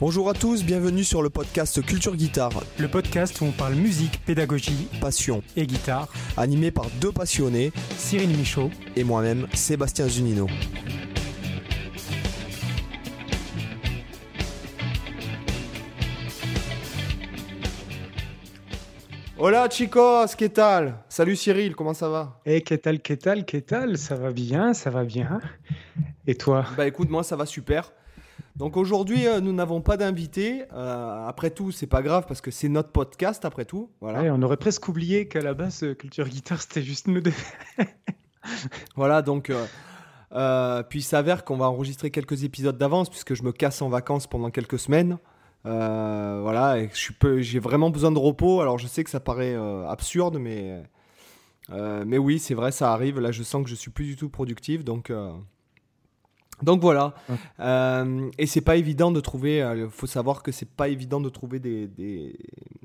Bonjour à tous, bienvenue sur le podcast Culture Guitare. Le podcast où on parle musique, pédagogie, passion et guitare. Animé par deux passionnés, Cyril Michaud et moi-même, Sébastien Zunino. Hola chicos, ¿qué tal? Salut Cyril, comment ça va? Eh, qu'est-ce tal, qu'est-ce tal, qu'est-ce tal? Ça va bien, ça va bien. Et toi? Bah écoute, moi ça va super. Donc aujourd'hui, euh, nous n'avons pas d'invité. Euh, après tout, c'est pas grave parce que c'est notre podcast après tout. Voilà. Ouais, on aurait presque oublié qu'à la base, euh, Culture Guitare, c'était juste nous deux. voilà, donc. puis il s'avère qu'on va enregistrer quelques épisodes d'avance puisque je me casse en vacances pendant quelques semaines. voilà, et j'ai vraiment besoin de repos. Alors je sais que ça paraît absurde, mais, mais oui, c'est vrai, ça arrive. Là, je sens que je suis plus du tout productif, donc donc voilà. Euh, et c'est pas évident de trouver. Il euh, faut savoir que c'est pas évident de trouver des,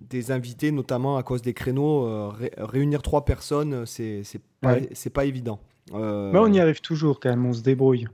des, invités, notamment à cause des créneaux. Euh, réunir trois personnes, c'est pas, pas évident. Mais on y arrive toujours quand même, on se débrouille.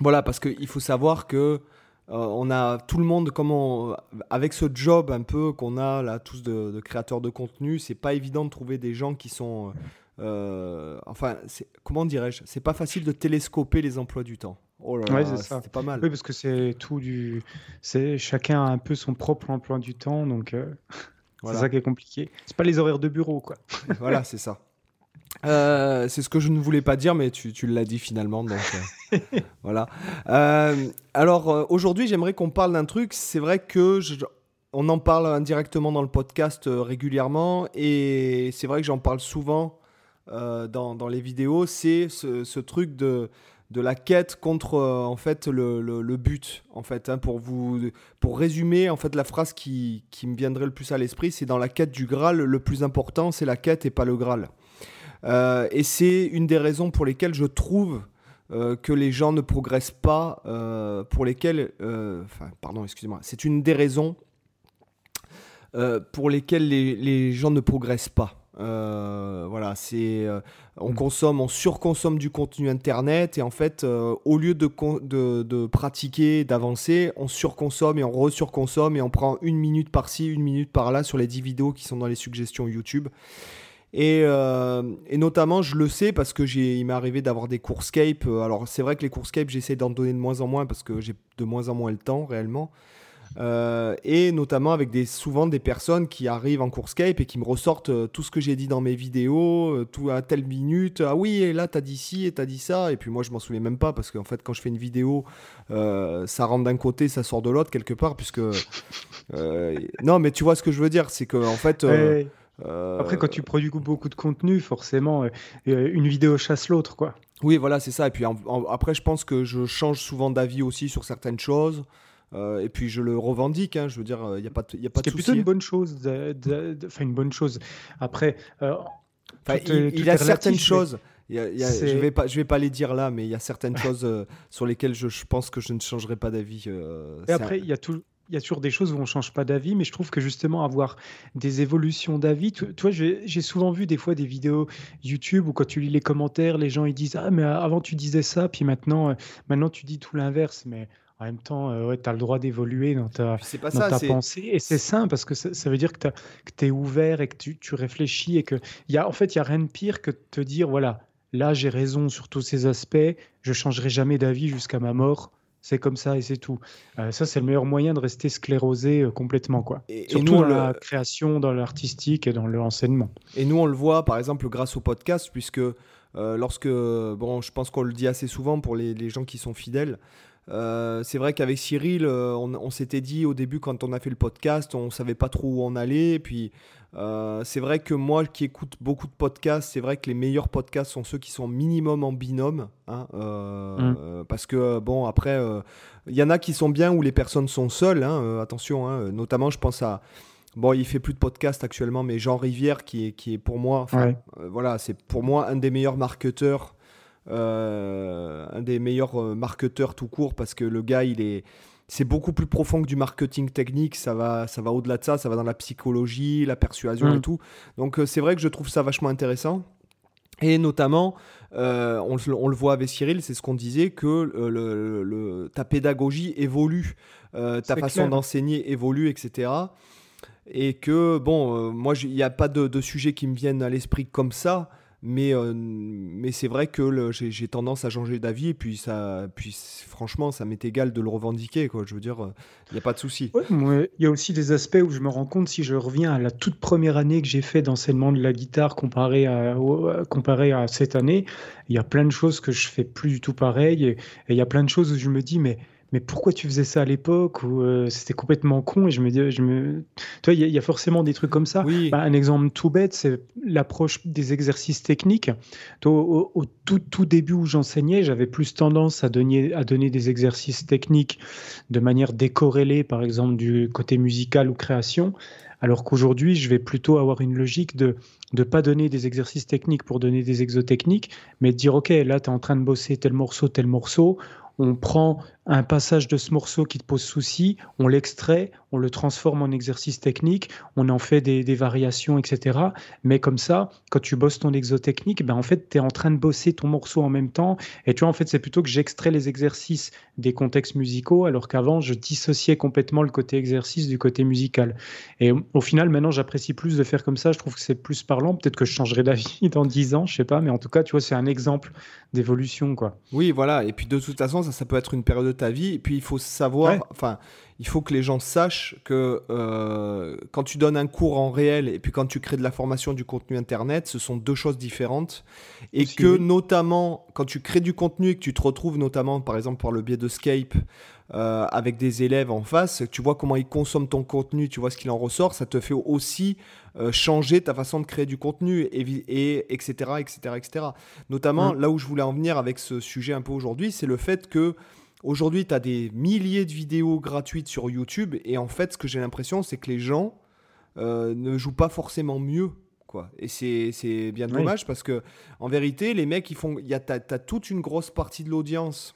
Voilà, parce qu'il faut savoir que on a tout le monde, comment, avec ce job un peu qu'on a là, tous de, de créateurs de contenu, c'est pas évident de trouver des gens qui sont. enfin, comment dirais-je C'est pas facile de télescoper les emplois du temps. Oh là c'est pas mal. Oui, parce que c'est tout du. C'est chacun a un peu son propre emploi du temps, donc euh, c'est ça qui est compliqué. C'est pas les horaires de bureau, quoi. voilà, c'est ça. Euh, c'est ce que je ne voulais pas dire, mais tu, tu l'as dit finalement, donc euh, voilà. alors aujourd'hui, j'aimerais qu'on parle d'un truc. C'est vrai que on en parle indirectement dans le podcast régulièrement, et c'est vrai que j'en parle souvent dans, dans, les vidéos. C'est ce, ce, truc de de la quête contre euh, en fait le, le, but en fait hein, pour vous pour résumer en fait la phrase qui, qui me viendrait le plus à l'esprit c'est dans la quête du Graal le plus important c'est la quête et pas le Graal. Euh, et c'est une des raisons pour lesquelles je trouve euh, que les gens ne progressent pas pour lesquelles enfin pardon excusez-moi c'est une des raisons pour lesquelles les, les gens ne progressent pas euh, voilà, c'est euh, on mm. consomme, on surconsomme du contenu internet et en fait, euh, au lieu de, de, pratiquer, d'avancer, on surconsomme et on resurconsomme et on prend une minute par-ci, une minute par-là sur les 10 vidéos qui sont dans les suggestions YouTube. Et, et, notamment, je le sais parce que j'ai, il m'est arrivé d'avoir des cours Skype. Alors, c'est vrai que les cours Skype, j'essaie d'en donner de moins en moins parce que j'ai de moins en moins le temps réellement. Euh, et notamment avec des, souvent des personnes qui arrivent en cours Skype et qui me ressortent euh, tout ce que j'ai dit dans mes vidéos, euh, tout à telle minute. Ah oui, et là, t'as dit ci et t'as dit ça. Et puis moi, je m'en souviens même pas parce qu'en fait, quand je fais une vidéo, ça rentre d'un côté, ça sort de l'autre quelque part. Puisque. non, mais tu vois ce que je veux dire. C'est que, en fait. Après, quand tu produis beaucoup de contenu, forcément, une vidéo chasse l'autre, quoi. Oui, voilà, c'est ça. Et puis après, je pense que je change souvent d'avis aussi sur certaines choses. Euh, et puis je le revendique, hein, je veux dire, il euh, n'y a pas de, y a pas de C'est plutôt une bonne chose. Enfin, une bonne chose. Après, euh, il, y a certaines choses. je ne vais, pas, je vais pas les dire là, mais il y a certaines choses sur lesquelles je, je, pense que je ne changerai pas d'avis. et après, il y a tout il y a toujours des choses où on change pas d'avis, mais je trouve que justement avoir des évolutions d'avis, toi, j'ai souvent vu des fois des vidéos YouTube où quand tu lis les commentaires, les gens ils disent ah mais avant tu disais ça, puis maintenant maintenant tu dis tout l'inverse, mais en même temps, euh, ouais, tu as le droit d'évoluer dans ta, dans ta pensée. Et c'est sain parce que ça, veut dire que tu es ouvert et que tu, tu réfléchis. Et que y a, en fait, il n'y a rien de pire que de te dire voilà, là, j'ai raison sur tous ces aspects. Je changerai jamais d'avis jusqu'à ma mort. C'est comme ça et c'est tout. Euh, ça, c'est le meilleur moyen de rester sclérosé euh, complètement. Quoi. Et, Surtout dans la création, dans l'artistique et dans l'enseignement. Et nous, on le voit, par exemple, grâce au podcast, puisque lorsque, bon, je pense qu'on le dit assez souvent pour les, les gens qui sont fidèles, euh, c'est vrai qu'avec Cyril, euh, on, s'était dit au début quand on a fait le podcast, on savait pas trop où on allait. Et puis euh, c'est vrai que moi qui écoute beaucoup de podcasts, c'est vrai que les meilleurs podcasts sont ceux qui sont minimum en binôme. Hein, mm. Parce que bon, après, il y en a qui sont bien où les personnes sont seules. Hein, attention, hein, notamment je pense à. Bon, il fait plus de podcasts actuellement, mais Jean Rivière, qui est, qui est pour moi, voilà, c'est pour moi un des meilleurs marketeurs euh, un des meilleurs euh, marketeurs tout court parce que le gars, il est c'est beaucoup plus profond que du marketing technique, ça va, ça va au-delà de ça, ça va dans la psychologie, la persuasion et mm. tout. Donc euh, c'est vrai que je trouve ça vachement intéressant. Et notamment, on, le voit avec Cyril, c'est ce qu'on disait, que le, ta pédagogie évolue, ta façon d'enseigner évolue, etc. Et que, bon, moi, il n'y a pas de, de, sujet qui me viennent à l'esprit comme ça, mais, euh, mais c'est vrai que j'ai tendance à changer d'avis et puis, ça, puis franchement, ça m'est égal de le revendiquer. Quoi. Je veux dire, il n'y a pas de souci. Il y a aussi des aspects où je me rends compte, si je reviens à la toute première année que j'ai fait d'enseignement de la guitare comparé à, comparé à cette année, il y a plein de choses que je fais plus du tout pareil. Et il y a plein de choses où je me dis, mais mais pourquoi tu faisais ça à l'époque ou euh, c'était complètement con et je me dis je me tu vois il y, a forcément des trucs comme ça oui. Bah, un exemple tout bête c'est l'approche des exercices techniques au, tout, tout début où j'enseignais j'avais plus tendance à donner à donner des exercices techniques de manière décorrélée par exemple du côté musical ou création alors qu'aujourd'hui je vais plutôt avoir une logique de ne pas donner des exercices techniques pour donner des exotechniques, mais de dire, OK, là, tu es en train de bosser tel morceau, tel morceau, on prend un passage de ce morceau qui te pose souci, on l'extrait, on le transforme en exercice technique, on en fait des, variations, etc. Mais comme ça, quand tu bosses ton exotechnique, ben en fait, tu es en train de bosser ton morceau en même temps. Et tu vois, en fait, c'est plutôt que j'extrais les exercices des contextes musicaux, alors qu'avant, je dissociais complètement le côté exercice du côté musical. Et au final, maintenant, j'apprécie plus de faire comme ça. Je trouve que c'est plus parlant. Peut-être que je changerai d'avis dans 10 ans, je sais pas. Mais en tout cas, tu vois, c'est un exemple d'évolution, quoi. Oui, voilà. Et puis, de toute façon, ça, ça peut être une période de ta vie. Et puis, il faut savoir, enfin, il faut que les gens sachent que euh, quand tu donnes un cours en réel et puis quand tu crées de la formation du contenu Internet, ce sont deux choses différentes. Et que, notamment, quand tu crées du contenu et que tu te retrouves, notamment, par exemple, par le biais de Skype, euh, avec des élèves en face, tu vois comment ils consomment ton contenu, tu vois ce qu'il en ressort, ça te fait aussi euh, changer ta façon de créer du contenu, et, etc., etc., etc. Notamment, mm. là où je voulais en venir avec ce sujet un peu aujourd'hui, c'est le fait que Aujourd'hui, tu as des milliers de vidéos gratuites sur YouTube et en fait, ce que j'ai l'impression, c'est que les gens euh, ne jouent pas forcément mieux. Quoi. Et c'est bien dommage parce que, en vérité, les mecs, ils font. Tu as, as, toute une grosse partie de l'audience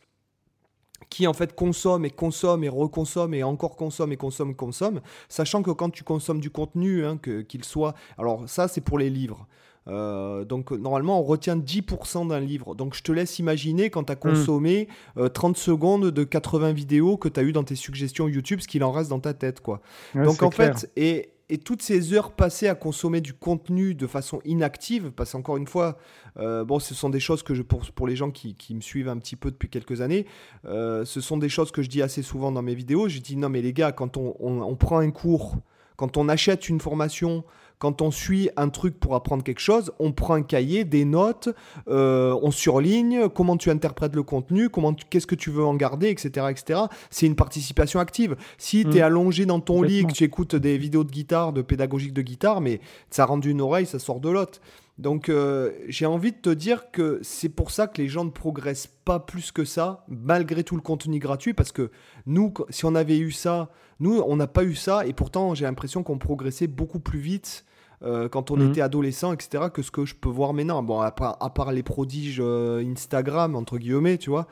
qui en fait consomme et consomme et reconsomme et encore consomme et consomme consomme, sachant que quand tu consommes du contenu, hein, qu'il soit... Alors ça c'est pour les livres. Euh, donc normalement, on retient 10% d'un livre. Donc je te laisse imaginer quand tu as hmm. consommé 30 euh, secondes de 80 vidéos que tu as eu dans tes suggestions YouTube, ce qu'il en reste dans ta tête. quoi. donc en fait, et, et, toutes ces heures passées à consommer du contenu de façon inactive, parce qu'encore une fois, euh, bon, ce sont des choses que je, pour, pour les gens qui, qui, me suivent un petit peu depuis quelques années, ce sont des choses que je dis assez souvent dans mes vidéos. Je dis non mais les gars, quand on, on prend un cours, quand on achète une formation, quand on suit un truc pour apprendre quelque chose, on prend un cahier, des notes, euh, on surligne comment tu interprètes le contenu, comment qu'est-ce que tu veux en garder, etc. etc. C'est une participation active. Si tu es mm. allongé dans ton lit et que tu écoutes des vidéos de guitare, de pédagogique de guitare, mais ça rentre d'une oreille, ça sort de l'autre. Donc euh, j'ai envie de te dire que c'est pour ça que les gens ne progressent pas plus que ça, malgré tout le contenu gratuit, parce que nous, si on avait eu ça, nous, on n'a pas eu ça, et pourtant j'ai l'impression qu'on progressait beaucoup plus vite euh, quand on mhm. était adolescent, etc., que ce que je peux voir maintenant. Bon, à part, les prodiges euh, Instagram, entre guillemets, tu vois.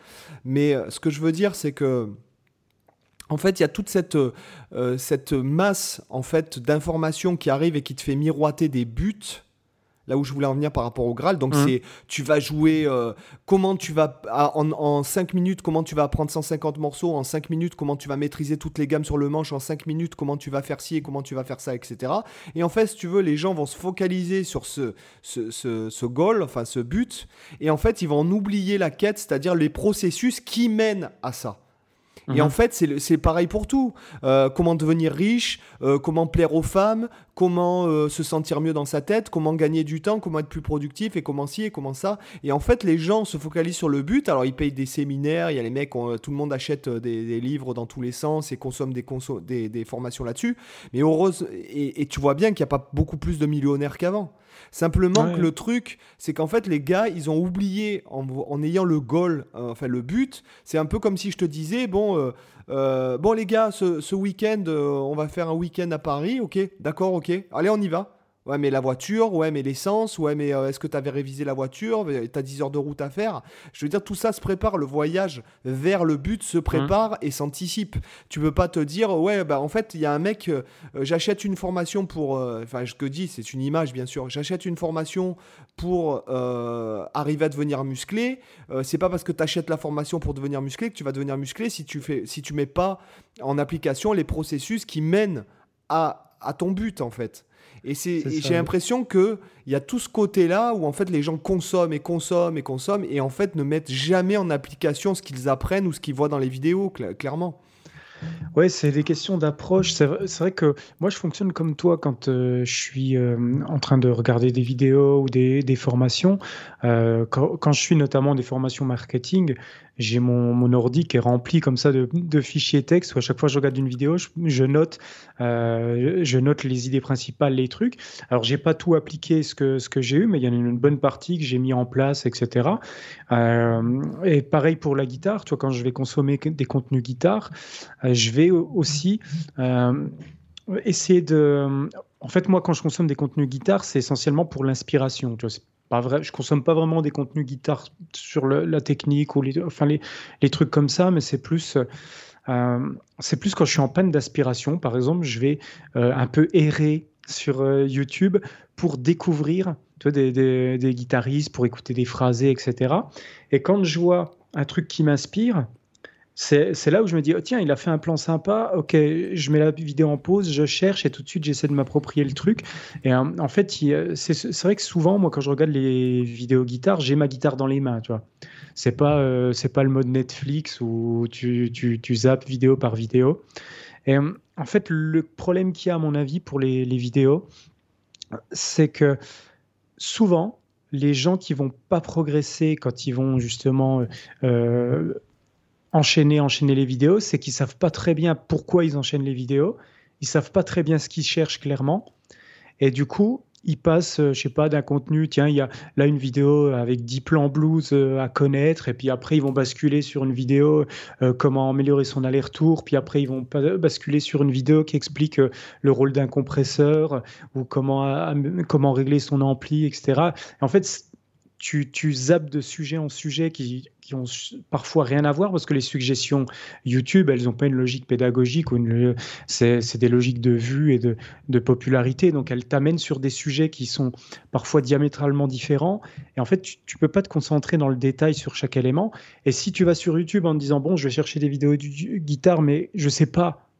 Mais ce que je veux dire, c'est que en fait, il y a toute cette, cette masse en fait d'informations qui arrivent et qui te fait miroiter des buts là où je voulais en venir par rapport au Graal. Donc, mmh. c'est tu vas jouer euh, comment tu vas en, 5 minutes, comment tu vas apprendre 150 morceaux, en 5 minutes, comment tu vas maîtriser toutes les gammes sur le manche, en 5 minutes, comment tu vas faire ci et comment tu vas faire ça, etc. Et en fait, si tu veux, les gens vont se focaliser sur ce, ce, ce, goal, enfin ce but, et en fait, ils vont en oublier la quête, c'est-à-dire les processus qui mènent à ça. Et en mhm. fait, c'est pareil pour tout. Euh, comment devenir riche, euh, comment plaire aux femmes, comment euh, se sentir mieux dans sa tête, comment gagner du temps, comment être plus productif et comment ci et comment ça. Et en fait, les gens se focalisent sur le but. Alors, ils payent des séminaires, il y a les mecs, tout le monde achète des, livres dans tous les sens et consomme des, des, des formations là-dessus. Mais heureuse, et, et tu vois bien qu'il n'y a pas beaucoup plus de millionnaires qu'avant. Simplement que le truc, c'est qu'en fait, les gars, ils ont oublié en, ayant le goal, euh, enfin le but. C'est un peu comme si je te disais, bon, euh, euh, bon les gars, ce, week-end, on va faire un week-end à Paris, ok, d'accord, ok, allez, on y va. Ouais, mais la voiture, ouais, mais l'essence, ouais, mais euh, est-ce que tu avais révisé la voiture? Tu as 10 heures de route à faire? Je veux dire, tout ça se prépare. Le voyage vers le but se prépare et s'anticipe. Tu peux pas te dire, ouais, bah en fait, il y a un mec, euh, j'achète une formation pour. Euh, enfin, je te dis, c'est une image, bien sûr. J'achète une formation pour arriver à devenir musclé. c'est pas parce que tu achètes la formation pour devenir musclé que tu vas devenir musclé si tu fais, si mets pas en application les processus qui mènent à ton but, en fait. Et, j'ai l'impression qu'il y a tout ce côté-là où en fait les gens consomment et consomment et consomment et en fait ne mettent jamais en application ce qu'ils apprennent ou ce qu'ils voient dans les vidéos, clairement. Ouais, c'est des questions d'approche. C'est vrai, que moi, je fonctionne comme toi quand euh, je suis euh, en train de regarder des vidéos ou des, formations. Euh, quand, quand, je suis notamment des formations marketing, j'ai mon, mon ordi qui est rempli comme ça de, de fichiers texte où à chaque fois que je regarde une vidéo, je, note, euh, je note les idées principales, les trucs. Alors, j'ai pas tout appliqué ce que, ce que j'ai eu, mais il y en a une bonne partie que j'ai mis en place, etc. Euh, et pareil pour la guitare, tu vois, quand je vais consommer des contenus guitare, euh, je vais aussi essayer de. En fait, moi, quand je consomme des contenus guitare, c'est essentiellement pour l'inspiration. Pas vrai, je consomme pas vraiment des contenus guitare sur la technique ou les, enfin les, les trucs comme ça, mais c'est plus, euh, plus quand je suis en panne d'aspiration. Par exemple, je vais euh, un peu errer sur euh, YouTube pour découvrir tu vois, des, des, des, guitaristes, pour écouter des phrasés, etc. Et quand je vois un truc qui m'inspire, c'est là où je me dis, oh, tiens, il a fait un plan sympa, ok, je mets la vidéo en pause, je cherche et tout de suite j'essaie de m'approprier le truc. Et euh, en fait, c'est vrai que souvent, moi, quand je regarde les vidéos guitare, j'ai ma guitare dans les mains, tu vois. C'est pas, euh, c'est pas le mode Netflix où tu, tu, tu zappes vidéo par vidéo. Et euh, en fait, le problème qu'il y a, à mon avis, pour les, les vidéos, c'est que souvent, les gens qui vont pas progresser quand ils vont justement enchaîner, enchaîner les vidéos, c'est qu'ils savent pas très bien pourquoi ils enchaînent les vidéos, ils savent pas très bien ce qu'ils cherchent clairement, et du coup, ils passent, euh, je sais pas, d'un contenu, tiens, il y a là une vidéo avec 10 plans blues euh, à connaître, et puis après ils vont basculer sur une vidéo euh, comment améliorer son aller-retour, puis après ils vont basculer sur une vidéo qui explique le rôle d'un compresseur ou comment, comment régler son ampli, etc. en fait, tu, zappes de sujet en sujet qui, qui ont parfois rien à voir parce que les suggestions YouTube, elles n'ont pas une logique pédagogique ou une, c'est, des logiques de vue et de, de popularité. Donc elles t'amènent sur des sujets qui sont parfois diamétralement différents. Et en fait, tu, ne peux pas te concentrer dans le détail sur chaque élément. Et si tu vas sur YouTube en te disant bon, je vais chercher des vidéos de guitare, mais je sais pas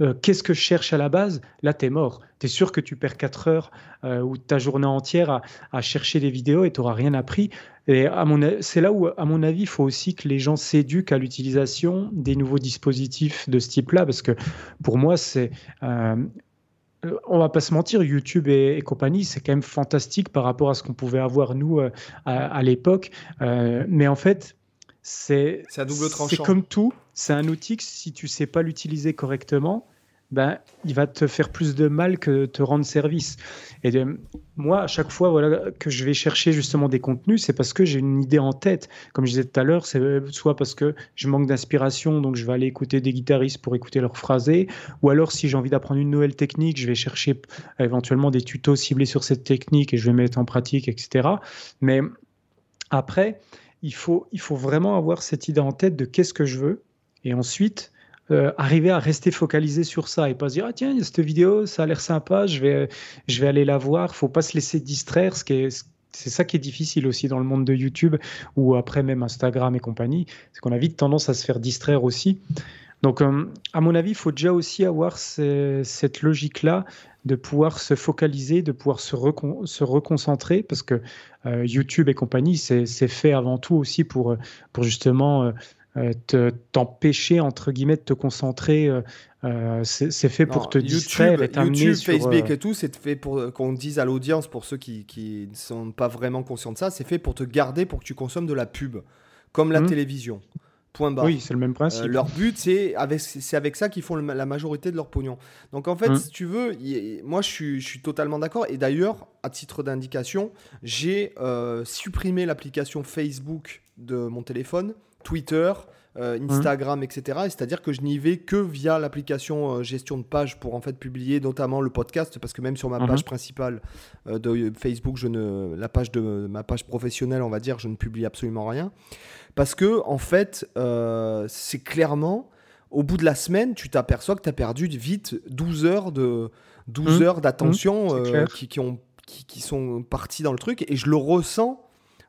euh, qu'est-ce que je cherche à la base? Là, tu es mort. Tu es sûr que tu perds 4 heures euh, ou ta journée entière à, chercher des vidéos et tu n'auras rien appris? Et c'est là où, à mon avis, il faut aussi que les gens s'éduquent à l'utilisation des nouveaux dispositifs de ce type-là, parce que pour moi, c'est... Euh, on va pas se mentir, YouTube et, compagnie, c'est quand même fantastique par rapport à ce qu'on pouvait avoir nous à, l'époque. mais en fait, c'est C'est comme tout, c'est un outil que si tu sais pas l'utiliser correctement, ben, il va te faire plus de mal que te rendre service. Et moi, à chaque fois voilà, que je vais chercher justement des contenus, c'est parce que j'ai une idée en tête. Comme je disais tout à l'heure, c'est soit parce que je manque d'inspiration, donc je vais aller écouter des guitaristes pour écouter leurs phrasés, ou alors si j'ai envie d'apprendre une nouvelle technique, je vais chercher éventuellement des tutos ciblés sur cette technique et je vais mettre en pratique, etc. Mais après, il faut, il faut vraiment avoir cette idée en tête de qu'est-ce que je veux et ensuite euh, arriver à rester focalisé sur ça et pas se dire ah tiens cette vidéo ça a l'air sympa je vais je vais aller la voir. Faut pas se laisser distraire ce qui est c'est ça qui est difficile aussi dans le monde de YouTube ou après même Instagram et compagnie c'est qu'on a vite tendance à se faire distraire aussi. Donc euh, à mon avis il faut déjà aussi avoir cette logique là de pouvoir se focaliser, de pouvoir se, se reconcentrer, parce que euh, YouTube et compagnie, c'est fait avant tout aussi pour, pour justement euh, t'empêcher, entre guillemets, de te concentrer. Euh, c'est fait pour te distraire et YouTube, Facebook et tout, c'est fait pour qu'on dise à l'audience, pour ceux qui, qui ne sont pas vraiment conscients de ça, c'est fait pour te garder, pour que tu consommes de la pub, comme la mmh. télévision. Point barre. Oui, c'est le même principe. Euh, leur but, c'est avec, avec ça qu'ils font la majorité de leur pognon. Donc en fait, hum. si tu veux, moi je suis, je suis totalement d'accord. Et d'ailleurs, à titre d'indication, j'ai euh, supprimé l'application Facebook de mon téléphone, Twitter, euh, Instagram, etc. C'est-à-dire que je n'y vais que via l'application gestion de page pour en fait publier notamment le podcast, parce que même sur ma mhm. page principale de Facebook, je ne, la page de ma page professionnelle, on va dire, je ne publie absolument rien. Parce que, en fait, c'est clairement, au bout de la semaine, tu t'aperçois que tu as perdu vite 12 heures de 12 mmh. heures d'attention mmh, euh, qui, qui, ont, qui, qui, sont parties dans le truc. Et je le ressens,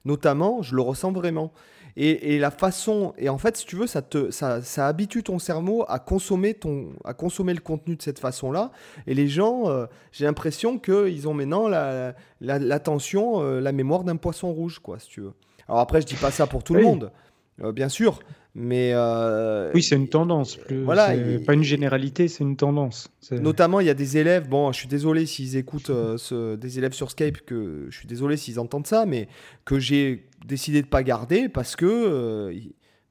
notamment, je le ressens vraiment. Et, et, la façon, et en fait, si tu veux, ça, te, ça, ça habitue ton cerveau à consommer, ton, à consommer le contenu de cette façon-là. Et les gens, euh, j'ai l'impression qu'ils ont maintenant l'attention, la, la, euh, la, mémoire d'un poisson rouge, quoi, si tu veux. Alors après, je dis pas ça pour tout le monde, bien sûr, mais euh, oui, c'est une tendance. voilà, pas une généralité, c'est une tendance. Notamment, il y a des élèves. Bon, je suis désolé s'ils écoutent euh, ce, des élèves sur Skype, que je suis désolé s'ils entendent ça, mais que j'ai décidé de pas garder parce que euh,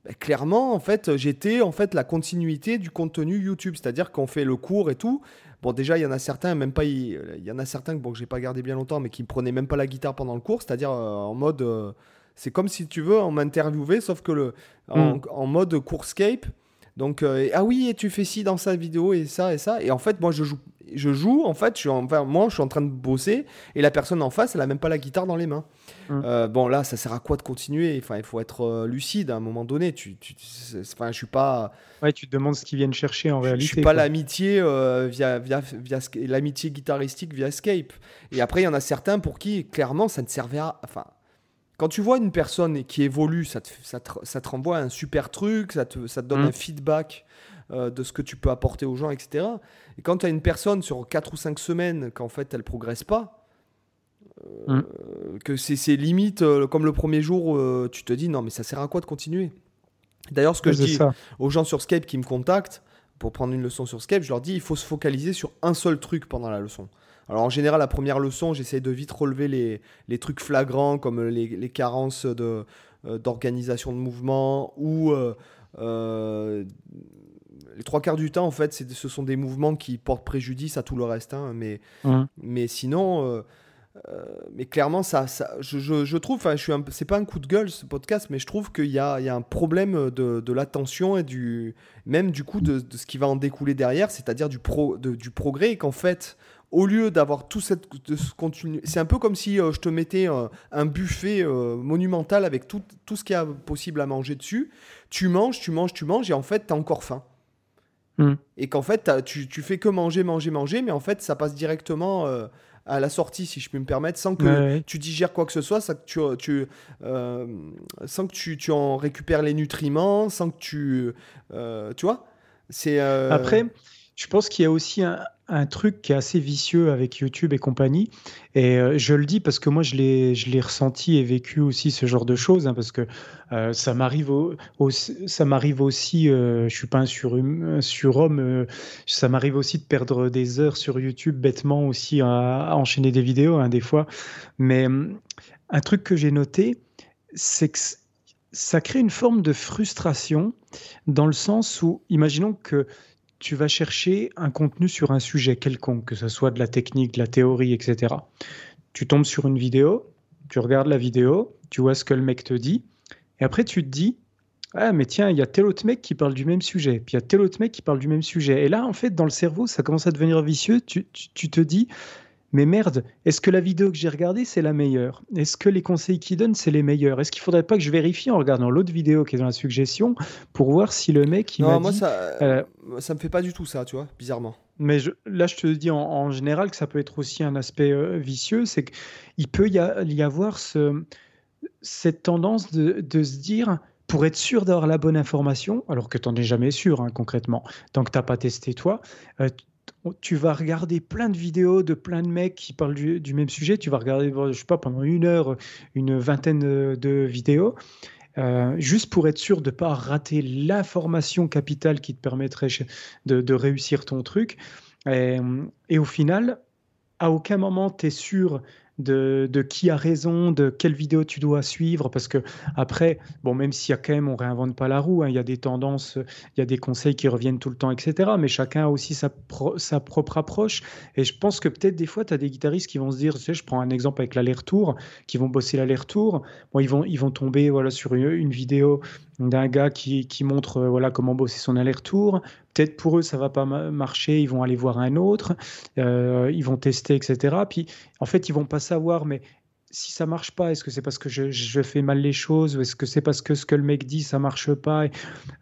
bah, clairement, en fait, j'étais en fait la continuité du contenu YouTube, c'est-à-dire qu'on fait le cours et tout. Bon, déjà, il y en a certains, même pas, il y en a certains bon, que j'ai pas gardé bien longtemps, mais qui me prenaient même pas la guitare pendant le cours, c'est-à-dire en mode c'est comme si tu veux, on m'interviewait, sauf que le, en, mm. mode courscape. Donc, euh, ah oui, et tu fais ci dans sa vidéo et ça et ça. Et en fait, moi, je joue, je joue en fait, je suis enfin, moi, je suis en train de bosser et la personne en face, elle a même pas la guitare dans les mains. Mm. Euh, bon, là, ça sert à quoi de continuer? Enfin, il faut être euh, lucide à un moment donné. Tu, tu, enfin, je suis pas. Ouais, tu te demandes ce qu'ils viennent chercher en réalité. Je suis pas l'amitié via, via, via l'amitié guitaristique via Skype. Et après, il y en a certains pour qui, clairement, ça ne servait à. Enfin, quand tu vois une personne qui évolue, ça te, ça ça te renvoie un super truc, ça te, ça te donne mm. un feedback euh, de ce que tu peux apporter aux gens, etc. Et quand tu as une personne sur 4 ou 5 semaines qu'en fait elle progresse pas, euh, mm. que c'est limite euh, comme le premier jour, tu te dis non mais ça sert à quoi de continuer? D'ailleurs, ce que je dis aux gens sur Skype qui me contactent pour prendre une leçon sur Skype, je leur dis il faut se focaliser sur un seul truc pendant la leçon. Alors en général, la première leçon, j'essaie de vite relever les, les, trucs flagrants comme les, les carences de, euh, d'organisation de mouvement ou euh, euh, les trois quarts du temps, en fait, ce sont des mouvements qui portent préjudice à tout le reste. Hein, mais, mais sinon, mais clairement, ça, ça je, je, je, trouve, je suis c'est pas un coup de gueule ce podcast, mais je trouve qu'il y y a un problème de, de l'attention et du, même du coup de, de, ce qui va en découler derrière, c'est-à-dire du, pro, du progrès, et qu'en fait, au lieu d'avoir tout cette, ce contenu, c'est un peu comme si euh, je te mettais euh, un buffet euh, monumental avec tout, tout ce qu'il y a possible à manger dessus. Tu manges, tu manges, tu manges, et en fait, tu as encore faim. Hmm. Et qu'en fait, tu, tu, fais que manger, manger, manger, mais en fait, ça passe directement à la sortie, si je puis me permettre, sans que tu digères quoi que ce soit, sans que tu, tu sans que tu, tu, en récupères les nutriments, sans que tu. tu vois C'est. Après. Je pense qu'il y a aussi un, un truc qui est assez vicieux avec YouTube et compagnie. Et euh, je le dis parce que moi, je l'ai ressenti et vécu aussi ce genre de choses, hein, parce que euh, ça m'arrive aussi, euh, je suis pas un surhomme, sur ça m'arrive aussi de perdre des heures sur YouTube bêtement aussi à, enchaîner des vidéos, hein, des fois. Mais un truc que j'ai noté, c'est que ça crée une forme de frustration dans le sens où, imaginons que tu vas chercher un contenu sur un sujet quelconque, que ce soit de la technique, de la théorie, etc. Tu tombes sur une vidéo, tu regardes la vidéo, tu vois ce que le mec te dit, et après tu te dis, ah mais tiens, il y a tel autre mec qui parle du même sujet, puis il y a tel autre mec qui parle du même sujet. Et là, en fait, dans le cerveau, ça commence à devenir vicieux. tu te dis, mais merde, est-ce que la vidéo que j'ai regardée, c'est la meilleure? Est-ce que les conseils qu'il donne, c'est les meilleurs? Est-ce qu'il faudrait pas que je vérifie en regardant l'autre vidéo qui est dans la suggestion pour voir si le mec. Il non, moi, dit, ça, euh, ça me fait pas du tout ça, tu vois, bizarrement. Mais là, je te dis en, général que ça peut être aussi un aspect euh, vicieux, c'est qu'il peut y, y, avoir ce, cette tendance de, de se dire pour être sûr d'avoir la bonne information, alors que tu n'en es jamais sûr hein, concrètement, tant que tu n'as pas testé toi, euh, tu vas regarder plein de vidéos de plein de mecs qui parlent du, même sujet. Tu vas regarder, je sais pas, pendant une heure, une vingtaine de vidéos, euh, juste pour être sûr de ne pas rater l'information capitale qui te permettrait de, réussir ton truc. Et, et, au final, à aucun moment tu es sûr de, qui a raison, de quelle vidéo tu dois suivre, parce que après, bon, même s'il y a quand même, on réinvente pas la roue, hein, il y a des tendances, il y a des conseils qui reviennent tout le temps, etc. Mais chacun a aussi sa, propre approche. Et je pense que peut-être des fois, tu as des guitaristes qui vont se dire, tu sais, je prends un exemple avec l'aller-retour, qui vont bosser l'aller-retour. Bon, ils vont, ils vont tomber voilà, sur une, vidéo d'un gars qui, qui montre euh, voilà comment bosser son aller-retour. Peut-être pour eux ça va pas marcher, ils vont aller voir un autre, euh, ils vont tester, etc. Puis en fait ils vont pas savoir, mais si ça marche pas, est-ce que c'est parce que je, fais mal les choses ou est-ce que c'est parce que ce que le mec dit ça marche pas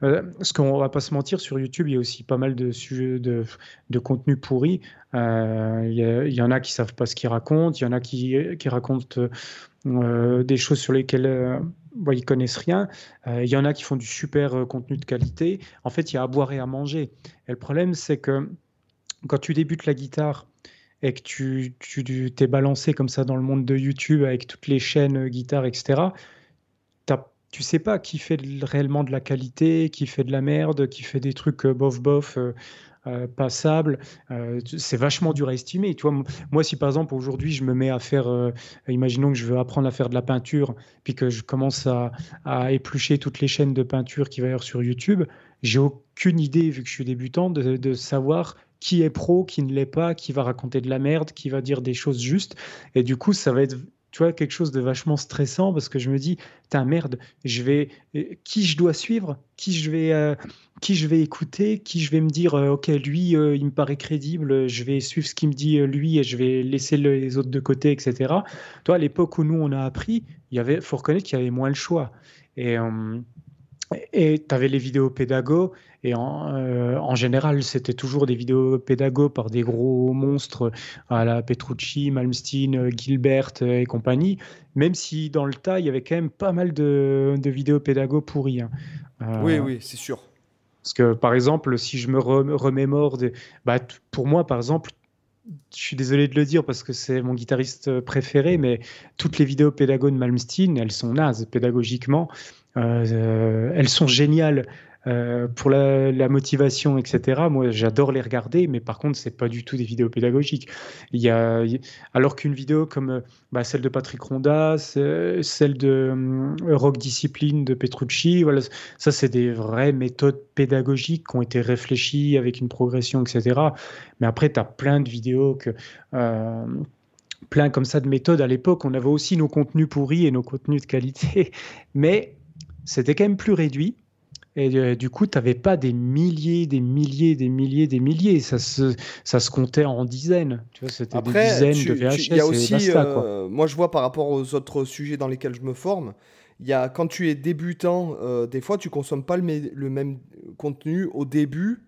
euh, Parce qu'on va pas se mentir, sur YouTube il y a aussi pas mal de sujets de, de contenu pourri. Euh, il, y en a qui savent pas ce qu'ils racontent, il y en a qui, qui racontent euh, des choses sur lesquelles euh, bah, ils connaissent rien. Il y en a qui font du super contenu de qualité. En fait, il y a à boire et à manger. Et le problème, c'est que quand tu débutes la guitare, et que tu, tu t'es balancé comme ça dans le monde de YouTube avec toutes les chaînes euh, guitare, etc., tu sais pas qui fait réellement de la qualité, qui fait de la merde, qui fait des trucs euh, bof bof. Euh, passables. c'est vachement dur à estimer. Tu vois, moi, si par exemple aujourd'hui je me mets à faire, imaginons que je veux apprendre à faire de la peinture, puis que je commence à, à éplucher toutes les chaînes de peinture qui va y avoir sur YouTube, j'ai aucune idée, vu que je suis débutant, de, de savoir qui est pro, qui ne l'est pas, qui va raconter de la merde, qui va dire des choses justes. Et du coup, ça va être tu vois, quelque chose de vachement stressant parce que je me dis, t'as merde, je vais, qui je dois suivre, qui je vais, euh, qui je vais écouter, qui je vais me dire, euh, ok, lui, euh, il me paraît crédible, je vais suivre ce qu'il me dit lui et je vais laisser les autres de côté, etc. Toi, à l'époque où nous on a appris, il y avait, faut reconnaître qu'il y avait moins le choix. Et et tu avais les vidéos pédagogues, et en, euh, en général, c'était toujours des vidéos pédagogues par des gros monstres à la Petrucci, Malmsteen, Gilbert euh, et compagnie, même si dans le tas, il y avait quand même pas mal de, de vidéos pédagogues pourries. Hein. Euh, oui, oui, c'est sûr. Parce que, par exemple, si je me remémore, des... bah, pour moi, par exemple, je suis désolé de le dire parce que c'est mon guitariste préféré, mais toutes les vidéos pédagogues de Malmsteen, elles sont nazes pédagogiquement. Euh, elles sont géniales euh, pour la, motivation, etc. Moi, j'adore les regarder, mais par contre, c'est pas du tout des vidéos pédagogiques. Il y a, alors qu'une vidéo comme bah, celle de Patrick Ronda, celle de euh, Rock Discipline de Petrucci, ça, c'est des vraies méthodes pédagogiques qui ont été réfléchies avec une progression, etc. Mais après, tu as plein de vidéos plein comme ça de méthodes. À l'époque, on avait aussi nos contenus pourris et nos contenus de qualité, mais c'était quand même plus réduit. Et euh, du coup, tu n'avais pas des milliers, des milliers, des milliers, des milliers. Ça se, ça se comptait en dizaines. Tu vois, c'était des dizaines de VHS. Il y a aussi, euh, moi, je vois par rapport aux autres sujets dans lesquels je me forme, il y a, quand tu es débutant, euh, des fois, tu consommes pas le, le, même contenu au début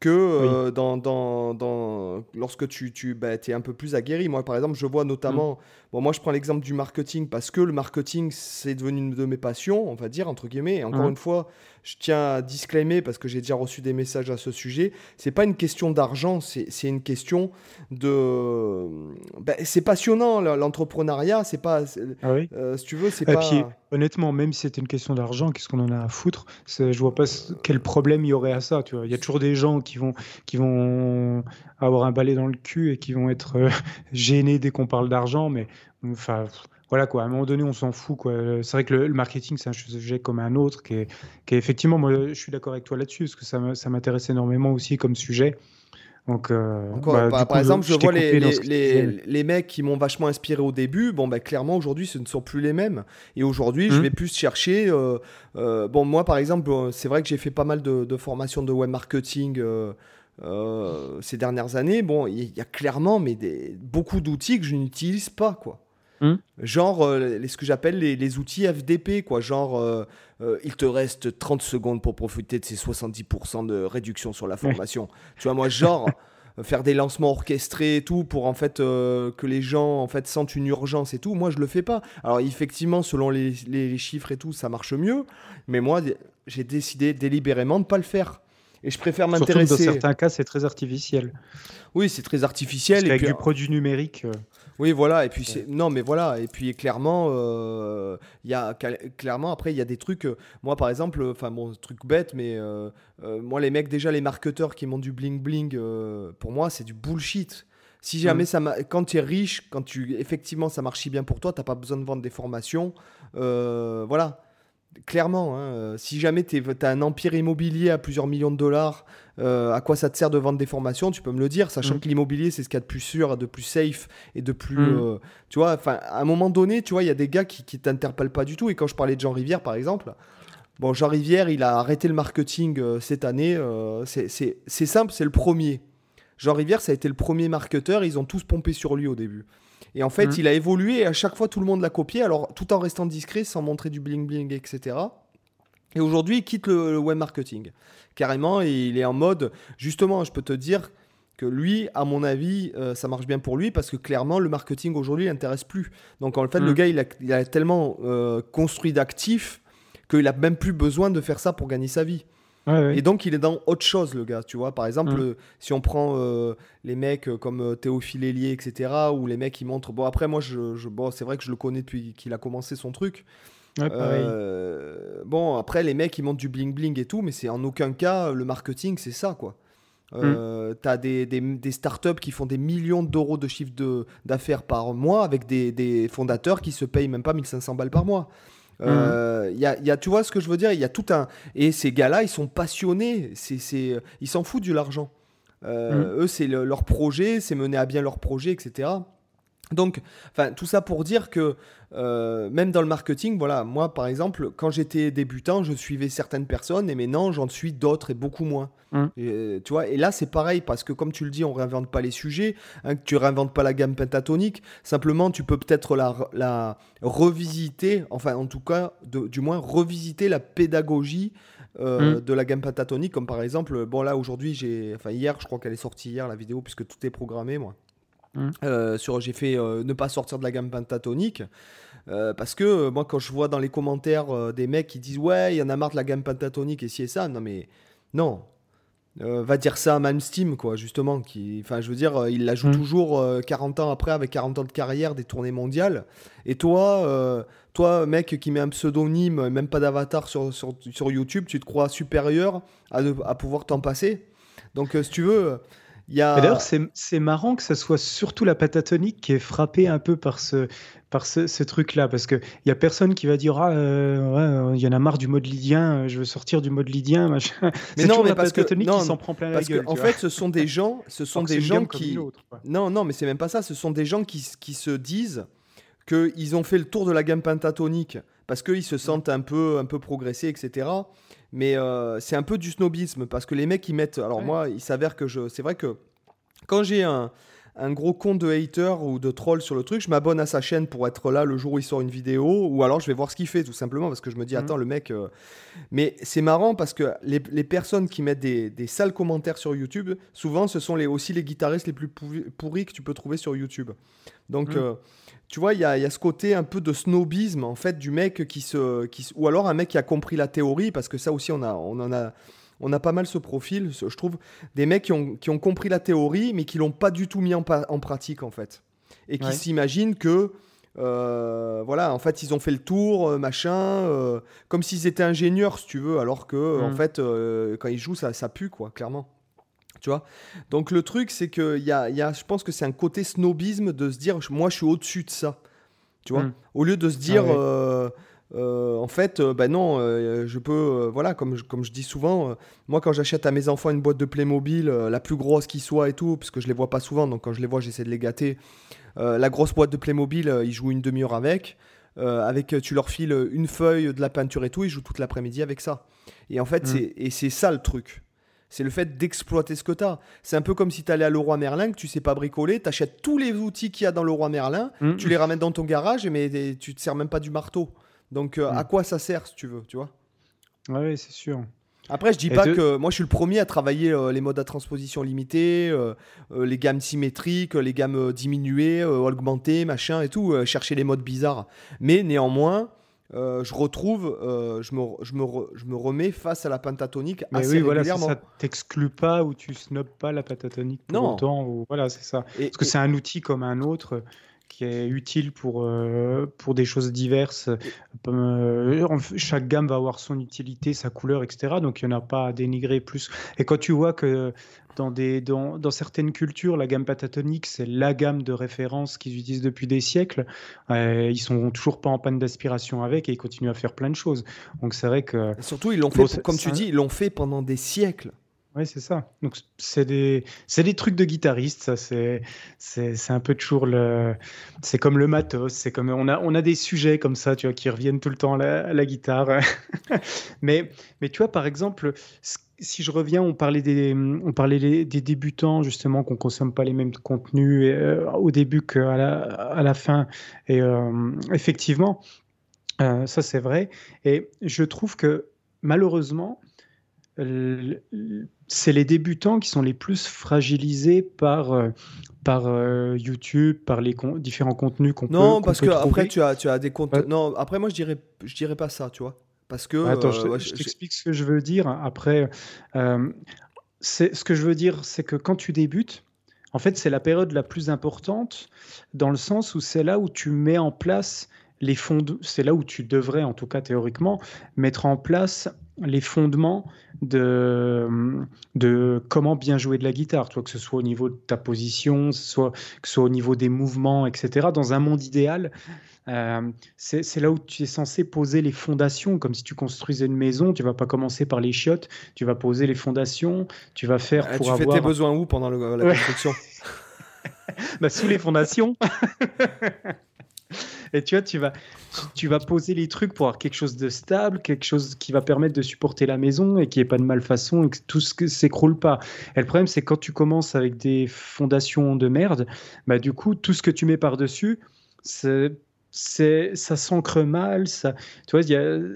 que dans, dans, dans, lorsque tu, tu bah, es un peu plus aguerri. Moi, par exemple, je vois notamment, mm. bon, moi je prends l'exemple du marketing parce que le marketing, c'est devenu une de mes passions, on va dire, entre guillemets. Et encore mm. une fois, je tiens à disclaimer parce que j'ai déjà reçu des messages à ce sujet. C'est pas une question d'argent, c'est une question de. Ben, c'est passionnant l'entrepreneuriat. C'est pas. Ah oui. Euh, si tu veux, c'est pas. Puis, honnêtement, même si c'était une question d'argent, qu'est-ce qu'on en a à foutre? Je vois pas quel problème il y aurait à ça. Tu vois, il y a toujours des gens qui vont qui vont avoir un balai dans le cul et qui vont être euh, gênés dès qu'on parle d'argent, mais enfin voilà quoi, à un moment donné, on s'en fout quoi. C'est vrai que le, marketing, c'est un sujet comme un autre qui est, qui est effectivement, moi, je suis d'accord avec toi là-dessus, parce que ça m'intéresse énormément aussi comme sujet. Donc, euh, bah, bah, par exemple, je, vois les, les, les, mecs qui m'ont vachement inspiré au début. Bon, bah, clairement, aujourd'hui, ce ne sont plus les mêmes. Et aujourd'hui, je mmh. vais plus chercher. Euh, euh, bon, moi, par exemple, c'est vrai que j'ai fait pas mal de, de formations de web marketing. ces dernières années, bon, il y, a clairement mais des, beaucoup d'outils que je n'utilise pas, quoi. Hmm. Genre, euh, ce que j'appelle les, outils FDP, quoi. Genre, euh, euh, il te reste 30 secondes pour profiter de ces 70% de réduction sur la formation. Tu vois, moi, genre, faire des lancements orchestrés et tout pour en fait que les gens en fait sentent une urgence et tout. Moi, je le fais pas. Alors, effectivement, selon les, les chiffres et tout, ça marche mieux. Mais moi, j'ai décidé délibérément de pas le faire. Et je préfère m'intéresser. Dans certains cas, c'est très artificiel. Oui, c'est très artificiel. et avec du produit numérique. Euh, oui, voilà. Et puis non, mais voilà. Et puis clairement, euh, il y a clairement après il y a des trucs. Euh, moi, par exemple, enfin bon, truc bête, mais moi les mecs déjà les marketeurs qui m'ont du bling bling, pour moi c'est du bullshit. Si jamais mm. ça quand tu es riche, quand tu effectivement ça marche si bien pour toi, t'as pas besoin de vendre des formations. voilà Clairement, hein, euh, si jamais tu as un empire immobilier à plusieurs millions de dollars, euh, à quoi ça te sert de vendre des formations Tu peux me le dire, sachant mm. que l'immobilier, c'est ce qu'il y a de plus sûr, de plus safe et de plus. Mm. Euh, tu vois, à un moment donné, tu vois, il y a des gars qui, qui t'interpellent pas du tout. Et quand je parlais de Jean Rivière, par exemple, Bon, Jean Rivière, il a arrêté le marketing cette année. c'est simple, c'est le premier. Jean Rivière, ça a été le premier marketeur. Ils ont tous pompé sur lui au début. Et en fait, mmh. il a évolué et à chaque fois, tout le monde l'a copié. Alors, tout en restant discret, sans montrer du bling bling, etc. Et aujourd'hui, il quitte le, web marketing. Carrément, et il est en mode, justement, je peux te dire que lui, à mon avis, euh, ça marche bien pour lui parce que clairement, le marketing aujourd'hui l'intéresse plus. Donc en fait, le mm. gars, il a, tellement euh, construit d'actifs qu'il a même plus besoin de faire ça pour gagner sa vie. Et donc, il est dans autre chose, le gars, tu vois. Par exemple, mm. si on prend euh, les mecs comme Théophile Hélier, etc., ou les mecs qui montrent. Bon, après, moi, je, bon, c'est vrai que je le connais depuis qu'il a commencé son truc. bon, après, les mecs, ils montrent du bling bling et tout, mais c'est en aucun cas le marketing, c'est ça, quoi. Euh, tu as des, des, des, startups qui font des millions d'euros de chiffre d'affaires par mois avec des, des, fondateurs qui se payent même pas 1500 balles par mois. Euh, y a, y a, tu vois ce que je veux dire? Il y a tout un. Et ces gars-là, ils sont passionnés. C'est, Ils s'en foutent de l'argent. Euh, eux, c'est leur projet, c'est mener à bien leur projet, etc. Donc, enfin, tout ça pour dire que euh, même dans le marketing, voilà, moi par exemple, quand j'étais débutant, je suivais certaines personnes et maintenant j'en suis d'autres et beaucoup moins. Mmh. Et, tu vois, et là c'est pareil parce que comme tu le dis, on réinvente pas les sujets, hein, tu réinventes pas la gamme pentatonique. Simplement, tu peux peut-être la, la, revisiter, enfin en tout cas, du moins revisiter la pédagogie. Euh, mmh. de la gamme pentatonique comme par exemple bon là aujourd'hui j'ai enfin hier je crois qu'elle est sortie hier la vidéo puisque tout est programmé moi Mmh. Euh, sur, j'ai fait euh, ne pas sortir de la gamme pentatonique. Euh, parce que moi, quand je vois dans les commentaires des mecs qui disent Ouais, il y en a marre de la gamme pentatonique et si et ça, non, mais non. va dire ça à Man Steam, quoi, justement. Qui, enfin, je veux dire, il la joue mmh. toujours 40 ans après, avec 40 ans de carrière, des tournées mondiales. Et toi, toi, mec qui met un pseudonyme, même pas d'avatar sur, sur, sur, YouTube, tu te crois supérieur à, à pouvoir t'en passer? Donc, si tu veux D'ailleurs, c'est marrant que ce soit surtout la patatonique qui est frappée un peu par ce, par ce, truc-là, parce qu'il n'y a personne qui va dire Ah, euh, il y en a marre du mode lydien, euh, je veux sortir du mode lydien. Mais non, mais la parce patatonique qui s'en prend plein la gueule. en fait, ce sont des gens, ce sont des gens qui. non, non, mais c'est même pas ça. Ce sont des gens qui, qui se disent qu'ils ont fait le tour de la gamme pentatonique parce qu'ils se sentent un peu, un peu progressés, etc. Mais euh, c'est un peu du snobisme parce que les mecs ils mettent. Alors moi, il s'avère que je. C'est vrai que quand j'ai un, un, gros compte de hater ou de troll sur le truc, je m'abonne à sa chaîne pour être là le jour où il sort une vidéo ou alors je vais voir ce qu'il fait tout simplement parce que je me dis, mhm. attends, le mec. Euh, mais c'est marrant parce que les, les personnes qui mettent des, des, sales commentaires sur YouTube, souvent ce sont les, aussi les guitaristes les plus pourris que tu peux trouver sur YouTube. Donc. Mhm. Euh, tu vois, il y, a, ce côté un peu de snobisme, en fait, du mec qui se. Qui, ou alors un mec qui a compris la théorie, parce que ça aussi, on, a, on en a. On a pas mal ce profil, je trouve, des mecs qui ont, qui ont compris la théorie, mais qui l'ont pas du tout mis en, en, pratique, en fait. Et qui s'imaginent que, euh, voilà, en fait, ils ont fait le tour, euh, machin, euh, comme s'ils étaient ingénieurs, si tu veux, alors que, en mmh. fait, quand ils jouent, ça, ça pue, quoi, clairement. Tu vois? Donc le truc, c'est que y a, y a, je pense que c'est un côté snobisme de se dire, moi, je suis au-dessus de ça. Tu vois? Hmm. Au lieu de se dire, ah euh, en fait, ben non, je peux, voilà, comme je, comme je dis souvent, moi, quand j'achète à mes enfants une boîte de Playmobil, la plus grosse qui soit et tout, parce que je les vois pas souvent, donc quand je les vois, j'essaie de les gâter. la grosse boîte de Playmobil, ils jouent une demi-heure avec. avec, tu leur files une feuille de la peinture et tout, ils jouent toute l'après-midi avec ça. Et en fait, c'est, et c'est ça le truc. C'est le fait d'exploiter ce que tu as. C'est un peu comme si tu allais à Leroy Merlin, que tu sais pas bricoler, tu achètes tous les outils qu'il y a dans Leroy Merlin, mm. tu les ramènes dans ton garage, mais tu te sers même pas du marteau. Donc euh, à mm. quoi ça sert si tu veux, tu vois? Oui, c'est sûr. Après, je dis pas que moi je suis le premier à travailler euh, les modes à transposition limitée, euh, les gammes symétriques, les gammes diminuées, augmentées, machin et tout, chercher les modes bizarres. Mais néanmoins, je retrouve, je, me, je, me je, me, remets face à la pentatonique Mais assez oui, voilà, régulièrement. ça t'exclut pas ou tu snobs pas la pentatonique pour non. autant. Ou, voilà, c'est ça. Parce que c'est un outil comme un autre qui est utile pour, euh, pour des choses diverses. chaque gamme va avoir son utilité, sa couleur, etc. Donc il n'y en a pas à dénigrer plus. Et quand tu vois que dans, des, dans, dans, certaines cultures, la gamme pentatonique, c'est la gamme de référence qu'ils utilisent depuis des siècles. Euh, ils sont toujours pas en panne d'aspiration avec et ils continuent à faire plein de choses. Donc c'est vrai que. surtout, ils l'ont fait, comme tu dis, ils l'ont fait pendant des siècles. Oui, c'est ça. Donc, c'est des, des trucs de guitariste, ça. C'est, c'est, un peu toujours le. C'est comme le matos. C'est comme. On a, on a des sujets comme ça, tu vois, qui reviennent tout le temps à la, guitare. mais, mais tu vois, par exemple, si je reviens, on parlait des, on parlait des, débutants, justement, qu'on consomme pas les mêmes contenus euh, au début qu'à la, à la fin. Et euh, effectivement, euh, ça, c'est vrai. Et je trouve que malheureusement, c'est les débutants qui sont les plus fragilisés par, euh, par euh, YouTube, par les différents contenus qu'on peut Non, parce que après tu as, tu as des comptes. Non, après moi je dirais, je dirais pas ça, tu vois. Parce que. Attends, je, euh, t'explique ce que je veux dire. Après, c'est ce que je veux dire, c'est que quand tu débutes, en fait, c'est la période la plus importante dans le sens où c'est là où tu mets en place les fonds. C'est là où tu devrais, en tout cas théoriquement, mettre en place les fondements de, de comment bien jouer de la guitare, toi, que ce soit au niveau de ta position, soit, que ce soit au niveau des mouvements, etc. Dans un monde idéal, euh, c'est là où tu es censé poser les fondations, comme si tu construisais une maison, tu vas pas commencer par les chiottes, tu vas poser les fondations, tu vas faire ah, pour tu avoir... fais tes besoins où pendant la construction? Bah, Sous les fondations Et tu vois, tu vas, tu vas poser les trucs pour avoir quelque chose de stable, quelque chose qui va permettre de supporter la maison et qui ait pas de malfaçon et que tout que s'écroule pas. Et le problème, c'est quand tu commences avec des fondations de merde, bah du coup, tout ce que tu mets par-dessus, c'est ça s'ancre mal ça tu vois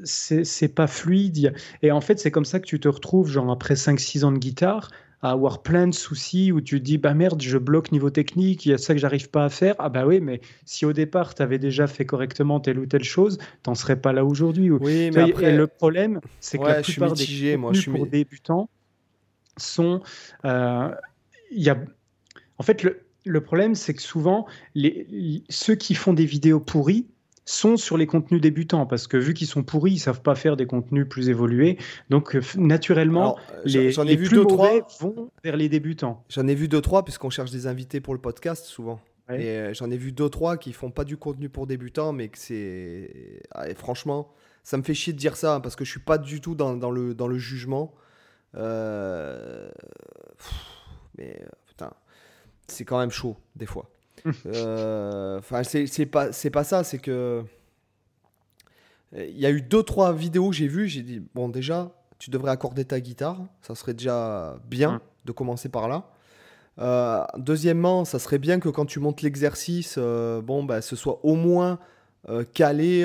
c'est pas fluide et en fait c'est comme ça que tu te retrouves genre après 5 6 ans de guitare à avoir plein de soucis où tu te dis bah merde, je bloque niveau technique, il y a ça que j'arrive pas à faire. Ah bah oui, mais si au départ tu avais déjà fait correctement telle ou telle chose, t'en serais pas là aujourd'hui. Oui, mais après... Et le problème, c'est que la plupart des moi, je suis... pour débutants sont, euh, il y a, en fait le, le problème, c'est que souvent, les, ceux qui font des vidéos pourries, sont sur les contenus débutants parce que vu qu'ils sont pourris, ils savent pas faire des contenus plus évolués. Donc euh, naturellement, les, les plus mauvais vont vers les débutants. J'en ai vu deux trois puisqu'on cherche des invités pour le podcast souvent. Et euh, j'en ai vu deux trois qui font pas du contenu pour débutants, mais que c'est ah, franchement, ça me fait chier de dire ça parce que je suis pas du tout dans, dans le dans le jugement. Euh, mais putain, c'est quand même chaud des fois. Euh, enfin, c'est pas, pas ça, c'est que. Il y a eu deux, trois vidéos que j'ai vues, j'ai dit, bon, déjà, tu devrais accorder ta guitare, ça serait déjà bien de commencer par là. Euh, deuxièmement, ça serait bien que quand tu montes l'exercice, euh, bon, bah, ce soit au moins calé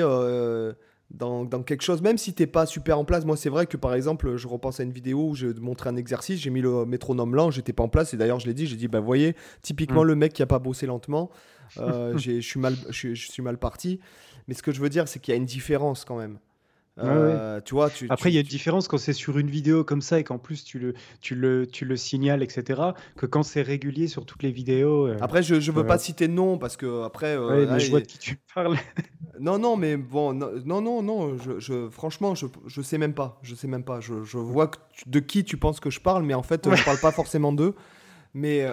dans, quelque chose, même si t'es pas super en place. Moi, c'est vrai que par exemple, je repense à une vidéo où je montrais un exercice, j'ai mis le métronome lent, j'étais pas en place, et d'ailleurs, je l'ai dit, j'ai dit, bah, voyez, typiquement mm. le mec qui a pas bossé lentement, euh, je suis mal, je suis mal parti. Mais ce que je veux dire, c'est qu'il y a une différence quand même. Euh, tu vois, tu, Après, il y a une différence quand c'est sur une vidéo comme ça et qu'en plus tu le, tu, le, tu le signales, etc., que quand c'est régulier sur toutes les vidéos. Euh, après, je ne veux pas citer de nom parce que après. Euh, je vois de qui tu parles. non, non, mais bon, non, non, non, je, je, franchement, je, je sais même pas. Je sais même pas. Je, je vois que de qui tu penses que je parle, mais en fait, je parle pas forcément d'eux. Mais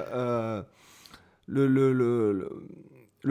le, le, le le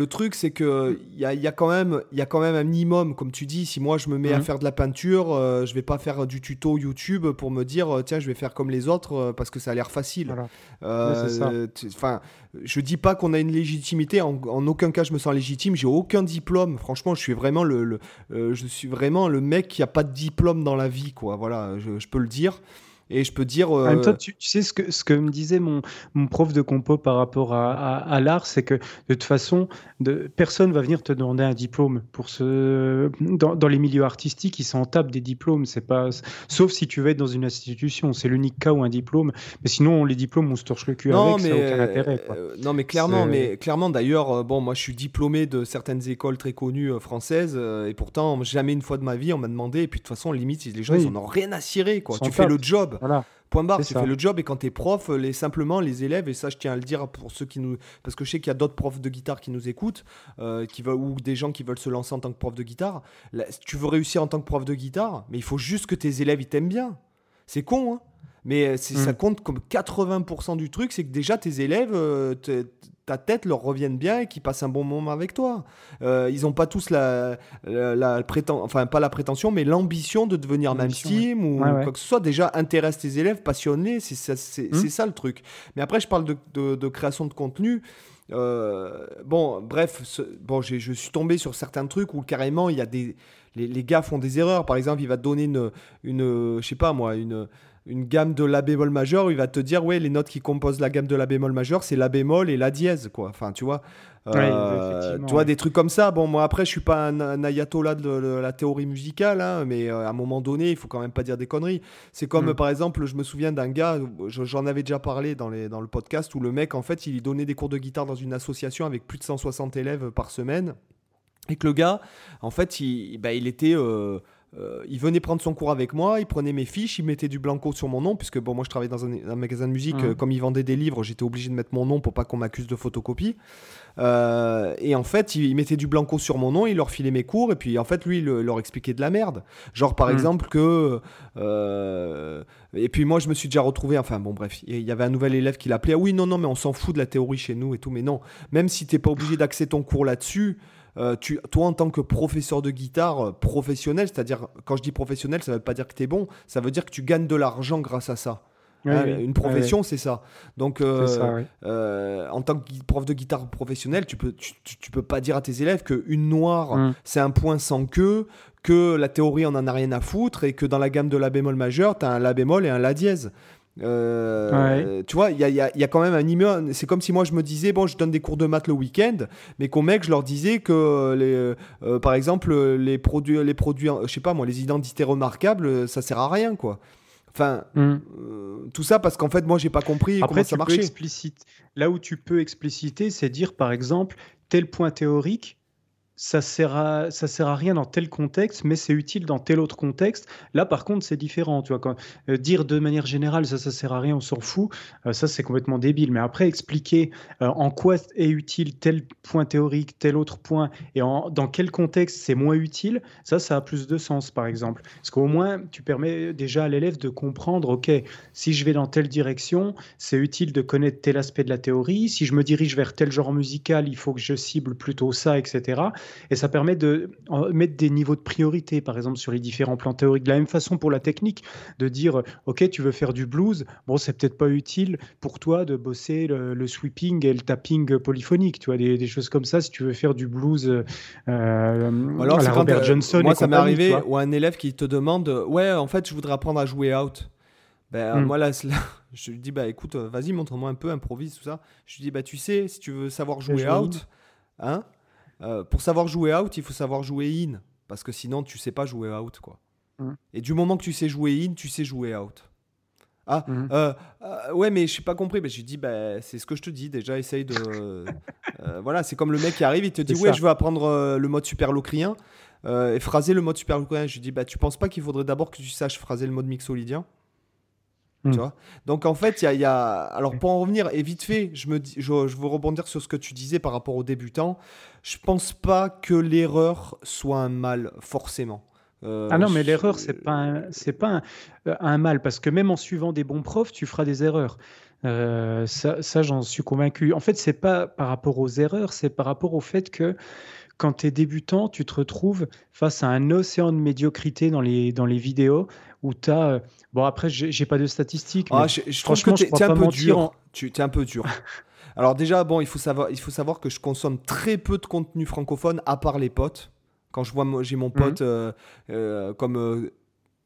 truc, c'est que il y a, quand même, il y a quand même un minimum, comme tu dis. Si moi je me mets à mhm. faire de la peinture, euh, je vais pas faire du tuto YouTube pour me dire euh, tiens, je vais faire comme les autres euh, parce que ça a l'air facile. Enfin, je dis pas qu'on a une légitimité. En, aucun cas, je me sens légitime. J'ai aucun diplôme. Franchement, je suis vraiment le, je suis vraiment le mec qui a pas de diplôme dans la vie, quoi. Voilà, je peux le dire. Et je peux dire. En même temps, euh, tu, sais ce que, ce que me disait mon, mon prof de compo par rapport à, à, l'art, c'est que de toute façon, de, personne va venir te demander un diplôme. Pour ce, dans, dans les milieux artistiques, ils s'en tapent des diplômes. C'est pas, sauf si tu veux être dans une institution. C'est l'unique cas où un diplôme. Mais sinon, les diplômes, on se torche le cul avec, mais, ça aucun intérêt. Euh, non, mais clairement, mais clairement d'ailleurs, euh, bon, moi je suis diplômé de certaines écoles très connues françaises et pourtant, jamais une fois de ma vie, on m'a demandé. Et puis de toute façon, limite, les gens, ils en ont rien à cirer. Quoi. Tu fais le job. Voilà. Point barre, tu fais le job et quand tu es prof, les, simplement les élèves, et ça je tiens à le dire pour ceux qui nous. Parce que je sais qu'il y a d'autres profs de guitare qui nous écoutent, euh, qui veulent, ou des gens qui veulent se lancer en tant que prof de guitare. tu veux réussir en tant que prof de guitare, mais il faut juste que tes élèves ils t'aiment bien. C'est con, hein Mais euh, ça Mm. compte comme 80% du truc, c'est que déjà tes élèves, euh, ta tête leur revienne bien et qu'ils passent un bon moment avec toi. Euh, ils n'ont pas tous la, la, la préten- enfin pas la prétention, mais l'ambition de devenir même team ou Ouais, ouais. quoi que ce soit. Déjà, intéresse tes élèves, passionne-les, c'est ça, c'est- Mm. c'est ça le truc. Mais après, je parle de, de- de création de contenu. Euh, bon, bref, ce- bon, je suis tombé sur certains trucs où carrément il y a des, les, les gars font des erreurs. Par exemple, il va te donner une, une, je sais pas moi, une, une gamme de la bémol majeur. Il va te dire, ouais, les notes qui composent la gamme de la bémol majeur, c'est la bémol et la dièse, quoi. Enfin, tu vois. Euh, tu vois ouais. des trucs comme ça. Bon, moi après, je suis pas un, un ayatollah de, de la théorie musicale, hein, mais euh, à un moment donné, il faut quand même pas dire des conneries. C'est comme Mm. euh, par exemple, je me souviens d'un gars, je- j'en avais déjà parlé dans, les, dans le podcast, où le mec, en fait, il donnait des cours de guitare dans une association avec plus de 160 élèves par semaine. Et que le gars, en fait, il, bah, il était. euh, euh, il venait prendre son cours avec moi, il prenait mes fiches, il mettait du blanco sur mon nom, puisque bon, moi je travaillais dans un, un magasin de musique, Mhm. euh, comme il vendait des livres, j'étais obligé de mettre mon nom pour pas qu'on m'accuse de photocopie. Euh, et en fait, il, il mettait du blanco sur mon nom, il leur filait mes cours, et puis en fait, lui, il le- leur expliquait de la merde. Genre par Mhm. exemple que. et puis moi, je me suis déjà retrouvé, enfin bon, bref, il y avait un nouvel élève qui l'appelait, ah oui, non, non, mais on s'en fout de la théorie chez nous et tout, mais non, même si t'es pas obligé d'axer ton cours là-dessus. Euh, tu, toi, en tant que professeur de guitare euh, professionnel, c'est-à-dire, quand je dis professionnel, ça veut pas dire que tu es bon, ça veut dire que tu gagnes de l'argent grâce à ça. Oui, Hein, oui. Une profession, c'est ça. Donc, euh, ça, euh, en tant que prof de guitare professionnel, tu peux, tu, tu- tu peux pas dire à tes élèves que une noire, Mm. c'est un point sans queue, que la théorie on en a rien à foutre et que dans la gamme de la bémol majeur, tu as un la bémol et un la dièse. Euh, Tu vois, il y a, il y a- il y a quand même un immeuble. C'est comme si moi je me disais, bon, je donne des cours de maths le week-end, mais qu'au mec, je leur disais que, les, euh, par exemple, les produits, les produits, je sais pas moi, les identités remarquables, ça sert à rien, quoi. Enfin, Mm. euh, tout ça parce qu'en fait, moi, j'ai pas compris Après, comment ça marchait. Là où tu peux expliciter, c'est dire par exemple tel point théorique, ça sert à ça sert à rien dans tel contexte, mais c'est utile dans tel autre contexte. Là, par contre, c'est différent. Tu vois, euh, dire de manière générale ça, ça sert à rien, on s'en fout. euh, ça, c'est complètement débile. Mais après, expliquer euh, en quoi est utile tel point théorique, tel autre point, et dans quel contexte c'est moins utile, ça, ça a plus de sens, par exemple. Parce qu'au moins, tu permets déjà à l'élève de comprendre, ok, si je vais dans telle direction, c'est utile de connaître tel aspect de la théorie. Si je me dirige vers tel genre musical, il faut que je cible plutôt ça, etc. Et ça permet de mettre des niveaux de priorité, par exemple, sur les différents plans théoriques. De la même façon pour la technique, de dire, ok, tu veux faire du blues, bon, c'est peut-être pas utile pour toi de bosser le, le sweeping et le tapping polyphonique, tu vois, des, des choses comme ça, si tu veux faire du blues euh, alors, à la Robert euh, Johnson. Moi, et ça m'est arrivé, ou un élève qui te demande Ouais, en fait, je voudrais apprendre à jouer out. Ben, Mm. moi, là, je lui dis Bah écoute, euh, vas-y, montre-moi un peu, improvise, tout ça. Je lui dis Bah, tu sais, si tu veux savoir jouer out, hein, euh, pour savoir jouer out, il faut savoir jouer in. Parce que sinon, tu sais pas jouer out, quoi. Mm. Et du moment que tu sais jouer in, tu sais jouer out. Ah, Mhm. euh, euh, ouais, mais je n'ai pas compris. Ben, je lui dis, bah, c'est ce que je te dis. Déjà, essaye de. euh, voilà, c'est comme le mec qui arrive, il te dit, ouais, ça. je veux apprendre le mode superlocrien et phraser le mode superlocrien. Je lui dis, bah, tu penses pas qu'il faudrait d'abord que tu saches phraser le mode mixolydien? Mm. Tu vois? Donc, en fait, il y a, il y a- Alors, pour en revenir, et vite fait, je, me dis, je, je veux rebondir sur ce que tu disais par rapport aux débutants. Je pense pas que l'erreur soit un mal, forcément. Euh, Ah non, mais je- l'erreur, c'est pas un, c'est pas un, euh, un mal, parce que même en suivant des bons profs, tu feras des erreurs. Euh, ça, ça, j'en suis convaincu. En fait, c'est pas par rapport aux erreurs, c'est par rapport au fait que quand tu es débutant, tu te retrouves face à un océan de médiocrité dans les, dans les vidéos où tu as. Bon, après, j'ai pas de statistiques, mais Ah, je, je trouve que franchement, je t'es crois t'es un peu mentir dur. Tu es un peu dur. Alors déjà, bon, il faut savoir, il faut savoir que je consomme très peu de contenu francophone, à part les potes. Quand je vois, j'ai Mhm. mon pote euh, euh, comme euh,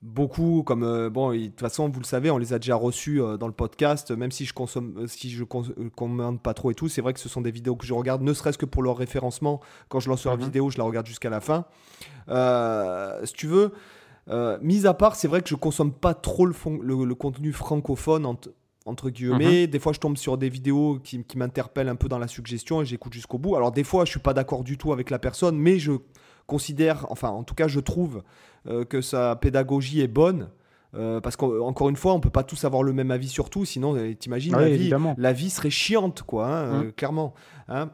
beaucoup, comme euh, bon, de toute façon, vous le savez, on les a déjà reçus euh, dans le podcast. Même si je consomme, euh, si je cons- euh, commande pas trop et tout, c'est vrai que ce sont des vidéos que je regarde, ne serait-ce que pour leur référencement. Quand je lance leur Mhm. vidéo, je la regarde jusqu'à la fin. Euh, si tu veux. Euh, mis à part, c'est vrai que je consomme pas trop le, fon- le, le contenu francophone entre, entre guillemets. Des fois, je tombe sur des vidéos qui, qui m'interpellent un peu dans la suggestion et j'écoute jusqu'au bout. Alors, des fois, je suis pas d'accord du tout avec la personne, mais je considère, enfin, en tout cas, je trouve euh, que sa pédagogie est bonne. Euh, parce qu'encore une fois, on peut pas tous avoir le même avis sur tout, sinon, euh, t'imagines, Ah la, vie, évidemment. la vie serait chiante, quoi, hein, Mm. euh, clairement. hein.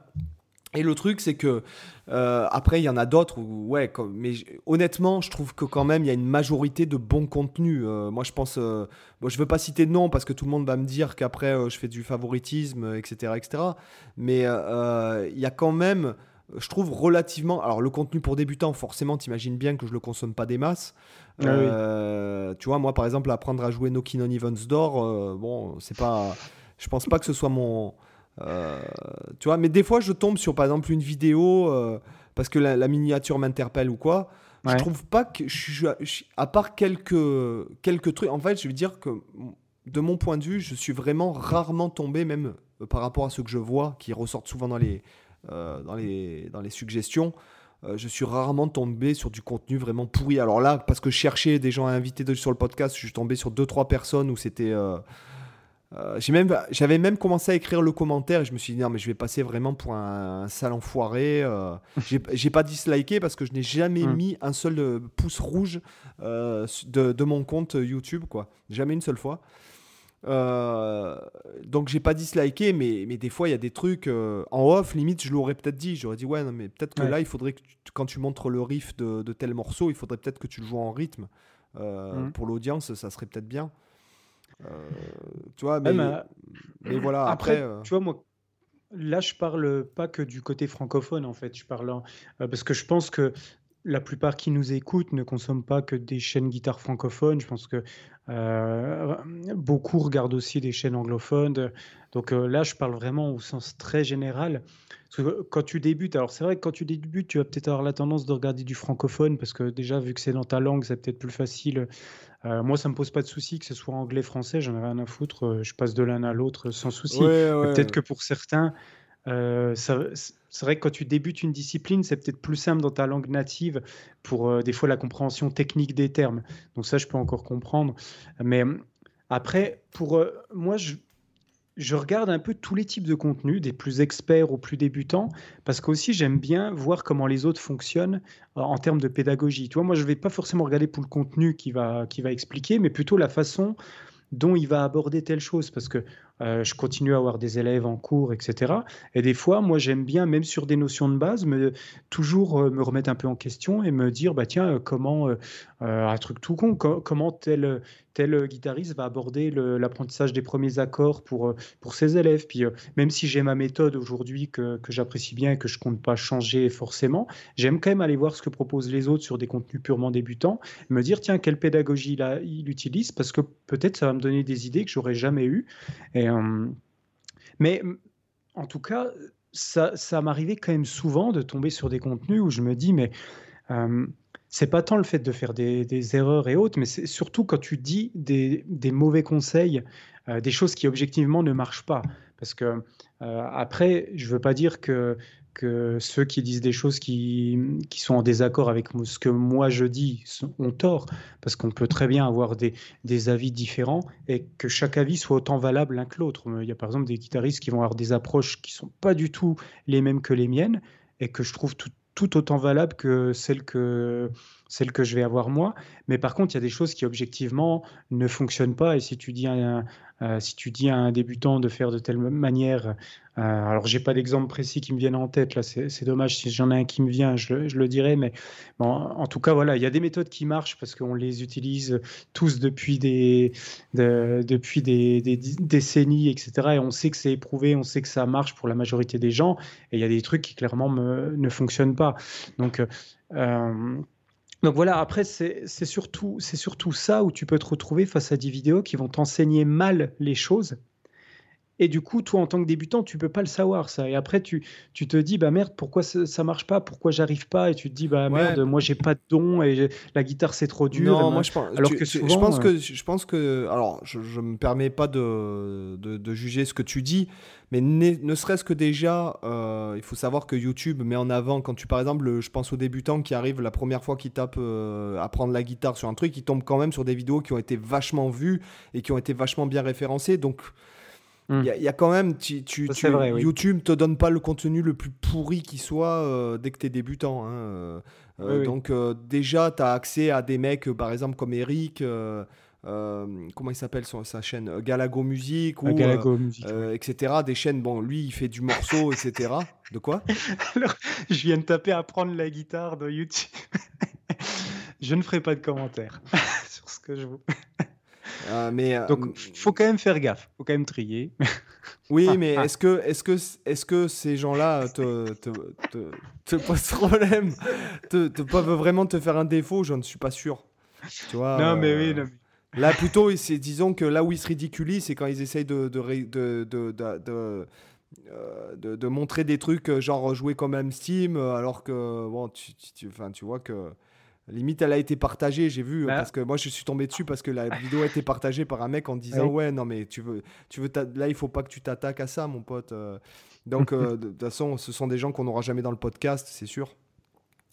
Et le truc, c'est que euh, après, il y en a d'autres ouais, mais honnêtement, je trouve que quand même, il y a une majorité de bons contenus. Euh, moi, je pense, euh, bon, je veux pas citer de nom parce que tout le monde va me dire qu'après, je fais du favoritisme, etc., etc. Mais il y a quand même, je trouve relativement. Alors, le contenu pour débutants, forcément, t'imagines bien que je le consomme pas des masses. Ah tu vois, moi, par exemple, apprendre à jouer Nokin on Evans d'or, bon, c'est pas. Je pense pas que ce soit mon euh, tu vois, mais des fois, je tombe sur, par exemple, une vidéo euh, parce que la, miniature m'interpelle ou quoi. Je trouve pas que je à part quelques quelques trucs. En fait, je veux dire que de mon point de vue, je suis vraiment rarement tombé, même euh, par rapport à ce que je vois, qui ressortent souvent dans les dans les dans les suggestions. je suis rarement tombé sur du contenu vraiment pourri. Alors là, parce que je cherchais des gens à inviter sur le podcast, je suis tombé sur deux trois personnes où c'était euh, même, j'avais même commencé à écrire le commentaire et je me suis dit non mais je vais passer vraiment pour un, sale enfoiré. Euh, j'ai pas disliké parce que je n'ai jamais hmm. mis un seul euh, pouce rouge de, de, mon compte YouTube quoi, jamais une seule fois. donc j'ai pas disliké mais, mais des fois il y a des trucs en off limite je l'aurais peut-être dit j'aurais dit ouais non, mais peut-être que là il faudrait que quand tu montres le riff de, de, tel morceau il faudrait peut-être que tu le joues en rythme hmm. pour l'audience ça serait peut-être bien euh, tu vois, mais, mais voilà, après, euh, tu vois, moi, là, je parle pas que du côté francophone, en fait. Je parle euh, parce que je pense que la plupart qui nous écoutent ne consomment pas que des chaînes guitare francophones. Je pense que beaucoup regardent aussi des chaînes anglophones. Donc là, je parle vraiment au sens très général. Parce que quand tu débutes, alors c'est vrai que quand tu débutes, tu vas peut-être avoir la tendance de regarder du francophone, parce que déjà, vu que c'est dans ta langue, c'est peut-être plus facile euh, moi, ça me pose pas de souci que ce soit anglais, français, j'en ai rien à foutre. Euh, je passe de l'un à l'autre sans souci. Peut-être que pour certains, euh, c'est vrai que quand tu débutes une discipline, c'est peut-être plus simple dans ta langue native pour des fois la compréhension technique des termes. Donc ça, je peux encore comprendre. Mais après, pour moi, je, je regarde un peu tous les types de contenus, des plus experts aux plus débutants, parce qu'aussi j'aime bien voir comment les autres fonctionnent euh, en termes de pédagogie. Moi je ne vais pas forcément regarder pour le contenu qui va, qui va expliquer, mais plutôt la façon dont il va aborder telle chose, parce que euh, je continue à avoir des élèves en cours, etc. Et des fois, moi, j'aime bien, même sur des notions de base, me, toujours euh, me remettre un peu en question et me dire, bah tiens, comment, un truc tout con, comment tel, tel guitariste va aborder l'apprentissage des premiers accords pour, euh, pour ses élèves. Puis euh, même si j'ai ma méthode aujourd'hui que, que j'apprécie bien et que je compte pas changer forcément, j'aime quand même aller voir ce que proposent les autres sur des contenus purement débutants, me dire tiens quelle pédagogie il utilise parce que peut-être ça va me donner des idées que j'aurais jamais eues. Euh, mais en tout cas, ça, m'arrivait quand même souvent de tomber sur des contenus où je me dis mais c'est pas tant le fait de faire des, erreurs et autres, mais c'est surtout quand tu dis des, mauvais conseils, euh, des choses qui objectivement ne marchent pas. Parce que euh, après, je veux pas dire que, que ceux qui disent des choses qui, qui, sont en désaccord avec ce que moi je dis ont tort, parce qu'on peut très bien avoir des, des, avis différents et que chaque avis soit autant valable l'un que l'autre. Il y a par exemple des guitaristes qui vont avoir des approches qui sont pas du tout les mêmes que les miennes et que je trouve tout, tout autant valable que celle que, que je vais avoir moi. Mais par contre, il y a des choses qui objectivement ne fonctionnent pas. Et si tu dis un, euh, si tu dis à un débutant de faire de telle manière, euh, alors j'ai pas d'exemple précis qui me viennent en tête. Là, c'est dommage. Si j'en ai un qui me vient, je, le dirai. Mais bon, en tout cas, voilà, il y a des méthodes qui marchent parce qu'on les utilise tous depuis des, depuis des, décennies, etc. Et on sait que c'est éprouvé, on sait que ça marche pour la majorité des gens. Et il y a des trucs qui clairement ne fonctionnent pas. Donc euh, donc voilà, après, c'est surtout, ça où tu peux te retrouver face à des vidéos qui vont t'enseigner mal les choses et du coup, toi, en tant que débutant, tu peux pas le savoir, ça. Et après, tu, tu te dis, bah merde, pourquoi ça, ça marche pas? Pourquoi j'arrive pas? Et tu te dis, bah merde, moi, j'ai pas de don et la guitare, c'est trop dur. Non, moi, je pense, alors que souvent, je pense euh, que, je pense que, alors, je, je me permets pas de, de, juger ce que tu dis, mais ne, serait-ce que déjà, euh, il faut savoir que YouTube met en avant, quand tu, par exemple, je pense aux débutants qui arrivent la première fois qu'ils tapent euh, apprendre la guitare sur un truc, ils tombent quand même sur des vidéos qui ont été vachement vues et qui ont été vachement bien référencées. Donc, il y, a quand même, tu, tu, tu YouTube te donne pas le contenu le plus pourri qui soit euh, dès que tu es débutant. Hein, euh, euh, donc déjà, tu as accès à des mecs, par exemple, comme Eric, comment il s'appelle sa chaîne Galago Music ou Galago Music, etc. Des chaînes, bon, lui, il fait du morceau, etc. De quoi? Alors, je viens de taper apprendre la guitare de YouTube. je ne ferai pas de commentaires sur ce que je vous. Euh, mais, Donc, euh, faut quand même faire gaffe, faut quand même trier. oui, mais est-ce que, est que, est que ces gens-là te, te, te, te, posent problème te, te, peuvent vraiment te faire un défaut? Je ne suis pas sûr. Tu vois, non, mais oui. Euh, là, plutôt, disons que là où ils se ridiculisent, c'est quand ils essayent de, de, de, de, de, montrer des trucs genre jouer comme Steam, alors que, bon, tu, tu, tu vois que Limite, elle a été partagée, j'ai vu, bah. parce que moi je suis tombé dessus parce que la vidéo a été partagée par un mec en disant ouais non mais tu veux, tu veux là il faut pas que tu t'attaques à ça mon pote. Euh. Donc euh, de toute façon, ce sont des gens qu'on n'aura jamais dans le podcast, c'est sûr.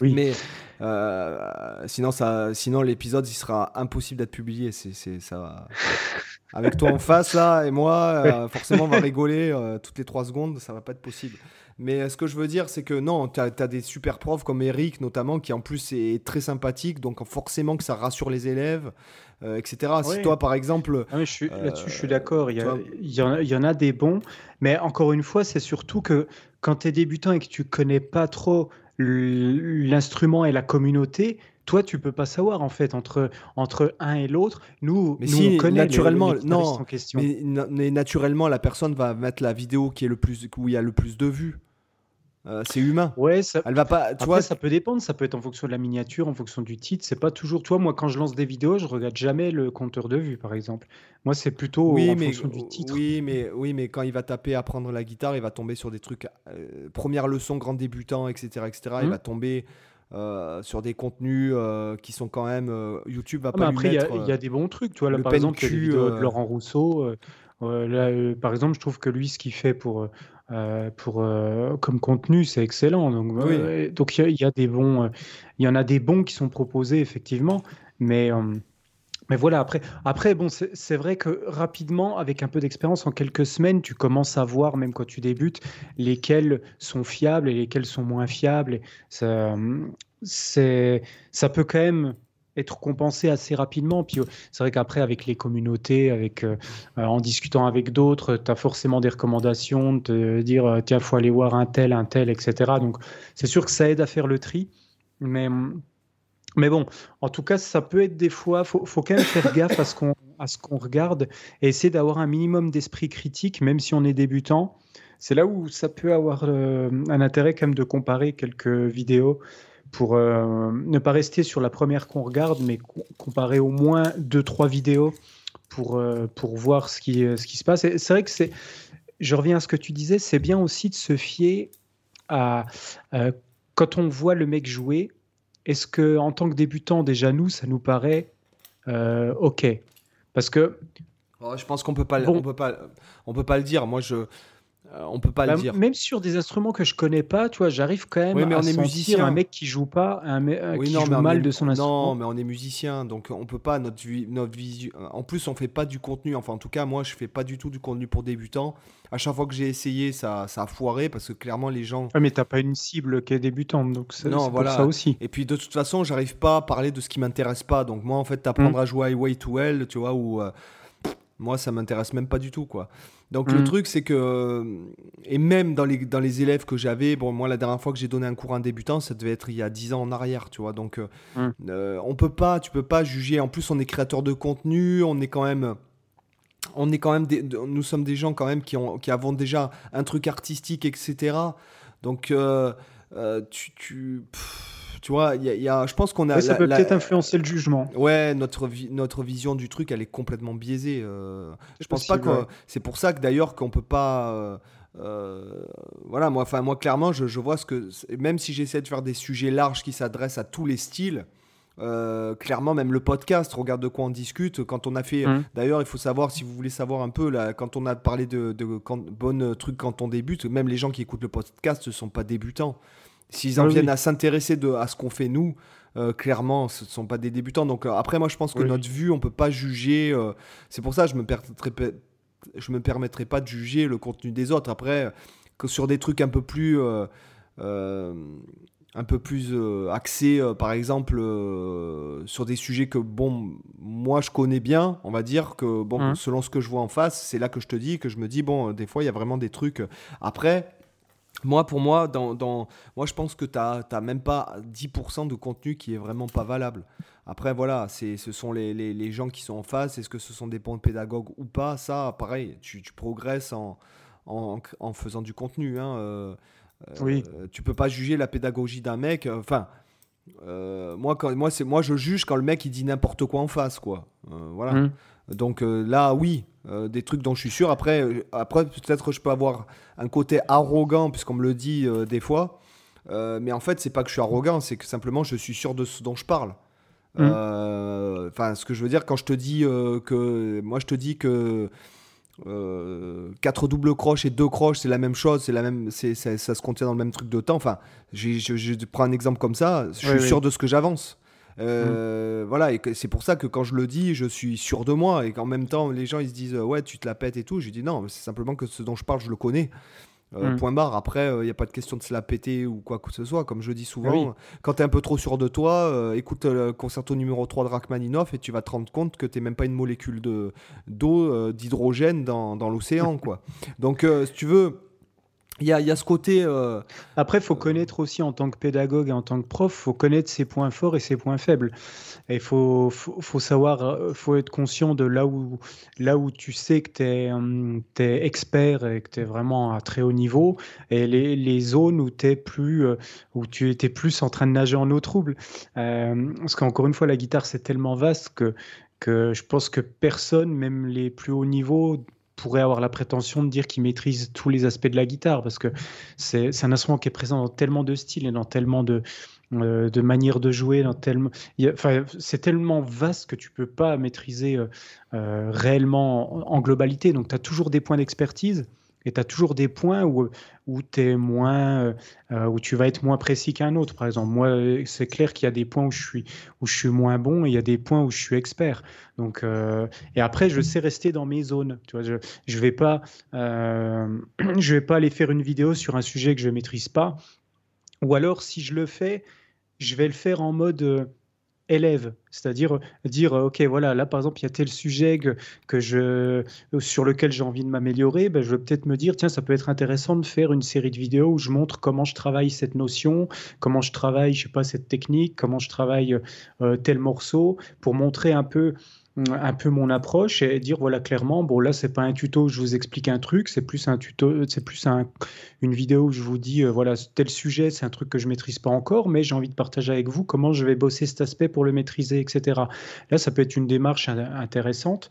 Oui. Mais euh, sinon, ça, sinon l'épisode il sera impossible d'être publié. C'est ça. Avec toi en face là et moi, forcément on va rigoler toutes les trois secondes, ça va pas être possible. Mais euh, ce que je veux dire, c'est que non, tu as, des super profs comme Eric, notamment, qui en plus est très sympathique, donc forcément que ça rassure les élèves, euh, etc. Si toi, par exemple. Ah là-dessus, je suis d'accord. Il, il, y en a des bons, mais encore une fois, c'est surtout que quand tu es débutant et que tu connais pas trop l'instrument et la communauté, toi, tu peux pas savoir en fait entre, entre un et l'autre. Nous, mais nous si, on connaît naturellement, non, en question. Mais, naturellement, la personne va mettre la vidéo qui est le plus, où il y a le plus de vues. Euh, c'est humain. Ouais, ça, elle va pas. Tu vois, ça peut dépendre. Ça peut être en fonction de la miniature, en fonction du titre. C'est pas toujours. Toi, moi, quand je lance des vidéos, je regarde jamais le compteur de vues, par exemple. Moi, c'est plutôt en fonction du titre. Oui, mais oui, mais quand il va taper apprendre la guitare, il va tomber sur des trucs. Euh, première leçon, grand débutant, etc., etc. Il hum. va tomber euh, sur des contenus euh, qui sont quand même euh, YouTube va ah, pas après il y, a des bons trucs tu vois là par exemple il y a des vidéos de Laurent Rousseau là, par exemple je trouve que lui ce qu'il fait pour pour comme contenu c'est excellent. Donc donc il y, a des bons il y en a des bons qui sont proposés effectivement. Mais mais voilà, après, après bon, c'est vrai que rapidement, avec un peu d'expérience, en quelques semaines, tu commences à voir, même quand tu débutes, lesquels sont fiables et lesquels sont moins fiables. Ça, ça peut quand même être compensé assez rapidement. Puis c'est vrai qu'après, avec les communautés, avec, euh, en discutant avec d'autres, tu as forcément des recommandations, de te dire, tiens, faut aller voir un tel, un tel, etc. Donc c'est sûr que ça aide à faire le tri. Mais mais bon, en tout cas, ça peut être des fois, faut, faut quand même faire gaffe à ce qu'on à ce qu'on regarde et essayer d'avoir un minimum d'esprit critique, même si on est débutant. C'est là où ça peut avoir euh, un intérêt quand même de comparer quelques vidéos pour euh, ne pas rester sur la première qu'on regarde, mais comparer au moins deux trois vidéos pour euh, pour voir ce qui ce qui se passe. C'est vrai que c'est, je reviens à ce que tu disais, c'est bien aussi de se fier à quand on voit le mec jouer est-ce que en tant que débutant, déjà nous, ça nous paraît euh, ok? Parce que oh, je pense qu'on peut pas, on peut pas, on peut pas le dire. Moi, je, euh, on peut pas le bah, dire. Même sur des instruments que je connais pas, tu vois, j'arrive quand même mais à on est musicien. un mec qui joue pas, un euh, qui joue mal de son instrument. Non, mais on est musicien, donc on peut pas notre notre vision. En plus, on fait pas du contenu. Enfin, en tout cas, moi, je fais pas du tout du contenu pour débutants. À chaque fois que j'ai essayé, ça, ça a foiré parce que clairement les gens. Ouais, mais t'as pas une cible qui est débutante, donc c'est voilà. pour ça aussi. Et puis de toute façon, j'arrive pas à parler de ce qui m'intéresse pas. Donc moi, en fait, t'apprendre mmh. à jouer à Way to Hell, tu vois, ou euh, moi, ça m'intéresse même pas du tout, quoi. Donc le mm. truc, c'est que, et même dans les, dans les élèves que j'avais, bon, moi la dernière fois que j'ai donné un cours à un débutant, ça devait être il y a 10 ans en arrière, tu vois. Donc euh, mm. euh, on peut pas, tu peux pas juger. En plus, on est créateur de contenu, on est quand même, on est quand même, nous sommes des gens quand même qui, ont, qui avons déjà un truc artistique, etc. Donc euh, tu, tu tu vois, il y, a, je pense qu'on a. ça peut peut-être influencer le jugement. Ouais, notre, notre vision du truc, elle est complètement biaisée. Euh, je pense pas que. C'est pour ça que d'ailleurs qu'on peut pas. Euh, euh, voilà, moi, enfin, moi clairement, je, je, vois ce que. Même si j'essaie de faire des sujets larges qui s'adressent à tous les styles. clairement, même le podcast, regarde de quoi on discute. Quand on a fait, mmh. d'ailleurs, il faut savoir, si vous voulez savoir un peu, là, quand on a parlé de, de bonnes trucs quand on débute, même les gens qui écoutent le podcast ne sont pas débutants. S'ils en viennent à s'intéresser à ce qu'on fait nous, euh, clairement, ce ne sont pas des débutants. Donc euh, après, moi, je pense que notre vue, on peut pas juger. Euh, c'est pour ça que je me je me permettrai pas de juger le contenu des autres. Après, que sur des trucs un peu plus un peu plus axés, par exemple, sur des sujets que, bon, moi je connais bien, on va dire que, bon, Mmh. selon ce que je vois en face, c'est là que je te dis, que je me dis, bon, des fois, il y a vraiment des trucs. Après, moi, pour moi, dans, dans- moi je pense que tu n'as même pas 10% de contenu qui est vraiment pas valable. Après, voilà, ce sont les, les- les gens qui sont en face. Est-ce que ce sont des bons pédagogues ou pas? Ça, pareil, tu, tu progresses en, en, en faisant du contenu. Hein. euh, Oui. euh, tu peux pas juger la pédagogie d'un mec. euh, Enfin, euh, moi, quand, moi, c'est, moi, je juge quand le mec il dit n'importe quoi en face, quoi. Voilà. Mmh. Donc euh, là, oui, euh, des trucs dont je suis sûr. Après, euh, après peut-être je peux avoir un côté arrogant, puisqu'on me le dit euh, des fois. Mais en fait, c'est pas que je suis arrogant, c'est que simplement je suis sûr de ce dont je parle. Euh, Enfin, ce que je veux dire quand je te dis que. Moi, je te dis que. 4 doubles croches et 2 croches, c'est la même chose, c'est la même, c'est, ça, ça se contient dans le même truc de temps. Enfin, je, prends un exemple comme ça, je suis Oui, oui. sûr de ce que j'avance. Euh, Voilà, et c'est pour ça que quand je le dis, je suis sûr de moi, et qu'en même temps, les gens ils se disent euh, ouais, tu te la pètes et tout. Je dis non, c'est simplement que ce dont je parle, je le connais. Euh, Mm. Point barre. Après, il n'y a pas de question de se la péter ou quoi que ce soit. Comme je dis souvent, Oui. quand tu es un peu trop sûr de toi, euh, écoute euh, le concerto numéro 3 de Rachmaninoff et tu vas te rendre compte que tu même pas une molécule de- d'eau, euh, d'hydrogène dans, dans l'océan. quoi. Donc, euh, si tu veux, il y a, il y a ce côté. euh, Après, il faut connaître aussi en tant que pédagogue et en tant que prof, faut connaître ses points forts et ses points faibles. Et il faut, faut, faut savoir, euh, faut être conscient de là où, là où tu sais que tu es, expert et que tu es vraiment à très haut niveau, et les, les zones où, t'es plus, euh, où tu étais plus en train de nager en eau trouble. Euh, parce qu'encore une fois, la guitare, c'est tellement vaste que, que je pense que personne, même les plus hauts niveaux, pourrait avoir la prétention de dire qu'il maîtrise tous les aspects de la guitare, parce que c'est un instrument qui est présent dans tellement de styles et dans tellement de, euh, de manières de jouer, enfin, c'est tellement vaste que tu peux pas maîtriser euh, euh, réellement en, en globalité. Donc, tu as toujours des points d'expertise et tu as toujours des points où, où, t'es moins, euh, euh, où tu vas être moins précis qu'un autre. Par exemple, moi, c'est clair qu'il y a des points où je, suis, où je suis moins bon et il y a des points où je suis expert. Donc, euh, et après, je sais rester dans mes zones. Tu vois, je ne vais, pas, euh, je vais pas aller faire une vidéo sur un sujet que je ne maîtrise pas. Ou alors, si je le fais, je vais le faire en mode élève, c'est-à-dire dire euh, ok voilà là par exemple il y a tel sujet que, je sur lequel j'ai envie de m'améliorer, ben, je vais peut-être me dire tiens ça peut être intéressant de faire une série de vidéos où je montre comment je travaille cette notion, comment je travaille je sais pas cette technique, comment je travaille euh, tel morceau pour montrer un peu un peu mon approche et dire voilà clairement bon là c'est pas un tuto où je vous explique un truc c'est plus un tuto c'est plus un, une vidéo où je vous dis euh, voilà tel sujet c'est un truc que je maîtrise pas encore mais j'ai envie de partager avec vous comment je vais bosser cet aspect pour le maîtriser etc là ça peut être une démarche intéressante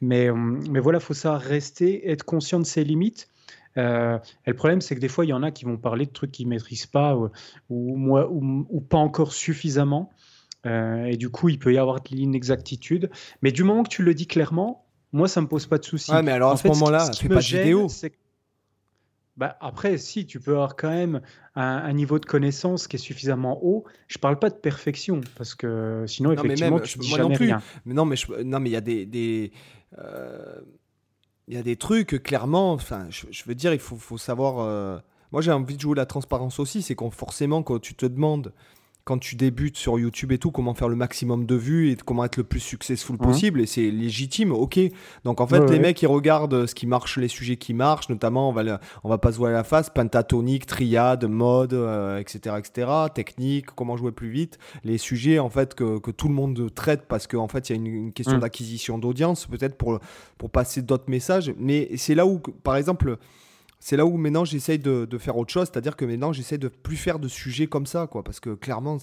mais mais voilà faut ça rester être conscient de ses limites euh, et le problème, c'est que des fois, il y en a qui vont parler de trucs qu'ils ne maîtrisent pas ou, ou, ou pas encore suffisamment. Euh, et du coup, il peut y avoir de l'inexactitude. Mais du moment que tu le dis clairement, moi, ça me pose pas de souci. Ouais, mais alors en à ce fait, moment-là, ce fais pas de gêne, vidéo. Bah, après, si, tu peux avoir quand même un, un niveau de connaissance qui est suffisamment haut. Je parle pas de perfection, parce que sinon, Non, mais effectivement, même, tu dis moi non jamais plus. rien. Mais non, mais je- non, mais il y a des, des euh, il y a des trucs clairement. Enfin, je, je veux dire, il faut, faut savoir. euh, moi, j'ai envie de jouer la transparence aussi. C'est qu'on forcément, quand tu te demandes, quand tu débutes sur YouTube et tout, comment faire le maximum de vues et comment être le plus successful possible, et c'est légitime, ok. Donc en fait, Ouais, les ouais. mecs, ils regardent ce qui marche, les sujets qui marchent, notamment, on va, le- on va pas se voir la face, pentatonique, triade, mode, euh, etc., etc., technique, comment jouer plus vite, les sujets en fait que, que tout le monde traite parce qu'en fait, il y a une, une question Mm. d'acquisition d'audience, peut-être pour, pour passer d'autres messages. Mais c'est là où, par exemple, c'est là où maintenant j'essaye de, de faire autre chose, c'est-à-dire que maintenant j'essaie de plus faire de sujets comme ça, quoi, parce que clairement,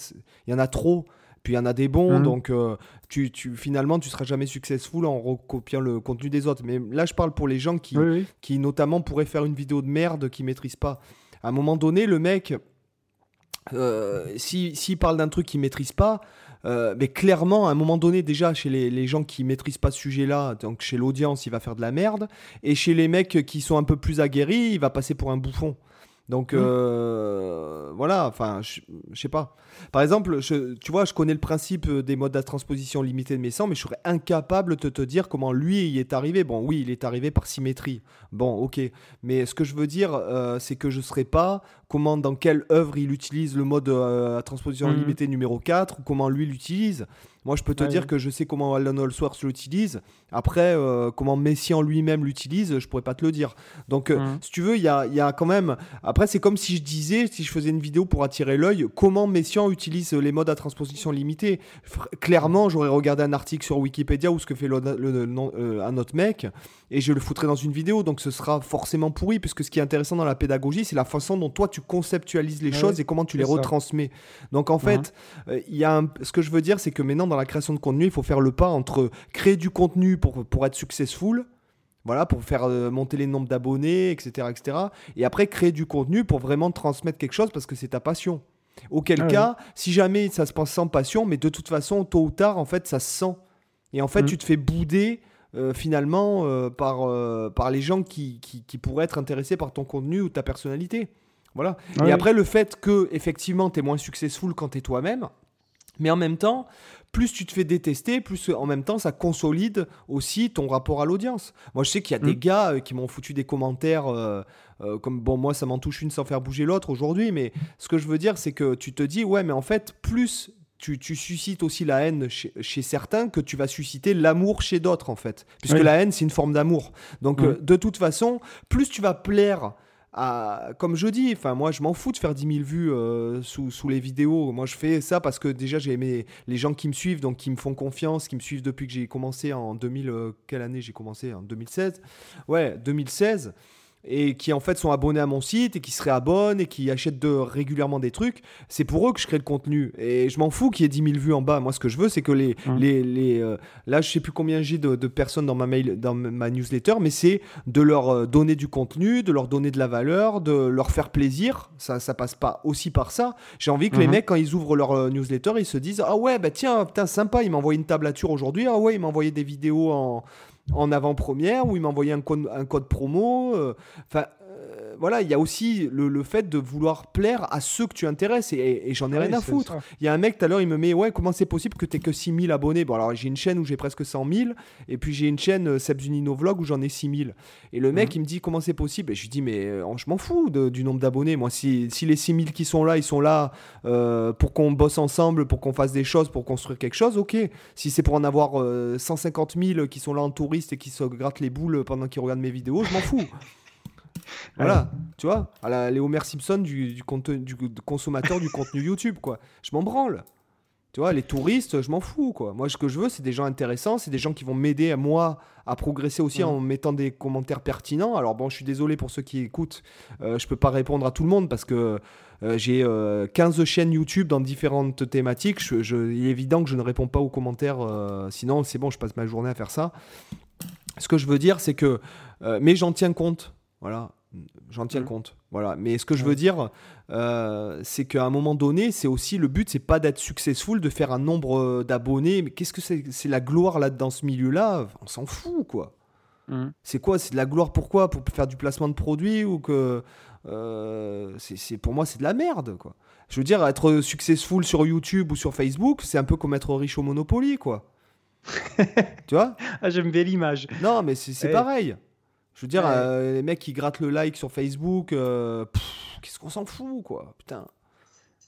il y en a trop. Puis il y en a des bons, Mhm. donc euh, tu, tu, finalement tu seras jamais successful en recopiant le contenu des autres. Mais là je parle pour les gens qui, Oui, oui. qui notamment pourraient faire une vidéo de merde qu'ils maîtrisent pas. À un moment donné, le mec, euh, si- s'il parle d'un truc qu'il maîtrise pas, euh, mais clairement, à un moment donné, déjà, chez les, les gens qui maîtrisent pas ce sujet-là, donc chez l'audience, il va faire de la merde. Et chez les mecs qui sont un peu plus aguerris, il va passer pour un bouffon. Donc euh, voilà, enfin, je je sais pas. Par exemple, je- tu vois, je connais le principe des modes de transposition limitée de mes sons, mais je serais incapable de te dire comment lui y est arrivé. Bon, oui, il est arrivé par symétrie. Bon, ok. Mais ce que je veux dire, euh, c'est que je ne saurais pas comment, dans quelle œuvre il utilise le mode euh, à transposition Mhm. limitée numéro 4, ou comment lui l'utilise. Moi, je peux te dire que je sais comment Alan Allsworth l'utilise. Après, euh, comment Messian lui-même l'utilise, je pourrais pas te le dire. Donc, euh, mmh. si tu veux, il y a, y a, quand même. Après, c'est comme si je disais, si je faisais une vidéo pour attirer l'œil, comment Messian utilise les modes à transposition limitée. Clairement, j'aurais regardé un article sur Wikipédia ou ce que fait le, euh, un autre mec et je le foutrais dans une vidéo. Donc, ce sera forcément pourri, puisque ce qui est intéressant dans la pédagogie, c'est la façon dont toi tu conceptualises les choses et comment tu les retransmets. Donc, en fait, il y a ce que je veux dire, c'est que maintenant, dans la création de contenu, il faut faire le pas entre créer du contenu pour, pour être successful, voilà, pour faire euh, monter les nombres d'abonnés, etc., etc. Et après, créer du contenu pour vraiment transmettre quelque chose parce que c'est ta passion. Auquel ah cas, si jamais ça se passe sans passion, mais de toute façon, tôt ou tard, en fait, ça se sent. Et en fait, mm. tu te fais bouder euh, finalement euh, par, par les gens qui, qui, qui, pourraient être intéressés par ton contenu ou ta personnalité. Voilà. Ah et après, le fait que, effectivement, tu es moins successful quand tu es toi-même, mais en même temps, plus tu te fais détester, plus en même temps ça consolide aussi ton rapport à l'audience. Moi je sais qu'il y a des mm. gars euh, qui m'ont foutu des commentaires euh, euh, comme bon moi ça m'en touche une sans faire bouger l'autre aujourd'hui, mais ce que je veux dire c'est que tu te dis ouais mais en fait plus tu, suscites aussi la haine chez, certains que tu vas susciter l'amour chez d'autres en fait, puisque la haine c'est une forme d'amour. Donc mm. de toute façon plus tu vas plaire comme je dis, enfin moi je m'en fous de faire 10 000 vues euh, sous, les vidéos. Moi je fais ça parce que déjà j'ai aimé les gens qui me suivent, donc qui me font confiance, qui me suivent depuis que j'ai commencé en 2000. Euh, quelle année j'ai commencé? En 2016. Ouais, 2016 et qui en fait sont abonnés à mon site et qui se réabonnent et qui achètent de, régulièrement des trucs, c'est pour eux que je crée le contenu. Et je m'en fous qu'il y ait 10 000 vues en bas. Moi, ce que je veux, c'est que les. Mmh. les, les euh, là, je sais plus combien j'ai de, personnes dans ma, mail, dans ma newsletter, mais c'est de leur euh, donner du contenu, de leur donner de la valeur, de leur faire plaisir. Ça, ça passe pas aussi par ça. J'ai envie que les mmh. mecs, quand ils ouvrent leur euh, newsletter, ils se disent Ah ouais, bah tiens, putain, sympa, il m'a envoyé une tablature aujourd'hui. Ah ouais, il m'a envoyé des vidéos en, en avant-première où il m'a envoyé un code, promo. Enfin, voilà, il y a aussi le, fait de vouloir plaire à ceux que tu intéresses et, j'en ai rien à foutre. Il y a un mec tout à l'heure, il me met Ouais, comment c'est possible que tu que 6000 abonnés? Bon, alors j'ai une chaîne où j'ai presque 100 000 et puis j'ai une chaîne euh, Sebzunino Vlog où j'en ai 6000. Et le mec, mhm. il me dit Comment c'est possible? Et je lui dis Mais euh, je m'en fous du nombre d'abonnés. Moi, si, si les 6000 qui sont là, ils sont là euh, pour qu'on bosse ensemble, pour qu'on fasse des choses, pour construire quelque chose, ok. Si c'est pour en avoir 150 000 qui sont là en touriste et qui se grattent les boules pendant qu'ils regardent mes vidéos, je m'en fous. Voilà, tu vois, à la, les Homer Simpson du, du, du, consommateur du contenu YouTube, quoi. Je m'en branle. Tu vois, les touristes, je m'en fous, quoi. Moi, ce que je veux, c'est des gens intéressants, c'est des gens qui vont m'aider à moi à progresser aussi en mettant des commentaires pertinents. Alors bon, je suis désolé pour ceux qui écoutent, euh, je peux pas répondre à tout le monde parce que euh, j'ai 15 euh, chaînes YouTube dans différentes thématiques. Je, il est évident que je ne réponds pas aux commentaires, sinon c'est bon, je passe ma journée à faire ça. Ce que je veux dire, c'est que, mais j'en tiens compte. Voilà, j'en tiens mmh. compte. Voilà. Mais ce que je veux dire, euh, c'est qu'à un moment donné, c'est aussi le but, c'est pas d'être successful, de faire un nombre euh, d'abonnés. Mais qu'est-ce que c'est C'est la gloire là dans ce milieu-là? On s'en fout, quoi. Mmh. C'est quoi? C'est de la gloire pourquoi Pour faire du placement de produits ou que euh, c'est pour moi c'est de la merde, quoi. Je veux dire, être successful sur YouTube ou sur Facebook, c'est un peu comme être riche au Monopoly, quoi. tu vois? Ah, J'aime bien l'image. Non, mais c'est pareil. Je veux dire, euh, les mecs qui grattent le like sur Facebook, euh, qu'est-ce qu'on s'en fout, quoi Putain.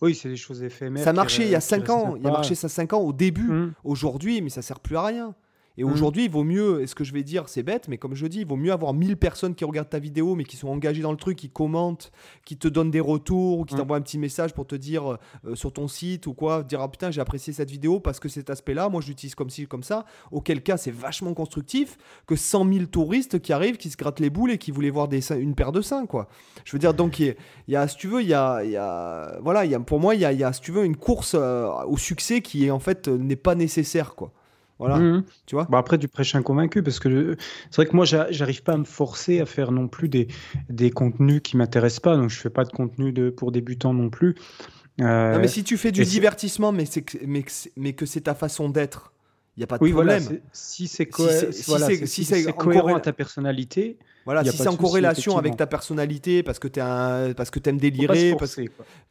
Oui, c'est des choses éphémères. Ça marchait il y a 5 ans. Il a marché ça 5 ans au début. Mmh. Aujourd'hui, mais ça sert plus à rien. Et mm. aujourd'hui, il vaut mieux, et ce que je vais dire, c'est bête, mais comme je dis, il vaut mieux avoir 1000 personnes qui regardent ta vidéo, mais qui sont engagées dans le truc, qui commentent, qui te donnent des retours, ou qui mm. t'envoient un petit message pour te dire euh, sur ton site ou quoi, dire ah putain, j'ai apprécié cette vidéo parce que cet aspect-là, moi je l'utilise comme ci, comme ça. Auquel cas, c'est vachement constructif que 100 000 touristes qui arrivent, qui se grattent les boules et qui voulaient voir des, une paire de seins, quoi. Je veux dire, donc, il y, a, si tu veux, il y a, y a, voilà, y a, pour moi, il y a, y a, si tu veux, une course euh, au succès qui, est, en fait, n'est pas nécessaire, quoi. Voilà, mmh. tu vois. Bah après, du prêches convaincu parce que c'est vrai que moi, j'arrive pas à me forcer à faire non plus des, des contenus qui m'intéressent pas. Donc, je fais pas de contenu de, pour débutants non plus. Euh, non, mais si tu fais du divertissement, mais, mais, mais que c'est ta façon d'être, il n'y a pas de problème. si c'est si c'est cohérent à ta personnalité. Voilà, si c'est en corrélation avec ta personnalité, parce que tu parce que aimes délirer, parce...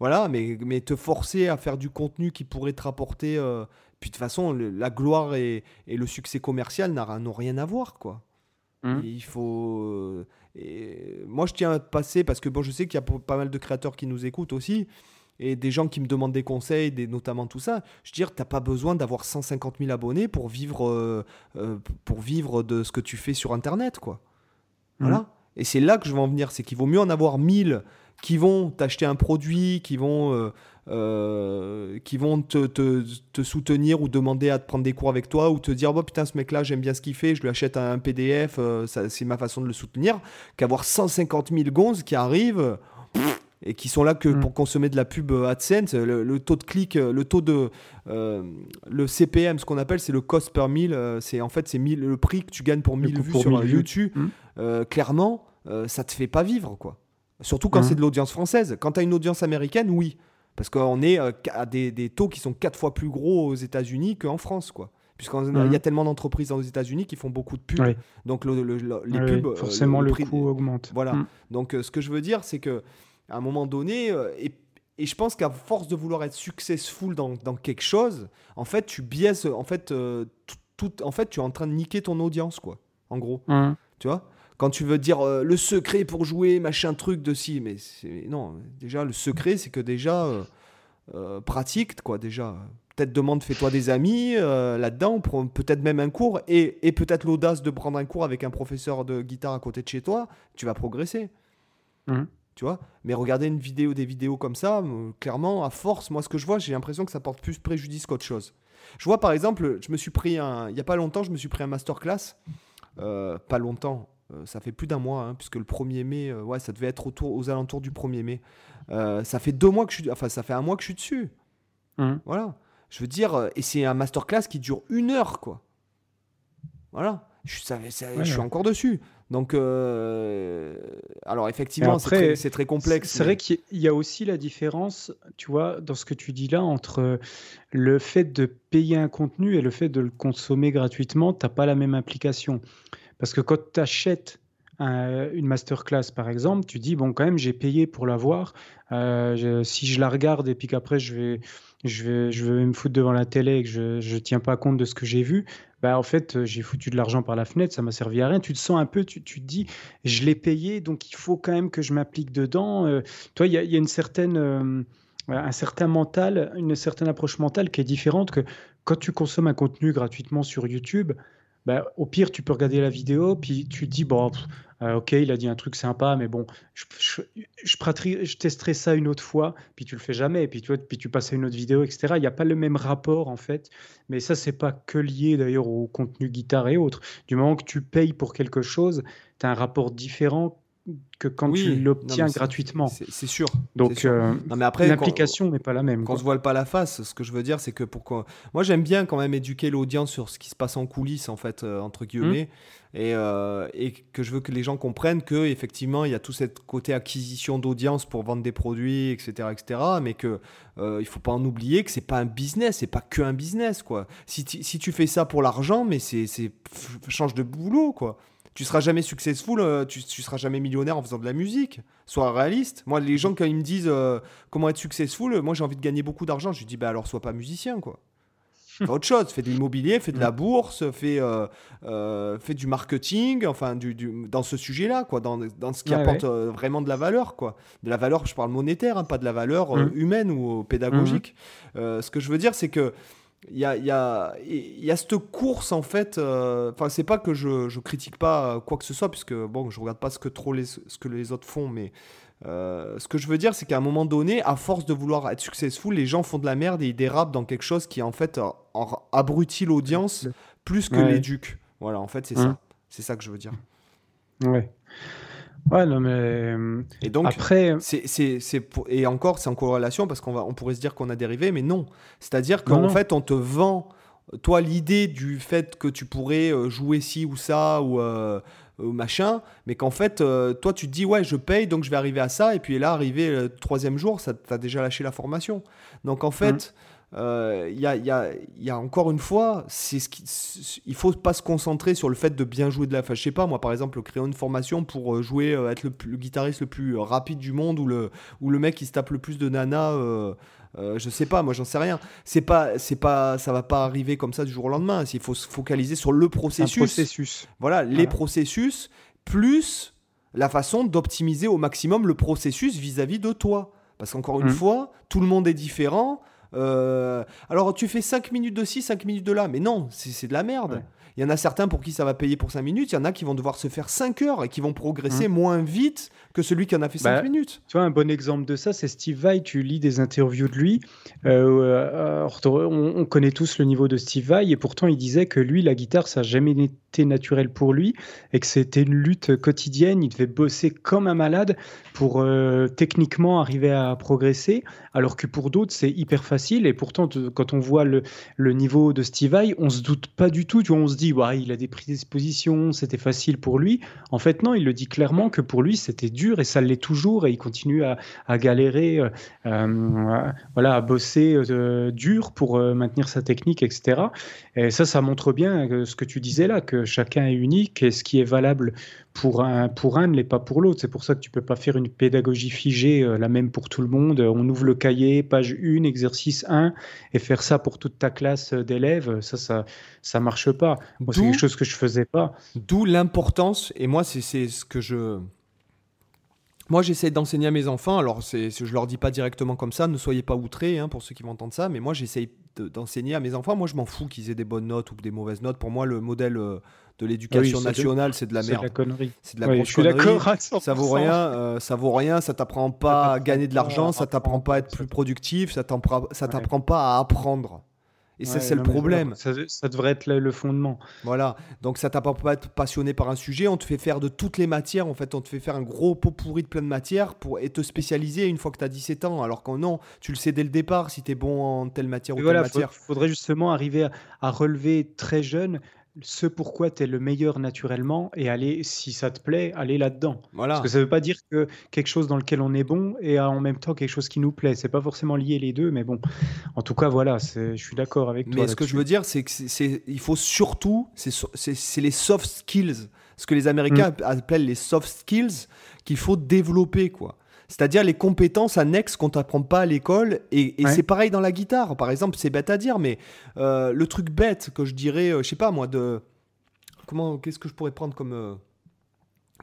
voilà, mais, mais te forcer à faire du contenu qui pourrait te rapporter euh, puis de toute façon, la gloire et, le succès commercial n'ont rien à voir, quoi. Mmh. Il faut. Euh, et moi, je tiens à passer parce que bon, je sais qu'il y a pas mal de créateurs qui nous écoutent aussi. et des gens qui me demandent des conseils, des, notamment tout ça, je veux dire, t'as pas besoin d'avoir 150 000 abonnés pour vivre, euh, euh, pour vivre de ce que tu fais sur Internet, quoi. Voilà. Mhm. Et c'est là que je veux en venir, c'est qu'il vaut mieux en avoir 1000 qui vont t'acheter un produit, qui vont, euh, qui vont te, te- te soutenir ou demander à te prendre des cours avec toi ou te dire, oh putain, ce mec-là, j'aime bien ce qu'il fait, je lui achète un PDF, euh, c'est ma façon de le soutenir, qu'avoir 150 000 gonzes qui arrivent et qui sont là que Mm. pour consommer de la pub AdSense, le, le taux de clic, euh, le taux de euh, le CPM, ce qu'on appelle, c'est le cost per mille. c'est en fait c'est 1000 le prix que tu gagnes pour 1000 coût vues sur 1000 vues. YouTube. Mm. clairement, ça te fait pas vivre quoi. Surtout quand Mm. c'est de l'audience française. Quand tu as une audience américaine, oui, parce qu'on est euh, à des, des taux qui sont quatre fois plus gros aux États-Unis qu'en France quoi. Puisqu'il y a Mhm. tellement d'entreprises aux États-Unis qui font beaucoup de pubs. Oui. Donc le- le- le- les Oui, pubs, euh, forcément, le, prix- coût augmente. voilà. Mm. Donc, euh, ce que je veux dire, c'est que à un moment donné, et, et je pense qu'à force de vouloir être successful dans, dans quelque chose, en fait, tu biaises, en fait, euh, tout, tout- en fait, tu es en train de niquer ton audience, quoi. En gros, Mm. tu vois? Quand tu veux dire euh, le secret pour jouer, machin truc de si, mais non, déjà le secret, c'est que déjà euh, euh, pratique, quoi. Déjà, peut-être demande, fais-toi des amis euh, là-dedans, peut-être même un cours et, et peut-être l'audace de prendre un cours avec un professeur de guitare à côté de chez toi, tu vas progresser. Mhm. Tu vois? Mais regarder une vidéo, des vidéos comme ça, clairement, à force, moi, ce que je vois, j'ai l'impression que ça porte plus préjudice qu'autre chose. Je vois, par exemple, je me suis pris un. Il n'y a pas longtemps, je me suis pris un masterclass. Euh, pas longtemps, ça fait plus d'un mois, hein, puisque le 1er mai, euh, ouais, ça devait être autour, aux alentours du 1er mai. Euh, ça fait deux mois que je suis. Enfin, ça fait un mois que je suis dessus. Mhm. Voilà. Je veux dire, euh, et c'est un masterclass qui dure une heure, quoi. Voilà. Je, ça- ça- Ouais, je suis ouais. encore dessus. Donc, euh, alors effectivement, c'est très, complexe. C'est mais- vrai qu'il y a aussi la différence, tu vois, dans ce que tu dis là, entre le fait de payer un contenu et le fait de le consommer gratuitement, tu n'as pas la même implication. Parce que quand tu achètes une masterclass, par exemple, tu dis, bon, quand même, j'ai payé pour la voir. Euh, si je la regarde et puis qu'après, je vais, je, vais, je vais me foutre devant la télé et que je ne tiens pas compte de ce que j'ai vu, bah, en fait, j'ai foutu de l'argent par la fenêtre, ça m'a servi à rien. Tu te sens un peu, tu, tu te dis, je l'ai payé, donc il faut quand même que je m'implique dedans. Euh, toi, il y a, il y a une certaine, euh, un certain mental, une certaine approche mentale qui est différente que quand tu consommes un contenu gratuitement sur YouTube, bah, au pire, tu peux regarder la vidéo, puis tu te dis, bon, euh, ok, il a dit un truc sympa, mais bon, je, je, je testerai ça une autre fois, puis tu le fais jamais, puis tu, vois, puis tu passes à une autre vidéo, etc. Il n'y a pas le même rapport, en fait. Mais ça, c'est pas que lié d'ailleurs au contenu guitare et autres. Du moment que tu payes pour quelque chose, tu as un rapport différent que quand Oui, tu l'obtiens gratuitement. C'est sûr. Donc, euh, l'implication n'est pas la même. qu'on se voile pas la face. Ce que je veux dire, c'est que pour qu'on- moi j'aime bien quand même éduquer l'audience sur ce qui se passe en coulisses en fait euh, entre guillemets et, euh, et que je veux que les gens comprennent que effectivement il y a tout ce côté acquisition d'audience pour vendre des produits etc etc mais que euh, il faut pas en oublier que c'est pas un business c'est pas que un business quoi si, tu- si tu fais ça pour l'argent mais c'est change de boulot quoi tu seras jamais successful, euh, tu, tu seras jamais millionnaire en faisant de la musique. Sois réaliste. Moi, les gens, quand ils me disent euh, comment être successful, moi j'ai envie de gagner beaucoup d'argent. Je lui dis, bah alors sois pas musicien, quoi. Fais autre chose, fais de l'immobilier, fais de la bourse, fais, euh, euh, fais du marketing, enfin, du, du- dans ce sujet-là, quoi, dans, dans ce qui Ouais, apporte vraiment de la valeur, quoi. De la valeur, je parle monétaire, hein, pas de la valeur Mhm. humaine ou pédagogique. Euh, ce que je veux dire, c'est que il y a, y, a, y a cette course en fait. euh, Enfin, c'est pas que je, je critique pas euh, quoi que ce soit, puisque bon, je regarde pas ce que trop les, ce que les autres font, mais euh, ce que je veux dire, c'est qu'à un moment donné, à force de vouloir être successful, les gens font de la merde et ils dérapent dans quelque chose qui en fait euh, abrutit l'audience plus que Ouais. l'éduque. Voilà, en fait, c'est Hum. ça. C'est ça que je veux dire. Ouais. Ouais, non, mais euh, Et donc, après, C'est, c'est, pour- et encore, c'est en corrélation parce qu'on va, on pourrait se dire qu'on a dérivé, mais non. C'est-à-dire qu'en fait, on te vend, toi, l'idée du fait que tu pourrais euh, jouer ci ou ça ou, euh, ou machin, mais qu'en fait, euh, toi, tu te dis, ouais, je paye, donc je vais arriver à ça, et puis là, arrivé le troisième jour, ça t'as déjà lâché la formation. Donc en fait, euh, il y, a, il y a- il y a encore une fois, c'est ce qui, il faut pas se concentrer sur le fait de bien jouer de la. Enfin, je sais pas, moi, par exemple, créer une formation pour euh, jouer, euh, être le, guitariste le plus euh, rapide du monde ou le, ou le mec qui se tape le plus de nana. euh, euh, je sais pas, moi j'en sais rien. C'est pas, c'est pas, ça va pas arriver comme ça du jour au lendemain. Il faut se focaliser sur le processus. processus. Voilà, les processus plus la façon d'optimiser au maximum le processus vis-à-vis de toi. Parce qu'encore une Mm. fois, tout le monde est différent. Euh, alors tu fais 5 minutes de ci, 5 minutes de là, mais non, c'est de la merde. Ouais. Il y en a certains pour qui ça va payer pour 5 minutes, il y en a qui vont devoir se faire 5 heures et qui vont progresser moins vite que celui qui en a fait 5 Bah, minutes. Tu vois, un bon exemple de ça, c'est Steve Vai. Tu lis des interviews de lui. Euh, euh, alors, on, on connaît tous le niveau de Steve Vai, et pourtant, il disait que lui, la guitare, ça n'a jamais été naturel pour lui, et que c'était une lutte quotidienne. Il devait bosser comme un malade pour euh, techniquement arriver à progresser, alors que pour d'autres, c'est hyper facile. Et pourtant, quand on voit le, le niveau de Steve Vai, on se doute pas du tout. Tu vois, on se dit, ouais, il a des prédispositions, c'était facile pour lui. En fait, non, il le dit clairement que pour lui, c'était dur et ça l'est toujours et il continue à, à galérer, euh, euh, voilà, à bosser euh, dur pour maintenir sa technique, etc. Et ça, ça montre bien ce que tu disais là, que chacun est unique et ce qui est valable pour un, pour un ne l'est pas pour l'autre. C'est pour ça que tu peux pas faire une pédagogie figée, la même pour tout le monde. On ouvre le cahier, page 1, exercice 1, et faire ça pour toute ta classe d'élèves, ça, ça, ça marche pas. C'est quelque chose que je faisais pas. D'où l'importance, et moi, c'est ce que je. Moi, j'essaie d'enseigner à mes enfants. Alors, c'est, je leur dis pas directement comme ça, ne soyez pas outrés hein, pour ceux qui vont entendre ça, mais moi, j'essaie de- d'enseigner à mes enfants. Moi, je m'en fous qu'ils aient des bonnes notes ou des mauvaises notes. Pour moi, le modèle euh, de l'éducation Oui, c'est de- nationale, c'est de la C'est de la merde. connerie. C'est de la grosse je suis connerie. d'accord à 100%. Ça vaut rien, euh, ça vaut rien, ça t'apprend pas à gagner de l'argent, ça t'apprend pas à être plus productif, ça t'apprend ça Ouais. t'apprend pas à apprendre. Et ça, c'est le problème. Ça, ça devrait être le, le fondement. Voilà, donc ça t'apprend pas à être passionné par un sujet, on te fait faire de toutes les matières, en fait, on te fait faire un gros pot pourri de plein de matières pour, et te spécialiser une fois que tu as 17 ans, alors que non, tu le sais dès le départ si tu es bon en telle matière Et ou voilà, telle il matière. faudrait justement arriver à, à relever très jeune ce pourquoi tu es le meilleur naturellement et aller, si ça te plaît, aller là-dedans. Voilà. Parce que ça ne veut pas dire que quelque chose dans lequel on est bon et en même temps quelque chose qui nous plaît. C'est pas forcément lié les deux, mais bon. En tout cas, voilà, je suis d'accord avec toi. Mais ce que je veux dire, c'est que c'est- c'est, il faut surtout, c'est les soft skills, ce que les Américains Mm. appellent les soft skills, qu'il faut développer, quoi. C'est-à-dire les compétences annexes qu'on t'apprend pas à l'école. Et, et Ouais. c'est pareil dans la guitare. Par exemple, c'est bête à dire, mais euh, le truc bête que je dirais, euh, je sais pas moi, de. Comment, qu'est-ce que je pourrais prendre comme, euh,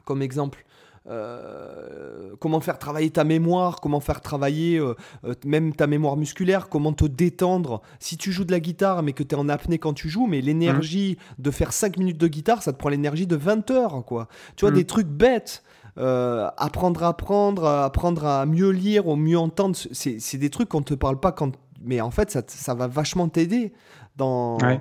comme exemple Euh, comment faire travailler ta mémoire, comment faire travailler euh, euh, même ta mémoire musculaire, comment te détendre. Si tu joues de la guitare mais que tu es en apnée quand tu joues, mais l'énergie de faire 5 minutes de guitare, ça te prend l'énergie de 20 heures. quoi. Tu vois, Mhm. des trucs bêtes. Euh, apprendre à apprendre, à apprendre à mieux lire ou mieux entendre, c'est des trucs qu'on te parle pas quand. Mais en fait, ça, ça va vachement t'aider dans, Ouais.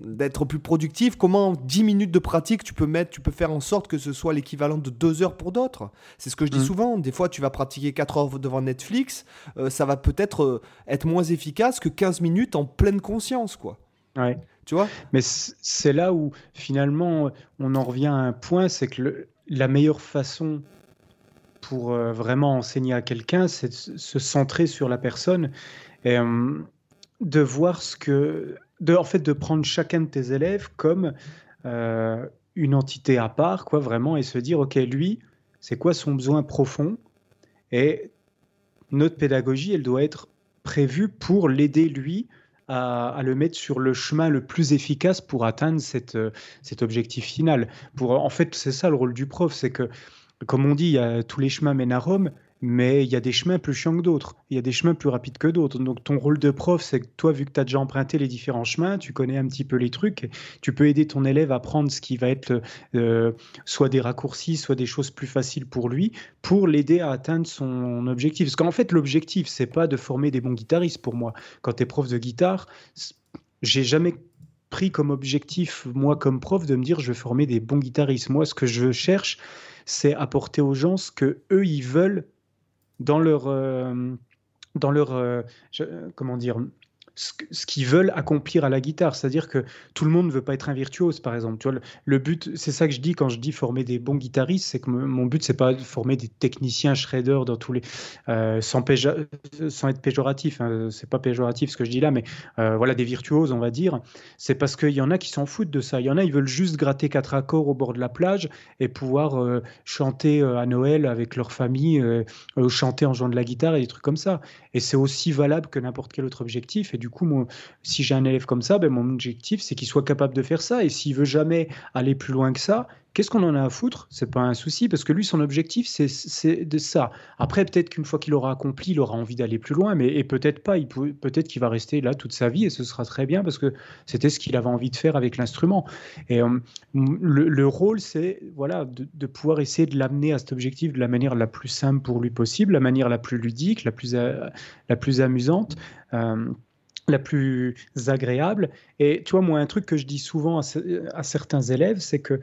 d'être plus productif. Comment 10 minutes de pratique tu peux mettre, tu peux faire en sorte que ce soit l'équivalent de 2 heures pour d'autres? C'est ce que je dis Mhm. souvent. Des fois, tu vas pratiquer 4 heures devant Netflix, euh, ça va peut-être euh, être moins efficace que 15 minutes en pleine conscience, quoi. Ouais. Tu vois? Mais c'est là où finalement on en revient à un point, c'est que le- la meilleure façon pour euh, vraiment enseigner à quelqu'un, c'est de se centrer sur la personne et euh, de voir ce que, de, en fait, de prendre chacun de tes élèves comme euh, une entité à part, quoi, vraiment, et se dire, ok, lui, c'est quoi son besoin profond Et notre pédagogie, elle doit être prévue pour l'aider lui à, le mettre sur le chemin le plus efficace pour atteindre euh, cet objectif final. Pour, en fait, c'est ça le rôle du prof, c'est que, comme on dit, tous les chemins mènent à Rome, mais il y a des chemins plus chiants que d'autres. Il y a des chemins plus rapides que d'autres. Donc ton rôle de prof, c'est que toi, vu que tu as déjà emprunté les différents chemins, tu connais un petit peu les trucs, tu peux aider ton élève à prendre ce qui va être euh, soit des raccourcis, soit des choses plus faciles pour lui, pour l'aider à atteindre son objectif. Parce qu'en fait, l'objectif, c'est pas de former des bons guitaristes pour moi. Quand tu es prof de guitare, j'ai jamais pris comme objectif, moi comme prof, de me dire je vais former des bons guitaristes. Moi, ce que je cherche, c'est apporter aux gens ce que eux ils veulent dans leur, euh, dans leur, euh, je- comment dire, ce, qu'ils veulent accomplir à la guitare. C'est-à-dire que tout le monde ne veut pas être un virtuose, par exemple. Tu vois, le, but, c'est ça que je dis quand je dis former des bons guitaristes, c'est que mon but, c'est pas de former des techniciens shredders dans tous les, euh, sans, être péjoratif. Hein, c'est pas péjoratif ce que je dis là, mais euh, voilà des virtuoses, on va dire. C'est parce qu'il y en a qui s'en foutent de ça. Il y en a, ils veulent juste gratter quatre accords au bord de la plage et pouvoir euh, chanter à Noël avec leur famille, chanter en jouant de la guitare et des trucs comme ça. Et c'est aussi valable que n'importe quel autre objectif. Du coup, moi, si j'ai un élève comme ça, ben, mon objectif, c'est qu'il soit capable de faire ça. Et s'il veut jamais aller plus loin que ça, Qu'est-ce qu'on en a à foutre? C'est pas un souci parce que lui, son objectif, c'est de ça. Après, peut-être qu'une fois qu'il aura accompli, il aura envie d'aller plus loin, mais peut-être pas. Peut-être qu'il va rester là toute sa vie et ce sera très bien parce que c'était ce qu'il avait envie de faire avec l'instrument. Et euh, le, rôle, c'est voilà, de, pouvoir essayer de l'amener à cet objectif de la manière la plus simple pour lui possible, la manière la plus ludique, la plus, euh, la plus amusante. Euh, la plus agréable. Et tu vois, moi, un truc que je dis souvent à certains élèves, c'est que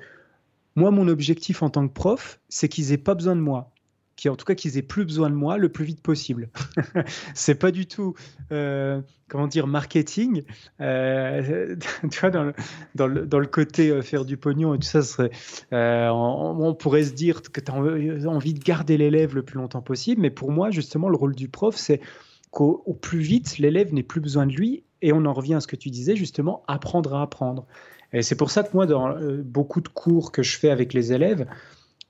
moi, mon objectif en tant que prof, c'est qu'ils aient pas besoin de moi. Qui, en tout cas, qu'ils aient plus besoin de moi le plus vite possible. c'est pas du tout, euh, comment dire, marketing. Euh, tu vois, dans le, dans le, dans le côté euh, faire du pognon et tout ça, on, on, pourrait se dire que tu as envie de garder l'élève le plus longtemps possible. Mais pour moi, justement, le rôle du prof, c'est qu'au plus vite, l'élève n'ait plus besoin de lui. Et on en revient à ce que tu disais, justement, apprendre à apprendre. Et c'est pour ça que moi, dans euh, beaucoup de cours que je fais avec les élèves,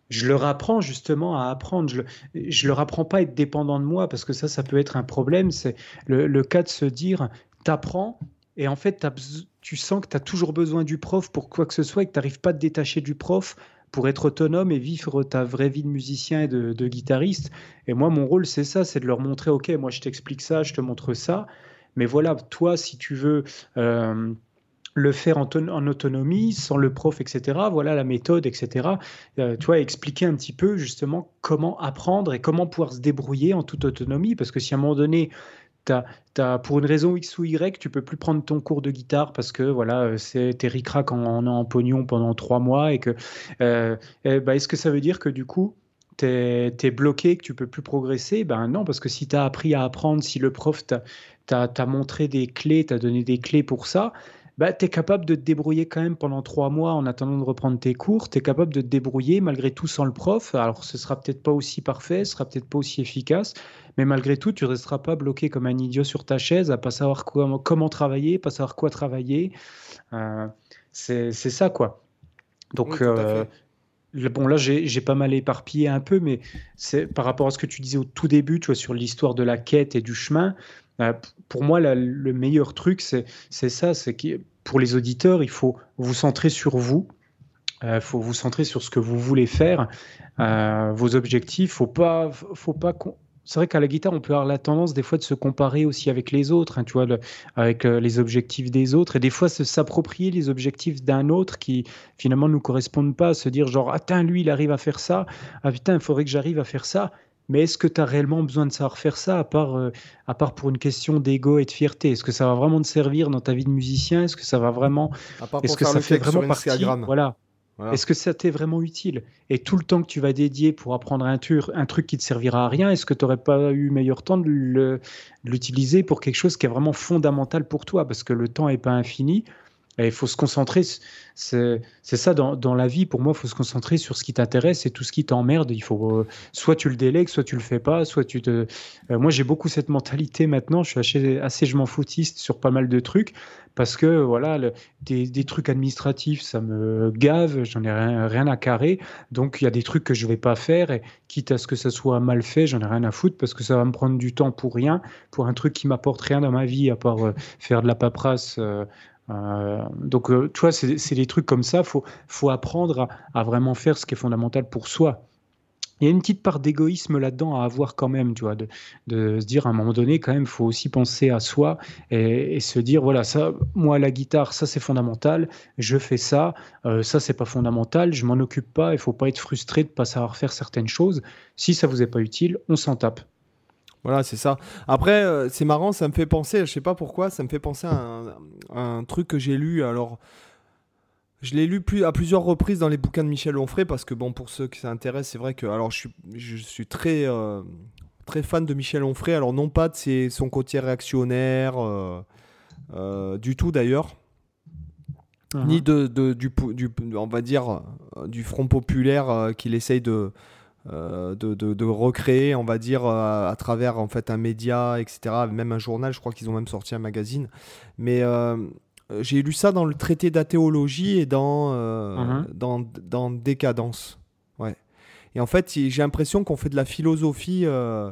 je leur apprends justement à apprendre. Je, leur apprends pas à être dépendant de moi parce que ça, ça peut être un problème. C'est le, cas de se dire, t'apprends et en fait, tu sens que tu as toujours besoin du prof pour quoi que ce soit et que tu n'arrives pas à te détacher du prof pour être autonome et vivre ta vraie vie de musicien et de, guitariste. Et moi, mon rôle, c'est ça, c'est de leur montrer, OK, moi, je t'explique ça, je te montre ça. Mais voilà, toi, si tu veux... Euh, le faire en, autonomie, sans le prof, etc. Voilà la méthode, etc. Euh, tu vois, expliquer un petit peu justement comment apprendre et comment pouvoir se débrouiller en toute autonomie. Parce que si à un moment donné, as, pour une raison X ou Y, tu peux plus prendre ton cours de guitare parce que voilà, euh, c'est ricrac en, en, pognon pendant trois mois et que ben, est-ce que ça veut dire que du coup tu es, bloqué, que tu peux plus progresser? Ben non, parce que si tu as appris à apprendre, si le prof t'a montré des clés, t'a donné des clés pour ça, bah, tu es capable de te débrouiller quand même pendant trois mois en attendant de reprendre tes cours. Tu es capable de te débrouiller malgré tout sans le prof. Alors, ce sera peut-être pas aussi parfait, ce sera peut-être pas aussi efficace, mais malgré tout, tu ne resteras pas bloqué comme un idiot sur ta chaise à pas savoir quoi, comment travailler, pas savoir quoi travailler. Euh, c'est ça, quoi. Donc, euh, Bon, là, j'ai pas mal éparpillé un peu, mais c'est par rapport à ce que tu disais au tout début, tu vois, sur l'histoire de la quête et du chemin. Euh, pour moi, le meilleur truc, c'est ça, c'est que pour les auditeurs, il faut vous centrer sur vous. Il euh, faut vous centrer sur ce que vous voulez faire, euh, vos objectifs. Faut pas, faut pas. C'est vrai qu'à la guitare, on peut avoir la tendance des fois de se comparer aussi avec les autres, hein, tu vois, avec les objectifs des autres, et des fois se s'approprier les objectifs d'un autre qui finalement nous correspondent pas, se dire genre, ah lui, il arrive à faire ça, ah putain, il faudrait que j'arrive à faire ça. Mais est-ce que tu as réellement besoin de savoir faire ça, à part, euh, à part pour une question d'ego et de fierté? Est-ce que ça va vraiment te servir dans ta vie de musicien? Est-ce que ça va vraiment. Est-ce que ça fait vraiment partie Voilà. Est-ce que ça t'est vraiment utile? Et tout le temps que tu vas dédier pour apprendre un, un truc qui te servira à rien, est-ce que tu n'aurais pas eu meilleur temps de l'utiliser pour quelque chose qui est vraiment fondamental pour toi? Parce que le temps n'est pas infini il faut se concentrer, c'est ça dans, la vie, pour moi, il faut se concentrer sur ce qui t'intéresse et tout ce qui t'emmerde. Euh, soit tu le délègues, soit tu le fais pas, soit tu te. Euh, moi, j'ai beaucoup cette mentalité maintenant. Je suis assez, je m'en foutiste sur pas mal de trucs parce que voilà, des, trucs administratifs, ça me gave, j'en ai rien, rien, à carrer. Donc, il y a des trucs que je vais pas faire quitte à ce que ça soit mal fait, j'en ai rien à foutre parce que ça va me prendre du temps pour rien, pour un truc qui m'apporte rien dans ma vie à part euh, faire de la paperasse. Euh, donc, euh, tu vois, c'est des trucs comme ça. Faut, faut apprendre à, vraiment faire ce qui est fondamental pour soi. Il y a une petite part d'égoïsme là-dedans à avoir quand même, tu vois, de, se dire à un moment donné, quand même, faut aussi penser à soi et, se dire, voilà, ça, moi, la guitare, ça, c'est fondamental, je fais ça, euh, ça, c'est pas fondamental, je m'en occupe pas, il faut pas être frustré de pas savoir faire certaines choses. Si ça vous est pas utile, on s'en tape. Voilà, c'est ça. Après, euh, c'est marrant, ça me fait penser, je sais pas pourquoi, ça me fait penser à un, truc que j'ai lu. Alors, je l'ai lu plus, à plusieurs reprises dans les bouquins de Michel Onfray parce que, bon, pour ceux qui s'intéressent, c'est vrai que. Alors, je suis, je suis très, euh, très fan de Michel Onfray. Alors, non pas de son côté réactionnaire, euh, du tout d'ailleurs. Uh-huh. Ni de, de du, du, on va dire, du Front populaire qu'il essaye de, euh, de, recréer, on va dire, euh, à, travers en fait un média, etc. Même un journal, je crois qu'ils ont même sorti un magazine. Mais euh, j'ai lu ça dans le traité d'athéologie et dans, uh-huh. dans, dans, Décadence. Ouais. Et en fait, j'ai l'impression qu'on fait de la philosophie Euh,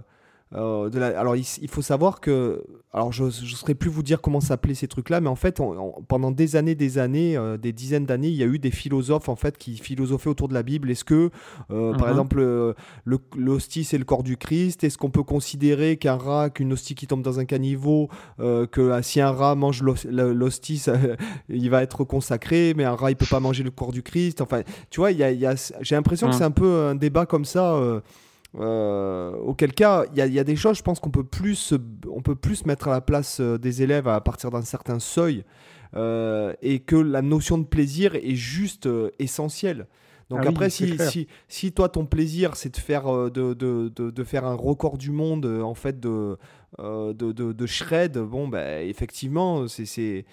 alors, il, faut savoir que. Alors, je ne saurais plus vous dire comment s'appelaient ces trucs-là, mais en fait, pendant des années, des années, euh, des dizaines d'années, il y a eu des philosophes en fait qui philosophaient autour de la Bible. Est-ce que, euh, par mhm. exemple, l'hostie c'est le corps du Christ? Est-ce qu'on peut considérer qu'un rat, qu'une hostie qui tombe dans un caniveau, que si un rat mange l'hostie, il va être consacré, mais un rat il peut pas manger le corps du Christ? Enfin, tu vois, il y a, j'ai l'impression que mhm. c'est un peu un débat comme ça. Euh, auquel cas, il y, a des choses, je pense qu'on peut plus, on peut plus mettre à la place euh, des élèves à partir d'un certain seuil, euh, et que la notion de plaisir est juste essentielle. Donc ah après, si, si, si, toi ton plaisir c'est de faire de, de, de, faire un record du monde en fait de shred, bon ben effectivement c'est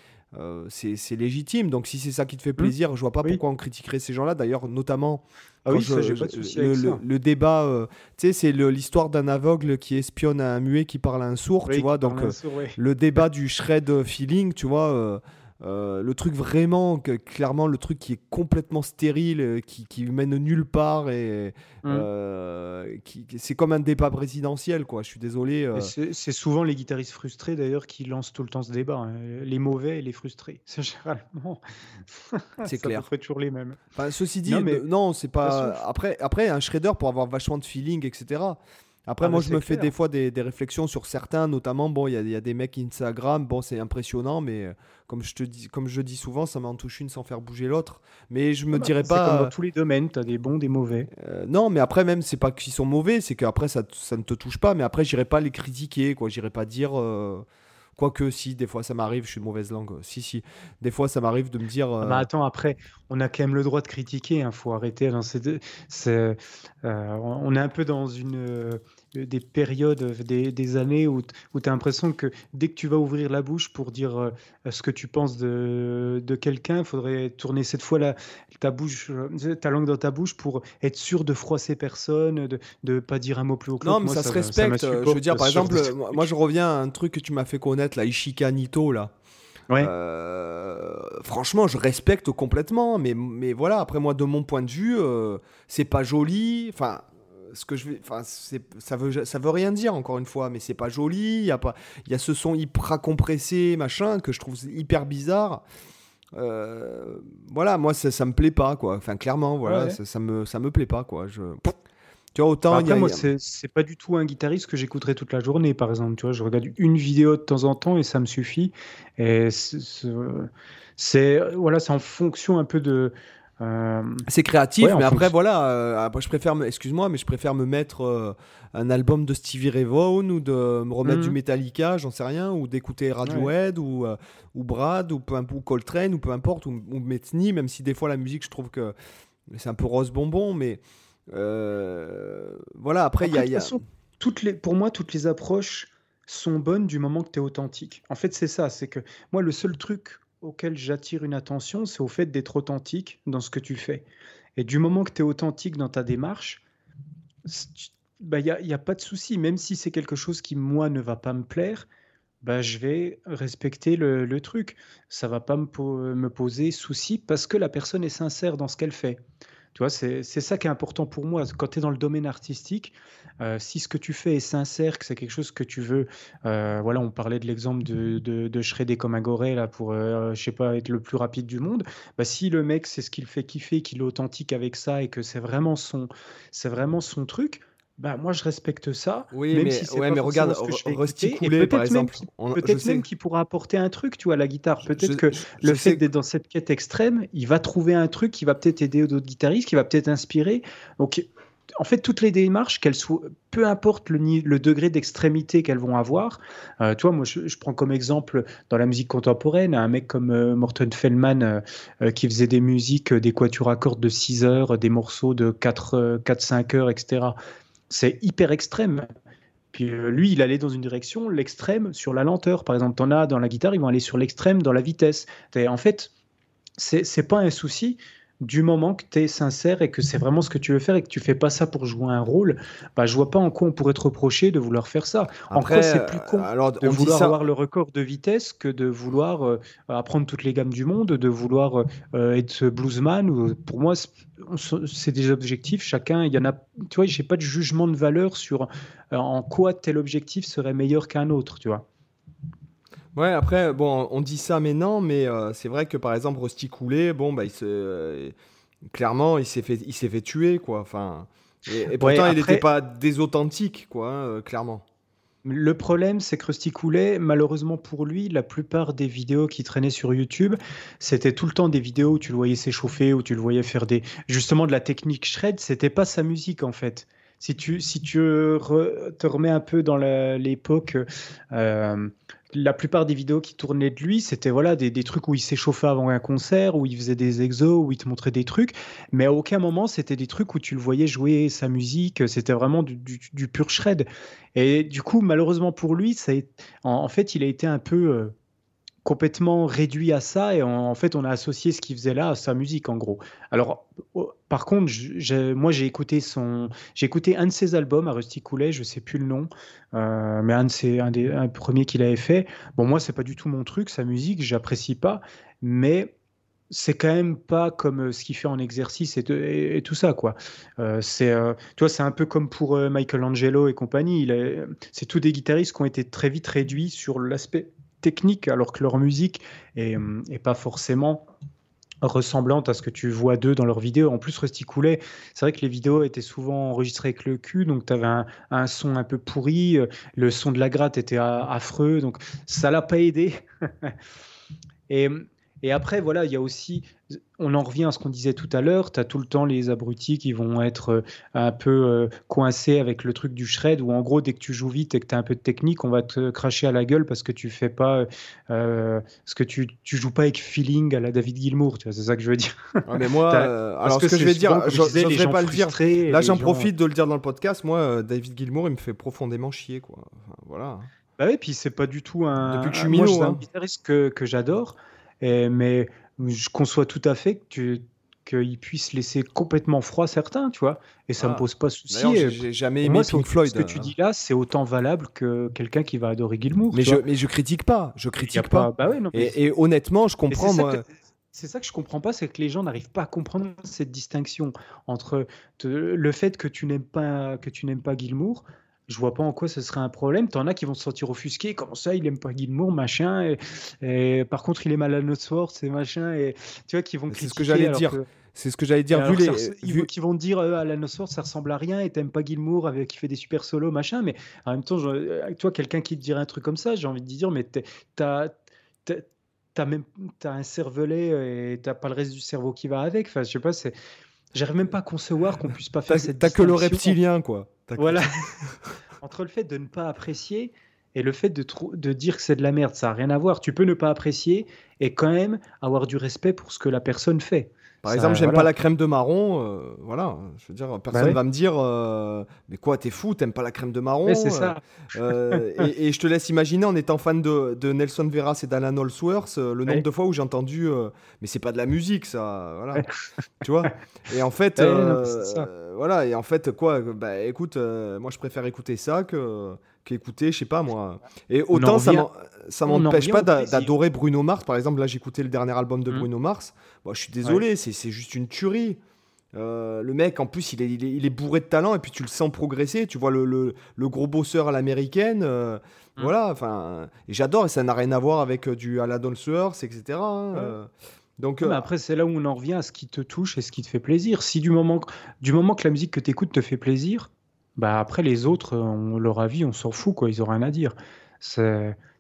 c'est légitime. Donc si c'est ça qui te fait mmh. plaisir, je vois pas pourquoi on critiquerait ces gens-là. D'ailleurs, notamment ah oui, j'ai pas de souci le, avec ça. le, débat, euh, tu sais, c'est l'histoire d'un aveugle qui espionne un muet qui parle à un sourd, tu vois. Donc, euh, le débat du shred feeling, tu vois. Euh, le truc vraiment, clairement, le truc qui est complètement stérile, euh, qui, qui mène nulle part et mmh. euh, c'est comme un débat présidentiel, quoi. Je suis désolé. C'est souvent les guitaristes frustrés d'ailleurs qui lancent tout le temps ce débat. Hein. Les mauvais et les frustrés. C'est généralement. C'est clair. toujours les mêmes. Enfin, ceci dit, non, mais... non c'est pas. Après, après, un shredder pour avoir vachement de feeling, etc. Après, ah, moi, je me fais des fois des, des, réflexions sur certains, notamment, bon, il y, y, a des mecs Instagram, bon, c'est impressionnant, mais euh, comme je te dis, comme je dis souvent, ça m'en touche une sans faire bouger l'autre. Mais je me ah bah, dirais pas. Comme dans tous les domaines, tu as des bons, des mauvais. Euh, non, mais après, même, c'est pas qu'ils sont mauvais, c'est qu'après, ça, ça ne te touche pas, mais après, j'irai pas les critiquer, quoi. J'irai pas dire. Euh, Quoique, si, des fois ça m'arrive, je suis de mauvaise langue. Si, si, des fois ça m'arrive de me dire. Ah bah attends, après, on a quand même le droit de critiquer, il hein, faut arrêter. Dans ces euh, on est un peu dans une des périodes, des, des années où, où tu as l'impression que dès que tu vas ouvrir la bouche pour dire euh, ce que tu penses de, de quelqu'un, il faudrait tourner cette fois la, ta, bouche, euh, ta langue dans ta bouche pour être sûr de froisser personne, de ne pas dire un mot plus haut que Non, mais ça, se respecte. je veux dire, par exemple, moi je reviens à un truc que tu m'as fait connaître, la Ishika Nito, là. Ouais. Euh, franchement, je respecte complètement, mais, mais voilà, après moi, de mon point de vue, c'est pas joli. Enfin, ce que je vais, enfin, ça veut, ça veut rien dire encore une fois, mais c'est pas joli. Il y a pas, il y a ce son hyper compressé, machin, que je trouve hyper bizarre. Euh, voilà, moi ça, ça me plaît pas, quoi. Enfin, clairement, voilà, Ça, ça, me, ça me plaît pas, quoi. Je, tu vois, autant. Bah, après, moi, c'est pas du tout un guitariste que j'écouterai toute la journée, par exemple. Tu vois, je regarde une vidéo de temps en temps et ça me suffit. Et c'est, voilà, c'est en fonction un peu de euh, c'est créatif, mais après, voilà. Euh, après, je préfère, excuse-moi, mais je préfère me mettre euh, un album de Stevie Ray Vaughan ou de me remettre du mhm. Metallica, j'en sais rien, ou d'écouter Radiohead ou, ou Brad ou, peu, ou Coltrane ou peu importe, ou, ou Metney, même si des fois la musique, je trouve que c'est un peu rose bonbon, mais voilà. Après, il y a. toutes les, pour moi, toutes les approches sont bonnes du moment que tu es authentique. En fait, c'est ça, c'est que moi, le seul truc auquel j'attire une attention, c'est au fait d'être authentique dans ce que tu fais. Et du moment que tu es authentique dans ta démarche, il bah, n'y a, a, pas de souci. Même si c'est quelque chose qui, moi, ne va pas me plaire, bah, je vais respecter le, truc. Ça va pas me, me poser souci parce que la personne est sincère dans ce qu'elle fait. Tu vois, c'est ça qui est important pour moi. Quand tu es dans le domaine artistique, euh, si ce que tu fais est sincère, que c'est quelque chose que tu veux, euh, voilà, on parlait de l'exemple de, de, de shredder comme un goré là pour, euh, je sais pas, être le plus rapide du monde. Bah, si le mec c'est ce qu'il fait kiffer, qu'il est authentique avec ça et que c'est vraiment son, c'est vraiment son truc, bah, moi je respecte ça. Oui, même mais, si ouais, mais regarde, Rusty Coulé par exemple. Peut-être même qu'il pourra apporter un truc, tu vois, à la guitare. Peut-être que le fait d'être dans cette quête extrême, il va trouver un truc qui va peut-être aider d'autres guitaristes, qui va peut-être inspirer. Donc, en fait, toutes les démarches, qu'elles soient, peu importe le, degré d'extrémité qu'elles vont avoir. Euh, tu vois, moi, je, prends comme exemple dans la musique contemporaine un mec comme euh, Morton Feldman euh, qui faisait des musiques, des quatuors à cordes de 6 heures, des morceaux de 4-5 heures, etc c'est hyper extrême. Puis euh, lui, il allait dans une direction, l'extrême sur la lenteur. Par exemple, en as dans la guitare, ils vont aller sur l'extrême dans la vitesse. En fait, c'est pas un souci du moment que tu es sincère et que c'est vraiment ce que tu veux faire et que tu fais pas ça pour jouer un rôle, bah, je vois pas en quoi on pourrait te reprocher de vouloir faire ça. en quoi c'est plus con alors, de vouloir avoir le record de vitesse que de vouloir euh, apprendre toutes les gammes du monde, de vouloir euh, être bluesman. Ou, pour moi, c'est des objectifs. Chacun, il y en a. Tu vois, j'ai pas de jugement de valeur sur euh, en quoi tel objectif serait meilleur qu'un autre. Tu vois. Ouais, après, bon, on dit ça mais non, mais euh, c'est vrai que par exemple, Rusty Coulé, bon, bah, il se, euh, clairement, il s'est fait, il s'est fait tuer, quoi. Enfin, et, pourtant, il n'était pas désauthentique, quoi, hein, euh, clairement. Le problème, c'est que Rusty Coulet, malheureusement pour lui, la plupart des vidéos qui traînaient sur YouTube, c'était tout le temps des vidéos où tu le voyais s'échauffer, où tu le voyais faire des justement de la technique shred. C'était pas sa musique en fait. Si tu si tu te remets un peu dans l'époque la plupart des vidéos qui tournaient de lui, c'était voilà des, trucs où il s'échauffait avant un concert, où il faisait des exos, où il te montrait des trucs, mais à aucun moment c'était des trucs où tu le voyais jouer sa musique, c'était vraiment du, pur shred. Et du coup, malheureusement pour lui, ça en, fait, il a été un peu euh, complètement réduit à ça et en, fait on a associé ce qu'il faisait là à sa musique en gros. Alors par contre, moi j'ai écouté son, j'ai écouté un de ses albums à Coulet, je sais plus le nom, euh, mais un de ses, un des un premiers qu'il avait fait. Bon moi c'est pas du tout mon truc, sa musique, j'apprécie pas, mais c'est quand même pas comme euh, ce qu'il fait en exercice et, tout ça quoi. Euh, c'est, tu vois, c'est un peu comme pour Michelangelo et compagnie. C'est tous des guitaristes qui ont été très vite réduits sur l'aspect technique, alors que leur musique est, hum, pas forcément ressemblante à ce que tu vois d'eux dans leurs vidéos. En plus, Rusty Coulet, c'est vrai que les vidéos étaient souvent enregistrées avec le cul, donc tu avais un, son un peu pourri, euh, le son de la gratte était affreux, donc ça l'a pas aidé. et, et après, voilà, il y a aussi on en revient à ce qu'on disait tout à l'heure, tu as tout le temps les abrutis qui vont être euh, un peu euh, coincés avec le truc du shred, où en gros, dès que tu joues vite et que tu as un peu de technique, on va te cracher à la gueule parce que tu fais pas, euh, ce que tu, tu joues pas avec feeling à la David Gilmour, c'est ça que je veux dire. mais moi, alors ce que, je vais dire, je ne pas le dire. Là, j'en profite de le dire dans le podcast. Moi, David Gilmour, il me fait profondément chier, quoi. voilà. Bah oui, puis c'est pas du tout un. Depuis que je suis minot, hein. guitariste que, que j'adore, mais je conçois tout à fait que qu'il puisse laisser complètement froid certains, tu vois, et ça ne me ah. pose pas souci. J'ai jamais aimé Pink Floyd. Ce que tu dis là, c'est autant valable que quelqu'un qui va adorer Gilmour. Mais je, mais je critique pas, je critique pas. Bah et, honnêtement, je comprends moi. C'est ça que je comprends pas, c'est que les gens n'arrivent pas à comprendre cette distinction entre le fait que tu n'aimes pas que tu n'aimes pas Gilmour je vois pas en quoi ce serait un problème. T'en as qui vont se sentir offusqués, comment ça, il aime pas Gilmour, machin, et, par contre il est mal à notre c'est machin, et tu vois, qui vont. C'est ce que j'allais dire. C'est ce que j'allais dire. Vu les, Qui vont dire euh, Alan Oswald, ça ressemble à rien et t'aimes pas Gilmour avec qui fait des super solos, machin. Mais en même temps, avec toi, quelqu'un qui te dirait un truc comme ça, j'ai envie de dire, mais t'as t'as même as un cervelet et t'as pas le reste du cerveau qui va avec. Enfin, je sais pas, c'est J'arrive même pas à concevoir qu'on puisse pas faire cette T'as que le reptilien, quoi. Voilà. Entre le fait de ne pas apprécier et le fait de, dire que c'est de la merde, ça n'a rien à voir. Tu peux ne pas apprécier et quand même avoir du respect pour ce que la personne fait. Par exemple, j'aime pas la crème de marron. Euh, voilà, je veux dire, personne bah va me dire, euh, mais quoi, t'es fou, t'aimes pas la crème de marron c'est ça. Euh, et, je te laisse imaginer, en étant fan de, de Nelson Veras et d'Alan Holsworth, le nombre de fois où j'ai entendu, mais c'est pas de la musique, ça, voilà, tu vois? Et en fait, voilà, et en fait, quoi, bah écoute, moi je préfère écouter ça que qu'écouter, je sais pas moi. Et autant ça m'empêche pas d'adorer Bruno Mars. Par exemple, là j'écoutais le dernier album de mmh. Bruno Mars. Bon, je suis désolé, c'est juste une tuerie. Euh, le mec, en plus, il est, il est, bourré de talent et puis tu le sens progresser. Tu vois le, le, le gros bosseur à l'américaine. Euh, mmh. Voilà, enfin, j'adore et ça n'a rien à voir avec euh, du Aladon Sueurs, etc. Hein, donc, après, c'est là où on en revient à ce qui te touche et ce qui te fait plaisir. Si du moment, du moment que la musique que tu écoutes te fait plaisir, bah après les autres, on, leur avis, on s'en fout, quoi. Ils ont rien à dire.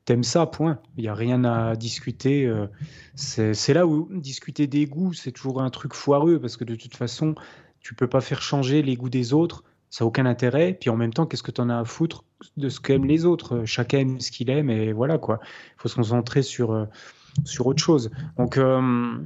T'aimes ça, point. Il n'y a rien à discuter. Euh, c'est là où discuter des goûts, c'est toujours un truc foireux parce que de toute façon, tu peux pas faire changer les goûts des autres. Ça n'a aucun intérêt. Puis en même temps, qu'est-ce que tu en as à foutre de ce qu'aiment les autres? Chacun aime ce qu'il aime et voilà quoi. Il faut se concentrer sur, euh, sur autre chose. Donc. Euh,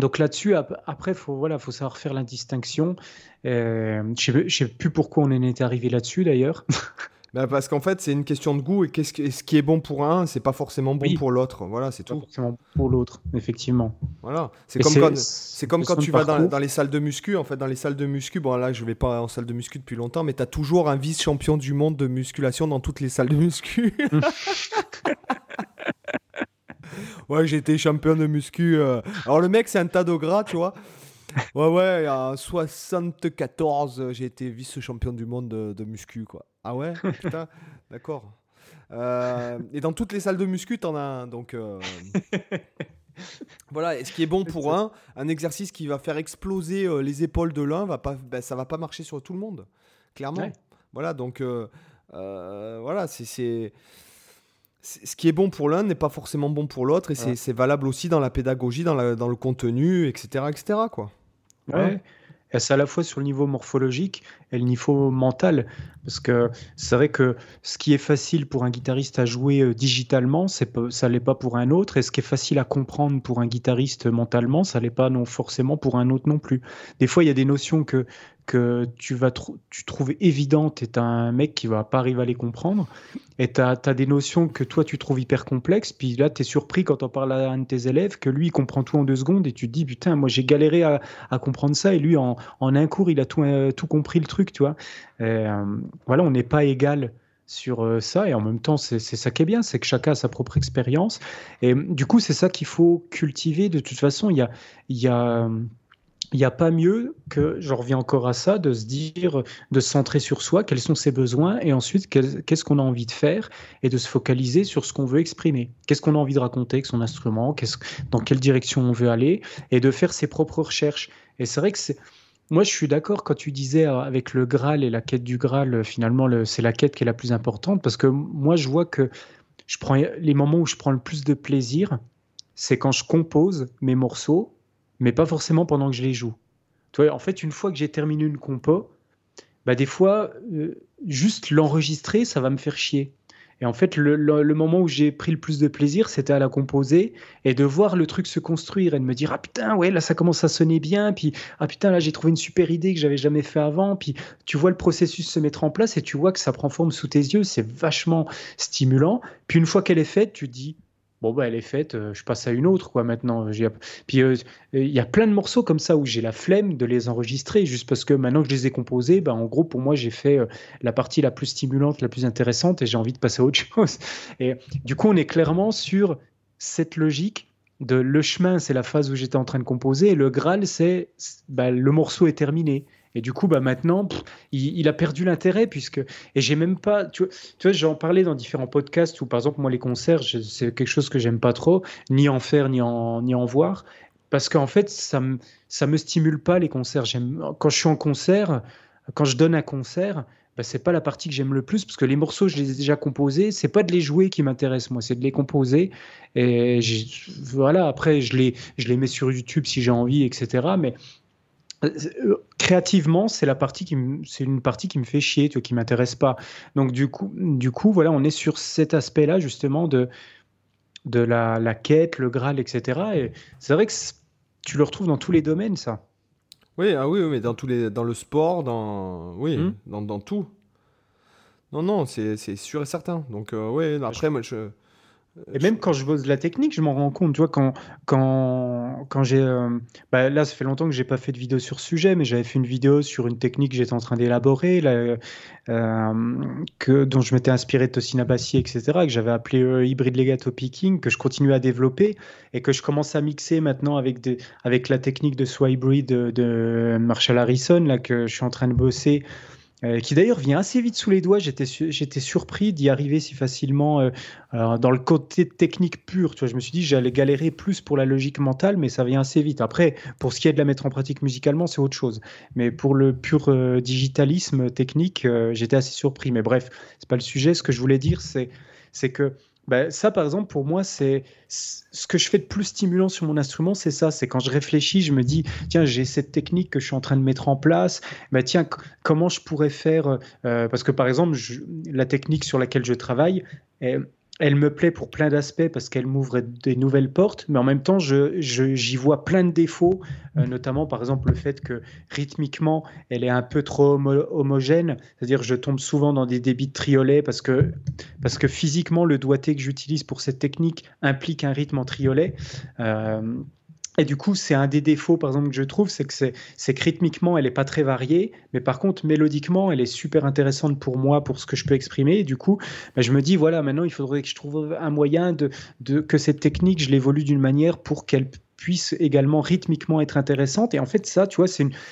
donc là-dessus, après, faut voilà, faut savoir faire la distinction. je ne sais, plus pourquoi on en est arrivé là-dessus d'ailleurs. bah, parce qu'en fait, c'est une question de goût et qu'est-ce qui, ce qui est bon pour un, c'est pas forcément bon pour l'autre. Voilà, c'est tout. Pas forcément pour l'autre, effectivement. Voilà, c'est comme, quand, c'est comme quand tu vas dans, dans, les salles de muscu. En fait, dans les salles de muscu, bon là, je vais pas en salle de muscu depuis longtemps, mais tu as toujours un vice-champion du monde de musculation dans toutes les salles de muscu. ouais, j'ai été champion de muscu. Euh. Alors le mec, c'est un tas de gras, tu vois. Ouais, ouais, en 74, j'ai été vice-champion du monde de, muscu, quoi. Ah ouais? Putain, d'accord. Euh, et dans toutes les salles de muscu, t'en as un, donc... Euh, voilà, et ce qui est bon pour un, un exercice qui va faire exploser euh, les épaules de l'un, va pas, ben, ça va pas marcher sur tout le monde, clairement. Voilà, donc voilà, c'est ce qui est bon pour l'un n'est pas forcément bon pour l'autre, et c'est valable aussi dans la pédagogie, dans, la, dans le contenu, etc., etc. Quoi. Ouais. Et c'est à la fois sur le niveau morphologique et le niveau mental? Parce que c'est vrai que ce qui est facile pour un guitariste à jouer euh, digitalement, c'est ça l'est pas pour un autre. Et ce qui est facile à comprendre pour un guitariste mentalement, ça l'est pas non forcément pour un autre non plus. Des fois, il y a des notions que que tu vas tu trouves évidentes et tu un mec qui va pas arriver à les comprendre. Et tu as, des notions que toi tu trouves hyper complexes. Puis là, tu es surpris quand on parle à un de tes élèves que lui, il comprend tout en deux secondes et tu te dis, putain, moi j'ai galéré à, comprendre ça. Et lui, en, un cours, il a tout, euh, tout compris le truc, tu vois. Euh, voilà, on n'est pas égal sur euh, ça et en même temps c'est ça qui est bien c'est que chacun a sa propre expérience et du coup c'est ça qu'il faut cultiver de toute façon il y a, y a il n'y a pas mieux que, je reviens encore à ça, de se dire, de se centrer sur soi, quels sont ses besoins, et ensuite qu'est-ce qu'on a envie de faire, et de se focaliser sur ce qu'on veut exprimer. Qu'est-ce qu'on a envie de raconter avec son instrument, dans quelle direction on veut aller, et de faire ses propres recherches. Et c'est vrai que c'est... Moi, je suis d'accord quand tu disais euh, avec le Graal et la quête du Graal, finalement, c'est la quête qui est la plus importante, parce que moi, je vois que je prends les moments où je prends le plus de plaisir, c'est quand je compose mes morceaux mais pas forcément pendant que je les joue. Tu vois, en fait, une fois que j'ai terminé une compo, bah des fois, euh, juste l'enregistrer, ça va me faire chier. Et en fait, le, moment où j'ai pris le plus de plaisir, c'était à la composer et de voir le truc se construire et de me dire ah putain ouais là ça commence à sonner bien, puis ah putain là j'ai trouvé une super idée que j'avais jamais fait avant, puis tu vois le processus se mettre en place et tu vois que ça prend forme sous tes yeux, c'est vachement stimulant. Puis une fois qu'elle est faite, tu dis bon bah elle est faite, euh, je passe à une autre quoi maintenant. Puis euh, il y a plein de morceaux comme ça où j'ai la flemme de les enregistrer juste parce que maintenant que je les ai composés, bah, en gros pour moi j'ai fait euh, la partie la plus stimulante, la plus intéressante et j'ai envie de passer à autre chose. Et du coup on est clairement sur cette logique de le chemin c'est la phase où j'étais en train de composer et le Graal c'est bah, le morceau est terminé. Et du coup, bah maintenant, il, a perdu l'intérêt puisque et j'ai même pas, tu vois, j'en parlais dans différents podcasts où par exemple moi les concerts, c'est quelque chose que j'aime pas trop, ni en faire ni en ni en voir, parce qu'en fait ça me ça me stimule pas les concerts. Quand je suis en concert, quand je donne un concert, bah, c'est pas la partie que j'aime le plus parce que les morceaux je les ai déjà composés. C'est pas de les jouer qui m'intéresse moi c'est de les composer. Et voilà après je les je les mets sur YouTube si j'ai envie etc mais créativement, c'est la partie qui c'est une partie qui me fait chier, tu vois, qui m'intéresse pas. Donc du coup, du coup, voilà, on est sur cet aspect-là justement de de la, la, quête, le Graal, etc. Et c'est vrai que tu le retrouves dans tous les domaines, ça. Oui, ah oui, mais dans tous les, dans le sport, dans, oui, hmm. dans, dans, tout. Non, non, c'est sûr et certain. Donc euh, oui, après, moi, je et même quand je bosse la technique, je m'en rends compte. Tu vois, quand, quand, quand j'ai. Euh, bah là, ça fait longtemps que j'ai pas fait de vidéo sur ce sujet, mais j'avais fait une vidéo sur une technique que j'étais en train d'élaborer, euh, dont je m'étais inspiré de Tosin Abassi, etc., que j'avais appelé euh, Hybrid Legato Picking, que je continue à développer et que je commence à mixer maintenant avec, avec la technique de Swybrid de, de Marshall Harrison, là, que je suis en train de bosser. Euh, qui d'ailleurs vient assez vite sous les doigts. J'étais, surpris d'y arriver si facilement euh, dans le côté technique pur. Tu vois, je me suis dit j'allais galérer plus pour la logique mentale, mais ça vient assez vite. Après, pour ce qui est de la mettre en pratique musicalement, c'est autre chose. Mais pour le pur euh, digitalisme technique, j'étais assez surpris. Mais bref, c'est pas le sujet. Ce que je voulais dire, c'est, c'est que bah, ça, par exemple, pour moi, c'est ce que je fais de plus stimulant sur mon instrument, c'est ça. C'est quand je réfléchis, je me dis, tiens, j'ai cette technique que je suis en train de mettre en place. Bah, tiens, comment je pourrais faire euh, Parce que, par exemple, la technique sur laquelle je travaille, elle me plaît pour plein d'aspects parce qu'elle m'ouvre des nouvelles portes, mais en même temps, j'y vois plein de défauts, euh, notamment par exemple le fait que rythmiquement, elle est un peu trop homogène, c'est-à-dire je tombe souvent dans des débits de triolet parce que, parce que physiquement, le doigté que j'utilise pour cette technique implique un rythme en triolet. Euh, et du coup, c'est un des défauts, par exemple, que je trouve, c'est que, c'est, que rythmiquement, elle n'est pas très variée, mais par contre, mélodiquement, elle est super intéressante pour moi, pour ce que je peux exprimer. Et du coup, bah, je me dis, voilà, maintenant, il faudrait que je trouve un moyen de, de que cette technique, je l'évolue d'une manière pour qu'elle puisse également rythmiquement être intéressante. Et en fait, ça, tu vois,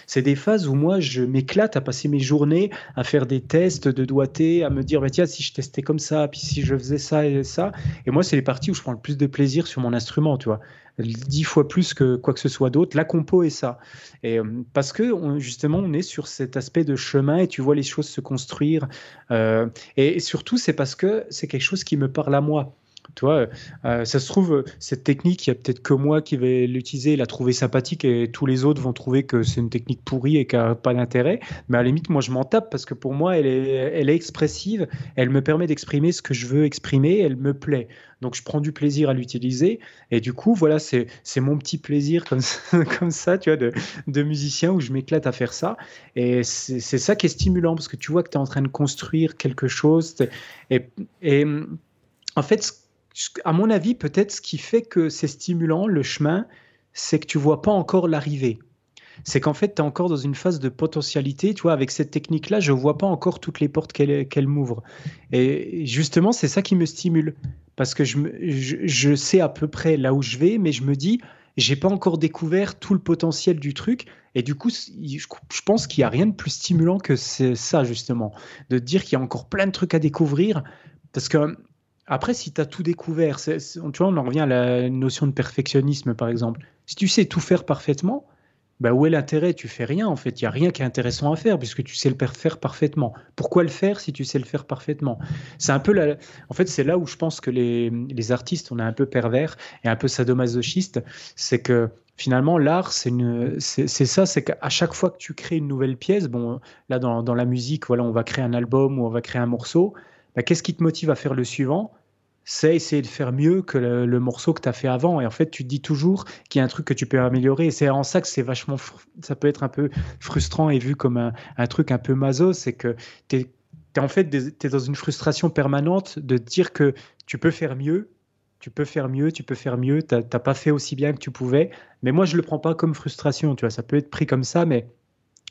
c'est des phases où moi, je m'éclate à passer mes journées à faire des tests de doigté, à me dire, bah, tiens, si je testais comme ça, puis si je faisais ça et ça. Et moi, c'est les parties où je prends le plus de plaisir sur mon instrument, tu vois dix fois plus que quoi que ce soit d'autre. La compo est ça. Et, euh, parce que justement, on est sur cet aspect de chemin et tu vois les choses se construire. Euh, et, surtout, c'est parce que c'est quelque chose qui me parle à moi. Tu vois, euh, ça se trouve, cette technique, il y a peut-être que moi qui vais l'utiliser, la trouver sympathique et tous les autres vont trouver que c'est une technique pourrie et qui n'a pas d'intérêt. Mais à la limite, moi, je m'en tape parce que pour moi, elle est, elle est expressive, elle me permet d'exprimer ce que je veux exprimer, elle me plaît. Donc, je prends du plaisir à l'utiliser. Et du coup, voilà, c'est mon petit plaisir comme ça, comme ça tu vois, de, de musicien où je m'éclate à faire ça. Et c'est ça qui est stimulant parce que tu vois que tu es en train de construire quelque chose. Et, et en fait, à mon avis, peut-être ce qui fait que c'est stimulant, le chemin, c'est que tu vois pas encore l'arrivée. C'est qu'en fait, tu es encore dans une phase de potentialité. Tu vois, avec cette technique-là, je vois pas encore toutes les portes qu'elle m'ouvre. Et justement, c'est ça qui me stimule. Parce que je, je, sais à peu près là où je vais, mais je me dis, j'ai pas encore découvert tout le potentiel du truc. Et du coup, je, pense qu'il n'y a rien de plus stimulant que ça, justement. De dire qu'il y a encore plein de trucs à découvrir. Parce que après, si tu as tout découvert, tu vois, on en revient à la notion de perfectionnisme, par exemple. Si tu sais tout faire parfaitement, bah où est l'intérêt? Tu fais rien, en fait. Il n'y a rien qui est intéressant à faire, puisque tu sais le faire parfaitement. Pourquoi le faire si tu sais le faire parfaitement? C'est un peu la... En fait, c'est là où je pense que les, les, artistes, on est un peu pervers et un peu sadomasochiste. C'est que finalement, l'art, c'est ça, c'est qu'à chaque fois que tu crées une nouvelle pièce, bon, là, dans, dans, la musique, voilà, on va créer un album ou on va créer un morceau, bah, qu'est-ce qui te motive à faire le suivant? C'est essayer de faire mieux que le, morceau que tu as fait avant. Et en fait, tu te dis toujours qu'il y a un truc que tu peux améliorer. Et c'est en ça que c'est vachement, ça peut être un peu frustrant et vu comme un, truc un peu maso, c'est que tu es, en fait es dans une frustration permanente de dire que tu peux faire mieux, tu peux faire mieux, tu peux faire mieux, tu n'as pas fait aussi bien que tu pouvais. Mais moi, je le prends pas comme frustration, tu vois, ça peut être pris comme ça, mais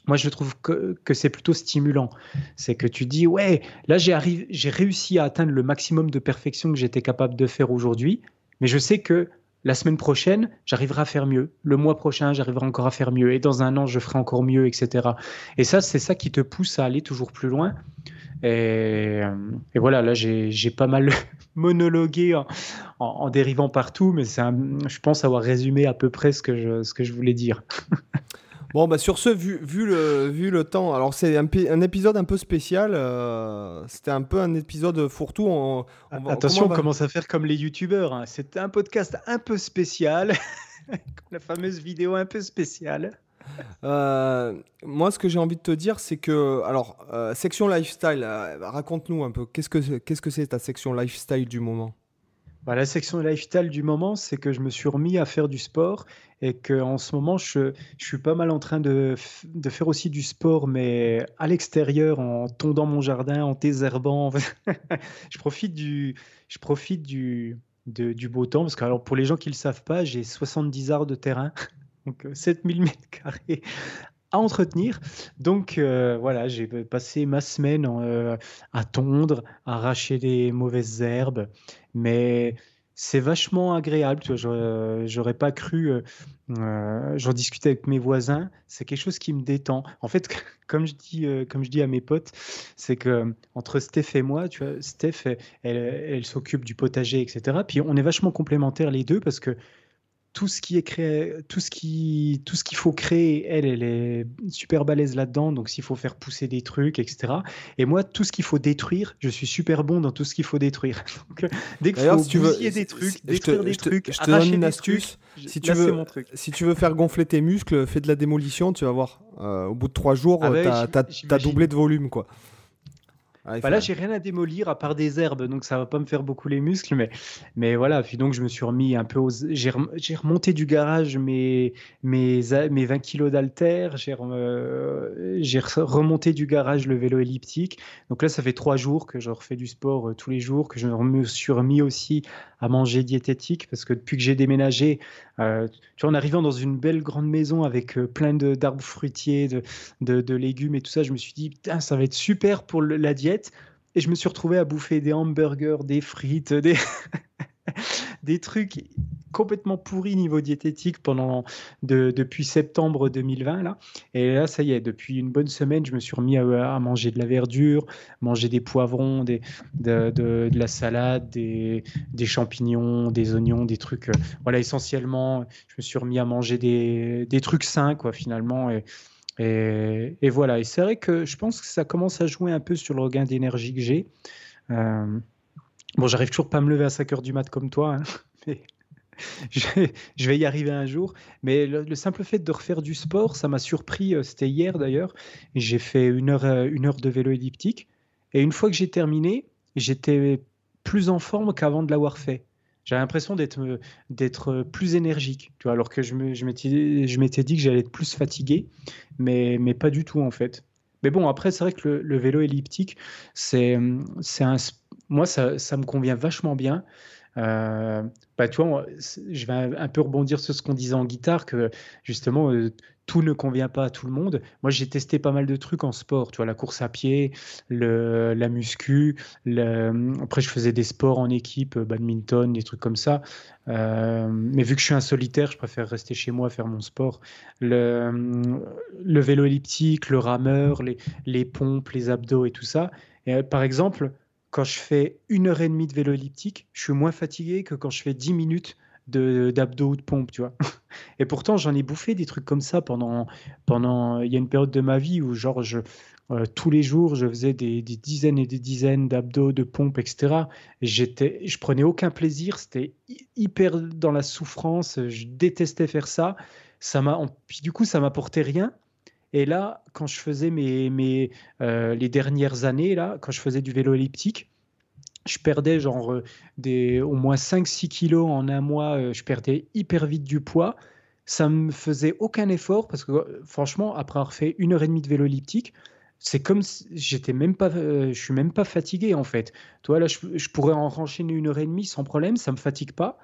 moi, je trouve que, c'est plutôt stimulant. C'est que tu dis, ouais, là, j'ai réussi à atteindre le maximum de perfection que j'étais capable de faire aujourd'hui, mais je sais que la semaine prochaine, j'arriverai à faire mieux. Le mois prochain, j'arriverai encore à faire mieux. Et dans un an, je ferai encore mieux, etc. Et ça, c'est ça qui te pousse à aller toujours plus loin. Et, voilà, là, j'ai pas mal monologué en, dérivant partout, mais je pense avoir résumé à peu près ce que je, voulais dire. Bon, bah sur ce, vu, vu, le, vu le temps, alors c'est un, un, épisode un peu spécial. Euh, c'était un peu un épisode fourre-tout. On, Attention, on, commence à faire comme les youtubeurs. Hein. C'est un podcast un peu spécial. la fameuse vidéo un peu spéciale. Euh, moi, ce que j'ai envie de te dire, c'est que, alors, euh, section lifestyle, raconte-nous un peu, qu'est-ce que qu'est-ce que c'est ta section lifestyle du moment? Bah, La section lifestyle du moment, c'est que je me suis remis à faire du sport et qu'en ce moment, je, suis pas mal en train de, faire aussi du sport, mais à l'extérieur, en tondant mon jardin, en désherbant. je profite du, je profite du beau temps, parce que alors, pour les gens qui ne le savent pas, j'ai 70 arts de terrain, donc 7000 euh, mètres carrés à entretenir. Donc euh, voilà, j'ai passé ma semaine euh, à tondre, à arracher des mauvaises herbes, mais c'est vachement agréable. Tu vois, j'aurais pas cru. Euh, euh, j'en discutais avec mes voisins. C'est quelque chose qui me détend. En fait, comme je dis, euh, comme je dis à mes potes, c'est que entre Steph et moi, tu vois, Steph, elle s'occupe du potager, etc. Puis on est vachement complémentaires les deux parce que tout ce qui est créé, tout ce qui, tout ce qu'il faut créer, elle, elle est super balèze là-dedans. Donc, s'il faut faire pousser des trucs, etc. Et moi, tout ce qu'il faut détruire, je suis super bon dans tout ce qu'il faut détruire. Donc, dès qu'il faut si tu veux, des trucs, détruire des trucs, je te donne une astuce. si tu veux, si tu veux faire gonfler tes muscles, fais de la démolition, tu vas voir. Euh, au bout de trois jours, ah tu as, doublé de volume, quoi. Bah là, j'ai rien à démolir à part des herbes, donc ça va pas me faire beaucoup les muscles, mais, mais voilà. Puis donc, je me suis remis un peu aux... J'ai remonté du garage mes, mes, mes 20 kilos d'altère, j'ai remonté du garage le vélo elliptique. Donc là, ça fait trois jours que je refais du sport euh, tous les jours, que je me suis remis aussi à manger diététique, parce que depuis que j'ai déménagé, euh, tu vois, en arrivant dans une belle grande maison avec euh, plein d'arbres fruitiers, de, de, légumes et tout ça, je me suis dit, ça va être super pour la diète. Et je me suis retrouvé à bouffer des hamburgers, des frites, des, des trucs complètement pourri niveau diététique pendant depuis septembre 2020 là. Et là, ça y est, depuis une bonne semaine, je me suis remis à, manger de la verdure, manger des poivrons, des, de, la salade, des, champignons, des oignons, des trucs. Euh, voilà, essentiellement, je me suis remis à manger des, trucs sains quoi finalement. Et voilà. Et c'est vrai que je pense que ça commence à jouer un peu sur le regain d'énergie que j'ai. Euh, bon, j'arrive toujours pas à me lever à 5 heures du mat comme toi, hein, mais je, vais y arriver un jour. Mais le, simple fait de refaire du sport, ça m'a surpris. Euh, c'était hier d'ailleurs. J'ai fait une heure, euh, une heure de vélo elliptique. Et une fois que j'ai terminé, j'étais plus en forme qu'avant de l'avoir fait. J'avais l'impression d'être, euh, plus énergique, tu vois, alors que je, m'étais, je dit que j'allais être plus fatigué, mais, mais pas du tout en fait. Mais bon, après, c'est vrai que le, vélo elliptique, c'est, un, moi, ça, ça me convient vachement bien. Euh, bah, je vais un peu rebondir sur ce qu'on disait en guitare, que justement, euh, tout ne convient pas à tout le monde. Moi, j'ai testé pas mal de trucs en sport, tu vois, la course à pied, le, la muscu. Après, je faisais des sports en équipe, badminton, des trucs comme ça. Euh, mais vu que je suis un solitaire, je préfère rester chez moi faire mon sport. Le, le vélo elliptique, le rameur, les, les pompes, les abdos et tout ça. Par exemple, quand je fais une heure et demie de vélo elliptique, je suis moins fatigué que quand je fais 10 minutes d'abdos ou de pompe, tu vois. Et pourtant, j'en ai bouffé des trucs comme ça pendant, pendant. Il y a une période de ma vie où, genre, euh, tous les jours, je faisais des, dizaines et des dizaines d'abdos, de pompes, etc. Et j'étais, je prenais aucun plaisir, c'était hyper dans la souffrance, je détestais faire ça. Ça m'a, du coup, ça m'apportait rien. Et là, quand je faisais mes, mes euh, les dernières années, là, quand je faisais du vélo elliptique, je perdais genre euh, des, au moins 5-6 kilos en un mois. Euh, je perdais hyper vite du poids. Ça me faisait aucun effort parce que franchement, après avoir fait une heure et demie de vélo elliptique, c'est comme si j'étais même pas, je suis même pas fatigué en fait. Toi là, je, je, pourrais en enchaîner une heure et demie sans problème, ça me fatigue pas.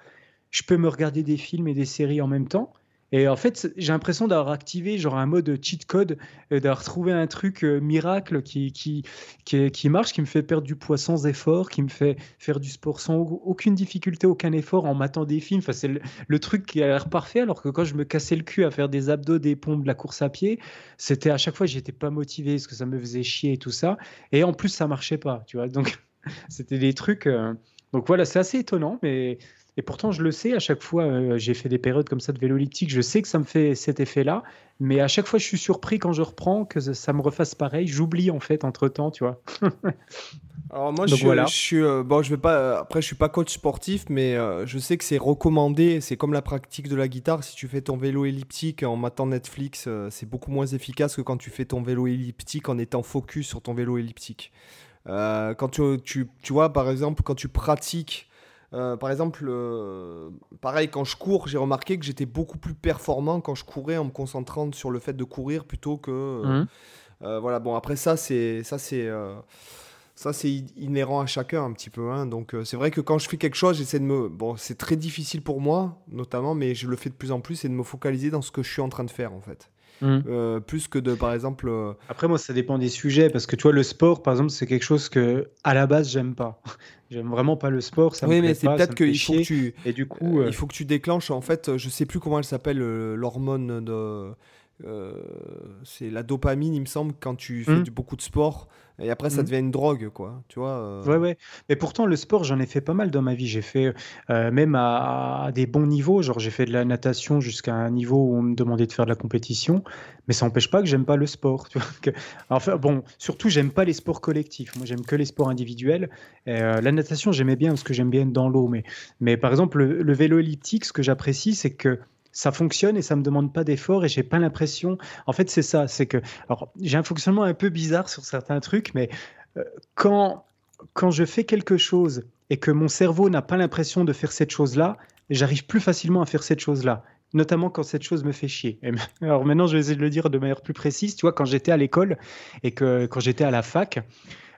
Je peux me regarder des films et des séries en même temps. Et en fait, j'ai l'impression d'avoir activé genre un mode cheat code, euh, d'avoir trouvé un truc euh, miracle qui, qui, qui, marche, qui me fait perdre du poids sans effort, qui me fait faire du sport sans aucune difficulté, aucun effort en matant des films. Enfin, c'est le, truc qui a l'air parfait, alors que quand je me cassais le cul à faire des abdos, des pompes, de la course à pied, c'était à chaque fois, j'étais pas motivé parce que ça me faisait chier et tout ça. Et en plus, ça marchait pas, tu vois. Donc, c'était des trucs. Euh, donc voilà, c'est assez étonnant, mais et pourtant, je le sais, à chaque fois, euh, j'ai fait des périodes comme ça de vélo elliptique, je sais que ça me fait cet effet-là, mais à chaque fois, je suis surpris quand je reprends que ça me refasse pareil. J'oublie en fait entre temps, tu vois. Alors moi, je, je, suis euh, bon, je vais pas. Euh, après, je suis pas coach sportif, mais je sais que c'est recommandé. C'est comme la pratique de la guitare. Si tu fais ton vélo elliptique en matant Netflix, c'est beaucoup moins efficace que quand tu fais ton vélo elliptique en étant focus sur ton vélo elliptique. quand tu, tu, tu vois, par exemple, quand tu pratiques euh, par exemple, euh, pareil, quand je cours, j'ai remarqué que j'étais beaucoup plus performant quand je courais en me concentrant sur le fait de courir plutôt que. Euh, mmh. voilà, bon, après ça, c'est. Ça, c'est. ça, c'est inhérent à chacun un petit peu. Hein. donc, c'est vrai que quand je fais quelque chose, j'essaie de me. Bon, c'est très difficile pour moi, notamment, mais je le fais de plus en plus, c'est de me focaliser dans ce que je suis en train de faire, en fait. Mmh. plus que de, par exemple. Après, moi, ça dépend des sujets, parce que tu vois, le sport, par exemple, c'est quelque chose que, à la base, j'aime pas. J'aime vraiment pas le sport. Ça oui, mais c'est peut-être qu'il faut que tu. Et du coup, euh, il faut que tu déclenches. En fait, je sais plus comment elle s'appelle, euh, l'hormone de. Euh, c'est la dopamine, il me semble, quand tu fais mmh. beaucoup de sport. Et après, ça mmh. devient une drogue, quoi. Tu vois Ouais, ouais. Mais pourtant, le sport, j'en ai fait pas mal dans ma vie. J'ai fait même à, des bons niveaux. Genre, j'ai fait de la natation jusqu'à un niveau où on me demandait de faire de la compétition. Mais ça n'empêche pas que j'aime pas le sport. Tu vois que... Enfin, bon, surtout, j'aime pas les sports collectifs. Moi, j'aime que les sports individuels. la natation, j'aimais bien parce que j'aime bien être dans l'eau. Mais, mais par exemple, le vélo elliptique, ce que j'apprécie, c'est que ça fonctionne et ça me demande pas d'effort et j'ai pas l'impression. En fait, c'est ça, c'est que alors j'ai un fonctionnement un peu bizarre sur certains trucs, mais quand, quand je fais quelque chose et que mon cerveau n'a pas l'impression de faire cette chose-là, j'arrive plus facilement à faire cette chose-là notamment quand cette chose me fait chier. Alors maintenant, je vais essayer de le dire de manière plus précise. Tu vois, quand j'étais à l'école et que quand j'étais à la fac,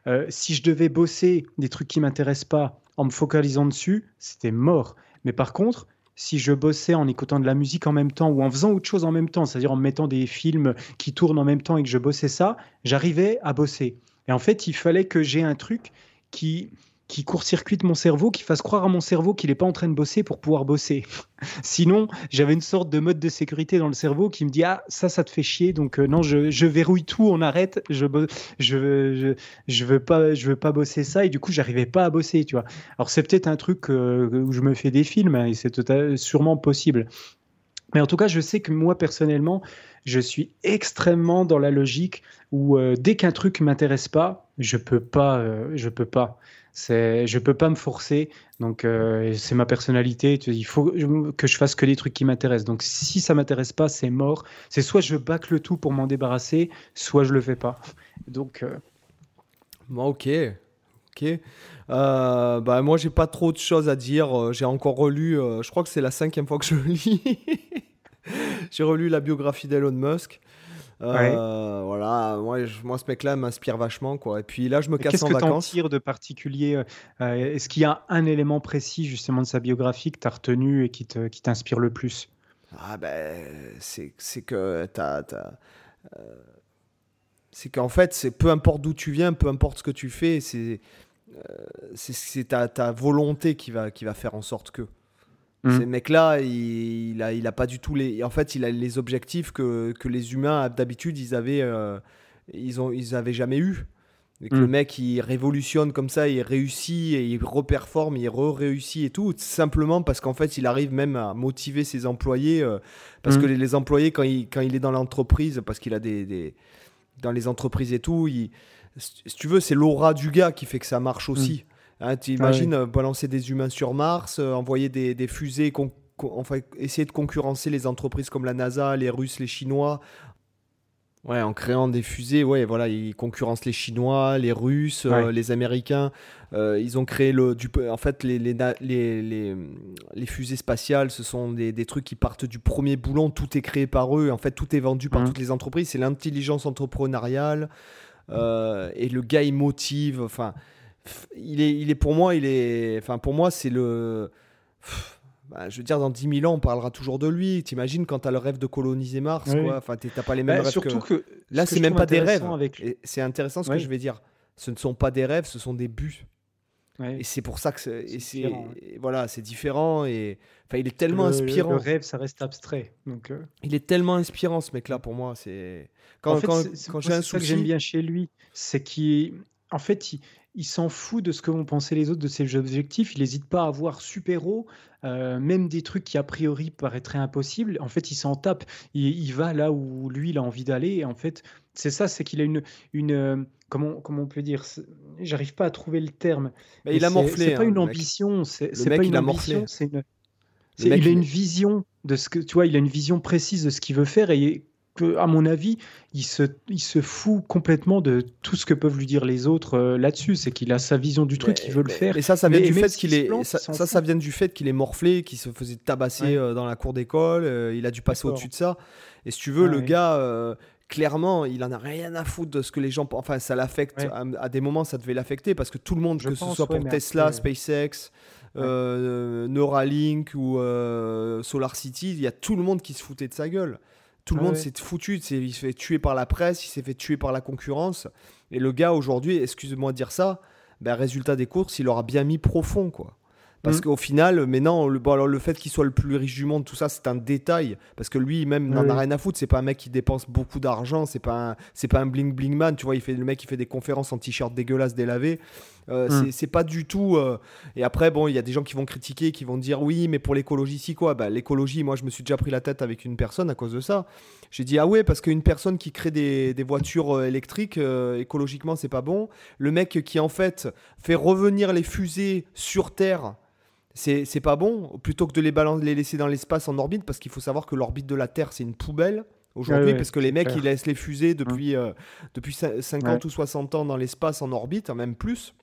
euh, si je devais bosser des trucs qui m'intéressent pas en me focalisant dessus, c'était mort. Mais par contre, si je bossais en écoutant de la musique en même temps ou en faisant autre chose en même temps, c'est-à-dire en mettant des films qui tournent en même temps et que je bossais ça, j'arrivais à bosser. Et en fait, il fallait que j'ai un truc qui, qui court-circuite mon cerveau, qui fasse croire à mon cerveau qu'il n'est pas en train de bosser pour pouvoir bosser. Sinon, j'avais une sorte de mode de sécurité dans le cerveau qui me dit ah ça ça te fait chier donc euh, non je, verrouille tout, on arrête, je je, je veux pas je veux pas bosser ça et du coup j'arrivais pas à bosser tu vois. Alors c'est peut-être un truc euh, où je me fais des films hein, et c'est tota-, sûrement possible. Mais en tout cas, je sais que moi personnellement, je suis extrêmement dans la logique où euh, dès qu'un truc m'intéresse pas, je peux pas, je peux pas. C'est, je peux pas me forcer. Donc, euh, c'est ma personnalité. Il faut que je fasse que des trucs qui m'intéressent. Donc, si ça m'intéresse pas, c'est mort. C'est soit je bâcle le tout pour m'en débarrasser, soit je le fais pas. Donc. Euh, bon, ok. Ok. Euh, bah, moi, j'ai pas trop de choses à dire. Euh, j'ai encore relu, je crois que c'est la cinquième fois que je lis. j'ai relu la biographie d'Elon Musk. Euh, voilà, moi, moi ce mec-là m'inspire vachement, quoi. Et puis là, je me casse en vacances. Qu'est-ce que tires de particulier euh, Est-ce qu'il y a un élément précis justement de sa biographie que tu as retenu et qui t'inspire le plus? Ah ben, c'est que t'as... Euh, c'est qu'en fait, c'est peu importe d'où tu viens, peu importe ce que tu fais, c'est c'est ta, ta, volonté qui va, qui va faire en sorte que. Mmh. Ces mecs-là, il, a, il a pas du tout les. En fait, il a les objectifs que, que les humains d'habitude ils avaient, euh, ils ont, ils avaient jamais eu. Et que le mmh. mec il révolutionne comme ça, il réussit et il reperforme, il re-réussit et tout, simplement parce qu'en fait il arrive même à motiver ses employés. Euh, parce mmh. que les, employés, quand il, quand il est dans l'entreprise, parce qu'il a des, des, Dans les entreprises et tout, il, si tu veux, c'est l'aura du gars qui fait que ça marche aussi. Hein, tu imagines euh, balancer des humains sur Mars, euh, envoyer des, des fusées, enfin, essayer de concurrencer les entreprises comme la NASA, les Russes, les Chinois. Ouais, en créant des fusées, ouais, voilà, ils concurrencent les Chinois, les Russes, euh, les Américains. ils ont créé le, du, en fait, les, les, les, les, fusées spatiales, ce sont des, des, trucs qui partent du premier boulon. Tout est créé par eux. En fait, tout est vendu par mmh. toutes les entreprises. C'est l'intelligence entrepreneuriale. et le gars, il motive. Enfin, il est, il est pour moi, il est, enfin pour moi c'est le, bah, je veux dire dans 10 000 ans on parlera toujours de lui. T'imagines quand t'as le rêve de coloniser Mars, quoi. Enfin t'as pas les mêmes bah, rêves surtout que... là c'est même pas des rêves. Avec... C'est intéressant ce que je vais dire. Ce ne sont pas des rêves, ce sont des buts. Et c'est pour ça que c'est, voilà, c'est différent et enfin il est tellement inspirant. Le rêve, ça reste abstrait. Donc euh. il est tellement inspirant ce mec-là pour moi. C'est quand, quand, quand j'ai un souci. que j'aime bien chez lui, c'est qu'il en fait, il, il s'en fout de ce que vont penser les autres de ses objectifs. Il n'hésite pas à voir super haut, euh, même des trucs qui a priori paraîtraient impossibles. En fait, il s'en tape. Il, va là où lui il a envie d'aller. Et en fait, c'est ça, c'est qu'il a une, une euh, comment, comment on peut dire J'arrive pas à trouver le terme. Mais il a morflé. C'est pas hein, une ambition. C'est pas une ambition. C'est une. il a une vision de ce que tu vois. Il a une vision précise de ce qu'il veut faire et à mon avis, il se, il se fout complètement de tout ce que peuvent lui dire les autres euh, là-dessus. C'est qu'il a sa vision du truc, il veut le faire. Et ça, ça vient du fait qu'il est, ça, ça, vient du fait qu'il est morflé, qu'il se faisait tabasser euh, dans la cour d'école. Euh, il a dû passer au-dessus de ça. Et si tu veux, le gars, clairement, il en a rien à foutre de ce que les gens. Enfin, ça l'affecte. À, des moments, ça devait l'affecter parce que tout le monde, que ce soit pour Tesla, SpaceX. Neuralink ou Solar City, il y a tout le monde qui se foutait de sa gueule. Tout le monde s'est foutu, il s'est fait tuer par la presse, il s'est fait tuer par la concurrence. Et le gars aujourd'hui, excusez-moi de dire ça, ben, résultat des courses, il aura bien mis profond, quoi. Parce mm. qu'au final, le, bon, alors le fait qu'il soit le plus riche du monde, tout ça, c'est un détail. Parce que lui, même, n'en a rien à foutre. C'est pas un mec qui dépense beaucoup d'argent. C'est pas c'est pas un bling bling man. Tu vois, il fait le mec qui fait des conférences en t-shirt dégueulasse délavé. Euh, mm. C'est pas du tout. Euh, et après, bon, il y a des gens qui vont critiquer, qui vont dire oui, mais pour l'écologie, si quoi bah, L'écologie, moi, je me suis déjà pris la tête avec une personne à cause de ça. J'ai dit ah ouais, parce qu'une personne qui crée des, des voitures euh, électriques, écologiquement, c'est pas bon. Le mec qui, en fait, fait revenir les fusées sur Terre c'est pas bon, plutôt que de les, les laisser dans l'espace en orbite, parce qu'il faut savoir que l'orbite de la Terre, c'est une poubelle. aujourd'hui, parce que les mecs, clair. ils laissent les fusées depuis, euh, depuis cin- 50 ou 60 ans dans l'espace, en orbite, hein, même plus.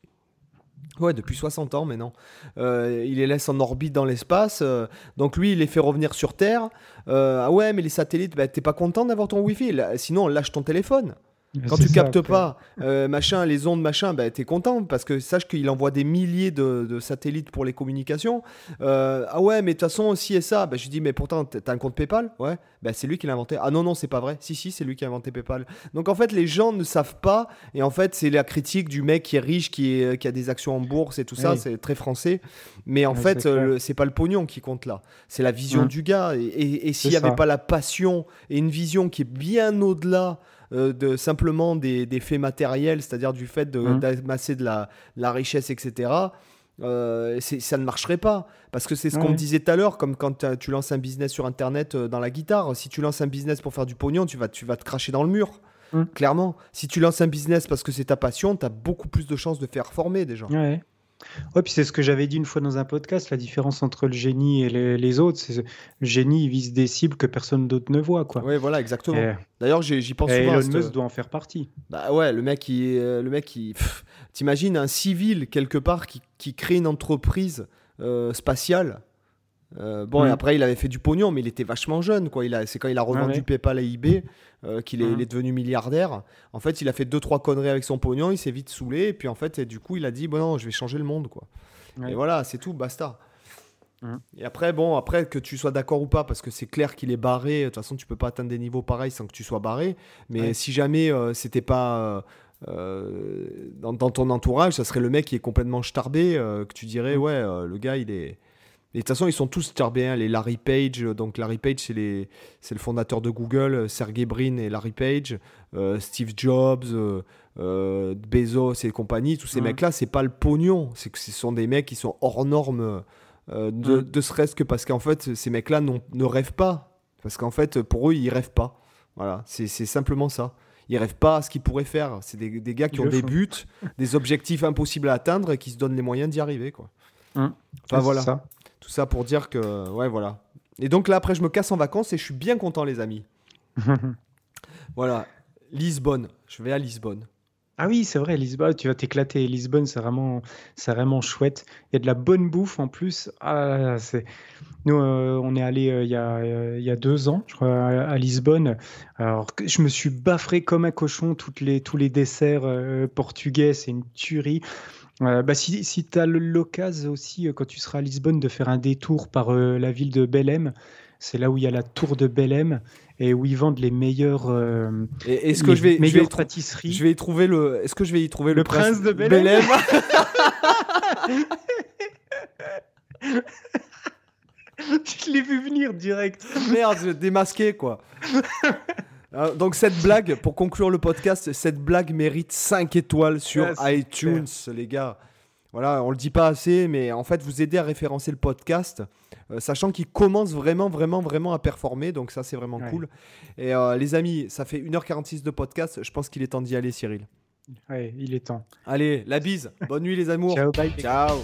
Ouais, depuis 60 ans maintenant. Euh, il les laisse en orbite dans l'espace. euh, donc lui, il les fait revenir sur Terre. Euh, ah ouais, mais les satellites, bah, t'es pas content d'avoir ton Wi-Fi? Sinon, lâche ton téléphone. Quand tu captes pas euh, machin, les ondes machin, bah, t'es content parce que sache qu'il envoie des milliers de, de satellites pour les communications. Euh, ah ouais, mais de toute façon, si et ça, bah, je dis, mais pourtant, t'as un compte PayPal? Ouais, bah, c'est lui qui l'a inventé. Ah non, non, c'est pas vrai. Si, si, c'est lui qui a inventé PayPal. Donc en fait, les gens ne savent pas. Et en fait, c'est la critique du mec qui est riche, qui, est, qui a des actions en bourse et tout ça. Oui. C'est très français. Mais en Ouais, fait, c'est pas le pognon qui compte là. C'est la vision Mm. du gars. Et, et- et s'il n'y avait pas la passion et une vision qui est bien au-delà euh, de simplement des, des faits matériels, c'est-à-dire du fait de- Mm. d'amasser de la, la richesse, etc., euh, ça ne marcherait pas. Parce que c'est ce qu'on Ouais. me disait tout à l'heure, comme quand t'as- tu lances un business sur Internet euh, dans la guitare. Si tu lances un business pour faire du pognon, tu vas, tu vas te cracher dans le mur. Mm. Clairement. Si tu lances un business parce que c'est ta passion, tu as beaucoup plus de chances de faire former des gens. Ouais. Ouais, puis c'est ce que j'avais dit une fois dans un podcast, la différence entre le génie et les, les autres, c'est le génie, il vise des cibles que personne d'autre ne voit, quoi. Ouais, voilà, exactement. Et, D'ailleurs, j'y pense et souvent. Elon Musk doit en faire partie. Bah ouais, le mec, il, euh, le mec, il, t'imagines un civil quelque part qui, qui crée une entreprise euh, spatiale. Euh, bon, Mm. et après, il avait fait du pognon, mais il était vachement jeune, quoi. Il a, c'est quand il a revendu ouais. PayPal à eBay euh, qu'il est, il est devenu milliardaire. En fait, il a fait deux trois conneries avec son pognon, il s'est vite saoulé, et puis en fait, et du coup, il a dit, bon non, je vais changer le monde, quoi. Et voilà, c'est tout, basta. Mhm. Et après, bon, après que tu sois d'accord ou pas, parce que c'est clair qu'il est barré. De toute façon, tu peux pas atteindre des niveaux pareils sans que tu sois barré. Mais si jamais euh, c'était pas euh, dans, dans ton entourage, ça serait le mec qui est complètement starbé, que tu dirais, ouais, le gars, il est. Et de toute façon, ils sont tous hein, les Larry Page, euh, donc Larry Page, c'est les- c'est le fondateur de Google, euh, Sergey Brin et Larry Page, euh, Steve Jobs, euh, euh, Bezos et compagnie. Tous ces mecs-là, c'est pas le pognon, c'est que ce sont des mecs qui sont hors normes. de, Mhm. de serait-ce que parce qu'en fait, ces mecs-là ne rêvent pas. Parce qu'en fait, pour eux, ils rêvent pas. Voilà, c'est c'est simplement ça. Ils rêvent pas à ce qu'ils pourraient faire. C'est des, des gars qui Ils ont des font. buts, des objectifs impossibles à atteindre et qui se donnent les moyens d'y arriver. Quoi. Hum. Enfin Ouais, voilà. Tout ça pour dire que, ouais, voilà. Et donc là, après, je me casse en vacances et je suis bien content, les amis. Voilà, Lisbonne. Je vais à Lisbonne. Ah oui, c'est vrai, Lisbonne, tu vas t'éclater. Lisbonne, c'est vraiment, c'est vraiment chouette. Il y a de la bonne bouffe en plus. Ah, c'est... Nous, euh, on est allé euh, il y a, euh, il y a deux ans, je crois, à, à Lisbonne. Alors, je me suis baffré comme un cochon. Toutes les, tous les desserts portugais, c'est une tuerie. Euh, bah, si si tu as l'occasion aussi, euh, quand tu seras à Lisbonne, de faire un détour par euh, la ville de Belém, c'est là où il y a la tour de Belém et où ils vendent les meilleures, euh, est-ce que je vais, je pâtisseries. je vais y trouver le. Est-ce que je vais y trouver le, Le prince de Belém Belém Je l'ai vu venir direct. Merde, démasquer quoi. Euh, Donc cette blague, pour conclure le podcast, cette blague mérite 5 étoiles sur iTunes, les gars. Voilà, on le dit pas assez, mais en fait, vous aidez à référencer le podcast, euh, sachant qu'il commence vraiment, vraiment, vraiment à performer. Donc ça, c'est vraiment Ouais. cool. Et euh, les amis, ça fait 1h46 de podcast. Je pense qu'il est temps d'y aller, Cyril. Ouais, il est temps. Allez, la bise. Bonne nuit, les amours. Ciao, bye. Ciao.